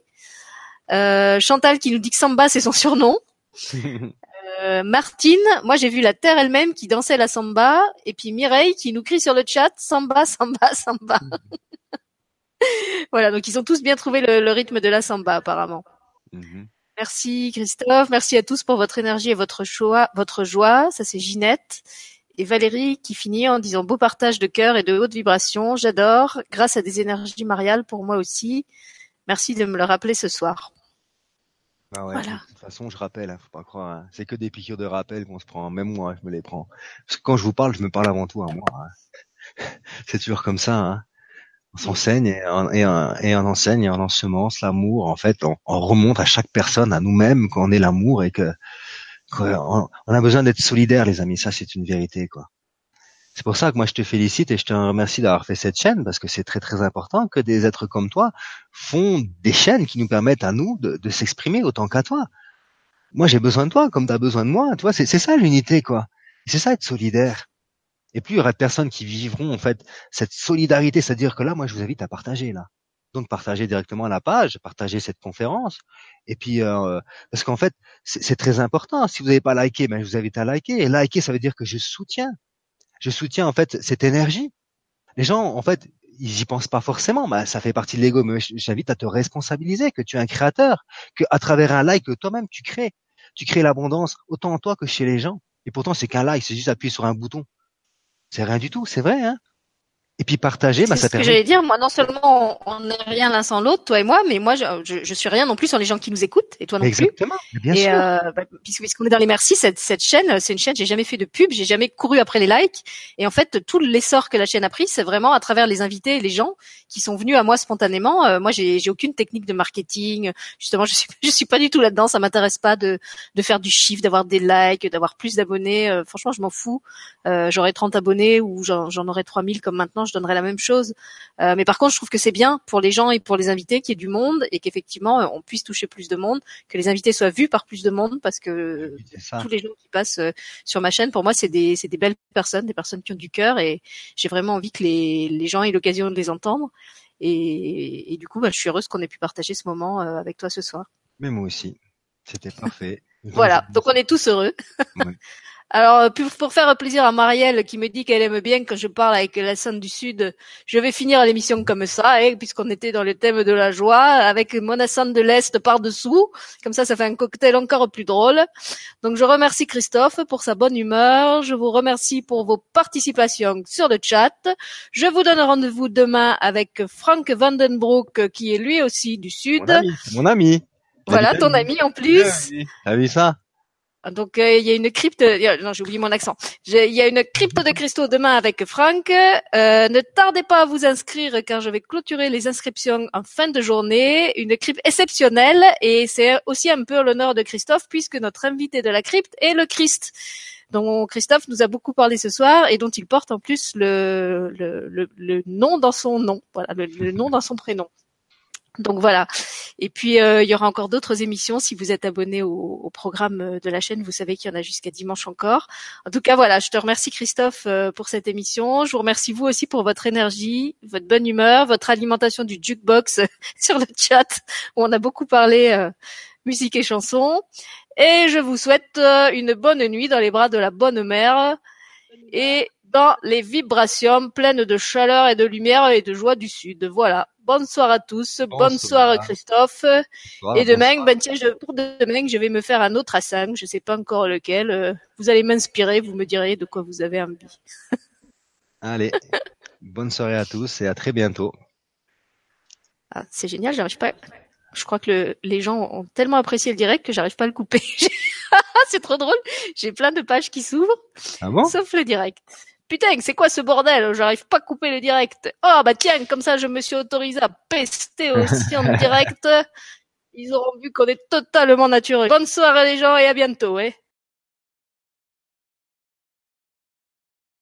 Euh, Chantal qui nous dit que Samba c'est son surnom. Euh, Martine, moi j'ai vu la terre elle-même qui dansait la samba, et puis Mireille qui nous crie sur le chat samba, samba, samba. voilà, donc ils ont tous bien trouvé le, rythme de la samba apparemment. Mhm. Merci Christophe, merci à tous pour votre énergie et votre joie. Votre joie, ça c'est Ginette. Et Valérie qui finit en disant beau partage de cœur et de haute vibration, j'adore, grâce à des énergies mariales pour moi aussi. Merci de me le rappeler ce soir. Ah ouais, De toute façon, je rappelle, hein, faut pas croire. Hein. C'est que des piqûres de rappel qu'on se prend. Même moi, je me les prends. Parce que quand je vous parle, je me parle avant tout à moi. Hein. C'est toujours comme ça. Hein. On s'enseigne et, on, et, on, enseigne et on ensemence l'amour. En fait, on, remonte à chaque personne, à nous-mêmes, qu'on est l'amour et que, on, a besoin d'être solidaire, les amis. Ça, c'est une vérité, quoi. C'est pour ça que moi je te félicite et je te remercie d'avoir fait cette chaîne parce que c'est très très important que des êtres comme toi font des chaînes qui nous permettent à nous de, s'exprimer autant qu'à toi. Moi j'ai besoin de toi comme tu as besoin de moi. Toi c'est ça l'unité quoi. C'est ça être solidaire. Et plus il y aura de personnes qui vivront en fait cette solidarité, c'est-à-dire que là moi je vous invite à partager là. Donc partager directement la page, partager cette conférence. Et puis euh, parce qu'en fait c'est très important. Si vous n'avez pas liké, ben je vous invite à liker. Et liker ça veut dire que je soutiens je soutiens en fait cette énergie. Les gens, en fait, ils y pensent pas forcément. Bah, ça fait partie de l'ego, mais j'invite à te responsabiliser, que tu es un créateur, que à travers un like, toi-même tu crées, tu crées l'abondance autant en toi que chez les gens. Et pourtant, c'est qu'un like, c'est juste appuyer sur un bouton. C'est rien du tout, c'est vrai, hein et puis partager, bah, ça permet. ce que j'allais dire. Moi, non seulement on n'est rien l'un sans l'autre, toi et moi, mais moi, je, je, suis rien non plus sans les gens qui nous écoutent, et toi non Exactement, plus. Bien et sûr. Euh, bah, puisqu'on est dans les merci, cette, cette chaîne, c'est une chaîne. J'ai jamais fait de pub, j'ai jamais couru après les likes. Et en fait, tout l'essor que la chaîne a pris, c'est vraiment à travers les invités et les gens qui sont venus à moi spontanément. Euh, moi, j'ai, j'ai aucune technique de marketing. Justement, je suis, je suis pas du tout là-dedans. Ça m'intéresse pas de, de faire du chiffre, d'avoir des likes, d'avoir plus d'abonnés. Euh, franchement, je m'en fous. Euh, j'aurais 30 abonnés ou j'en, j'en aurais 3000 comme maintenant, je donnerais la même chose. Euh, mais par contre, je trouve que c'est bien pour les gens et pour les invités qu'il y ait du monde et qu'effectivement on puisse toucher plus de monde, que les invités soient vus par plus de monde parce que tous les gens qui passent euh, sur ma chaîne, pour moi, c'est des, des belles personnes, des personnes qui ont du cœur et j'ai vraiment envie que les, les gens aient l'occasion de les entendre. Et, et du coup, bah, je suis heureuse qu'on ait pu partager ce moment euh, avec toi ce soir. Mais moi aussi, c'était parfait. voilà, donc on est tous heureux. Alors, euh, pour faire plaisir à Marielle qui me dit qu'elle aime bien quand je parle avec la scène du Sud, je vais finir l'émission comme ça, hein, puisqu'on était dans le thème de la joie, avec mon accent de l'Est par-dessous. Comme ça, ça fait un cocktail encore plus drôle. Donc, je remercie Christophe pour sa bonne humeur. Je vous remercie pour vos participations sur le chat. Je vous donne rendez-vous demain avec Frank Vandenbroek, qui est lui aussi du Sud. Mon ami. Mon ami. Voilà, ton ami en plus. T'as vu ça? Donc euh, il y a une crypte, non j'ai oublié mon accent. Il y a une crypte de cristaux demain avec Franck. Euh, ne tardez pas à vous inscrire car je vais clôturer les inscriptions en fin de journée. Une crypte exceptionnelle et c'est aussi un peu l'honneur de Christophe puisque notre invité de la crypte est le Christ dont Christophe nous a beaucoup parlé ce soir et dont il porte en plus le, le, le, nom dans son nom, voilà, le nom dans son prénom. Donc voilà. Et puis euh, il y aura encore d'autres émissions. Si vous êtes abonné au, programme euh, de la chaîne, vous savez qu'il y en a jusqu'à dimanche encore. En tout cas, voilà, je te remercie Christophe euh, pour cette émission. Je vous remercie vous aussi pour votre énergie, votre bonne humeur, votre alimentation du jukebox sur le chat où on a beaucoup parlé musique et chansons. Et je vous souhaite une bonne nuit dans les bras de la bonne mère et dans les vibrations pleines de chaleur et de lumière et de joie du sud. Voilà. Bonne soirée à tous. Bonne soirée Christophe. et demain, ben tiens, je, pour demain, je vais me faire un autre 5. Je sais pas encore lequel. Euh, vous allez m'inspirer. Vous me direz de quoi vous avez envie. Allez. Bonne soirée à tous et à très bientôt. Ah, c'est génial. J'arrive pas. Je crois que les gens ont tellement apprécié le direct que j'arrive pas à le couper. c'est trop drôle. J'ai plein de pages qui s'ouvrent. Ah bon? Sauf le direct. Putain, c'est quoi ce bordel? J'arrive pas à couper le direct. Oh bah tiens, comme ça je me suis autorisé à pester aussi en direct. Ils auront vu qu'on est totalement naturel. Bonne soirée les gens et à bientôt. Ouais.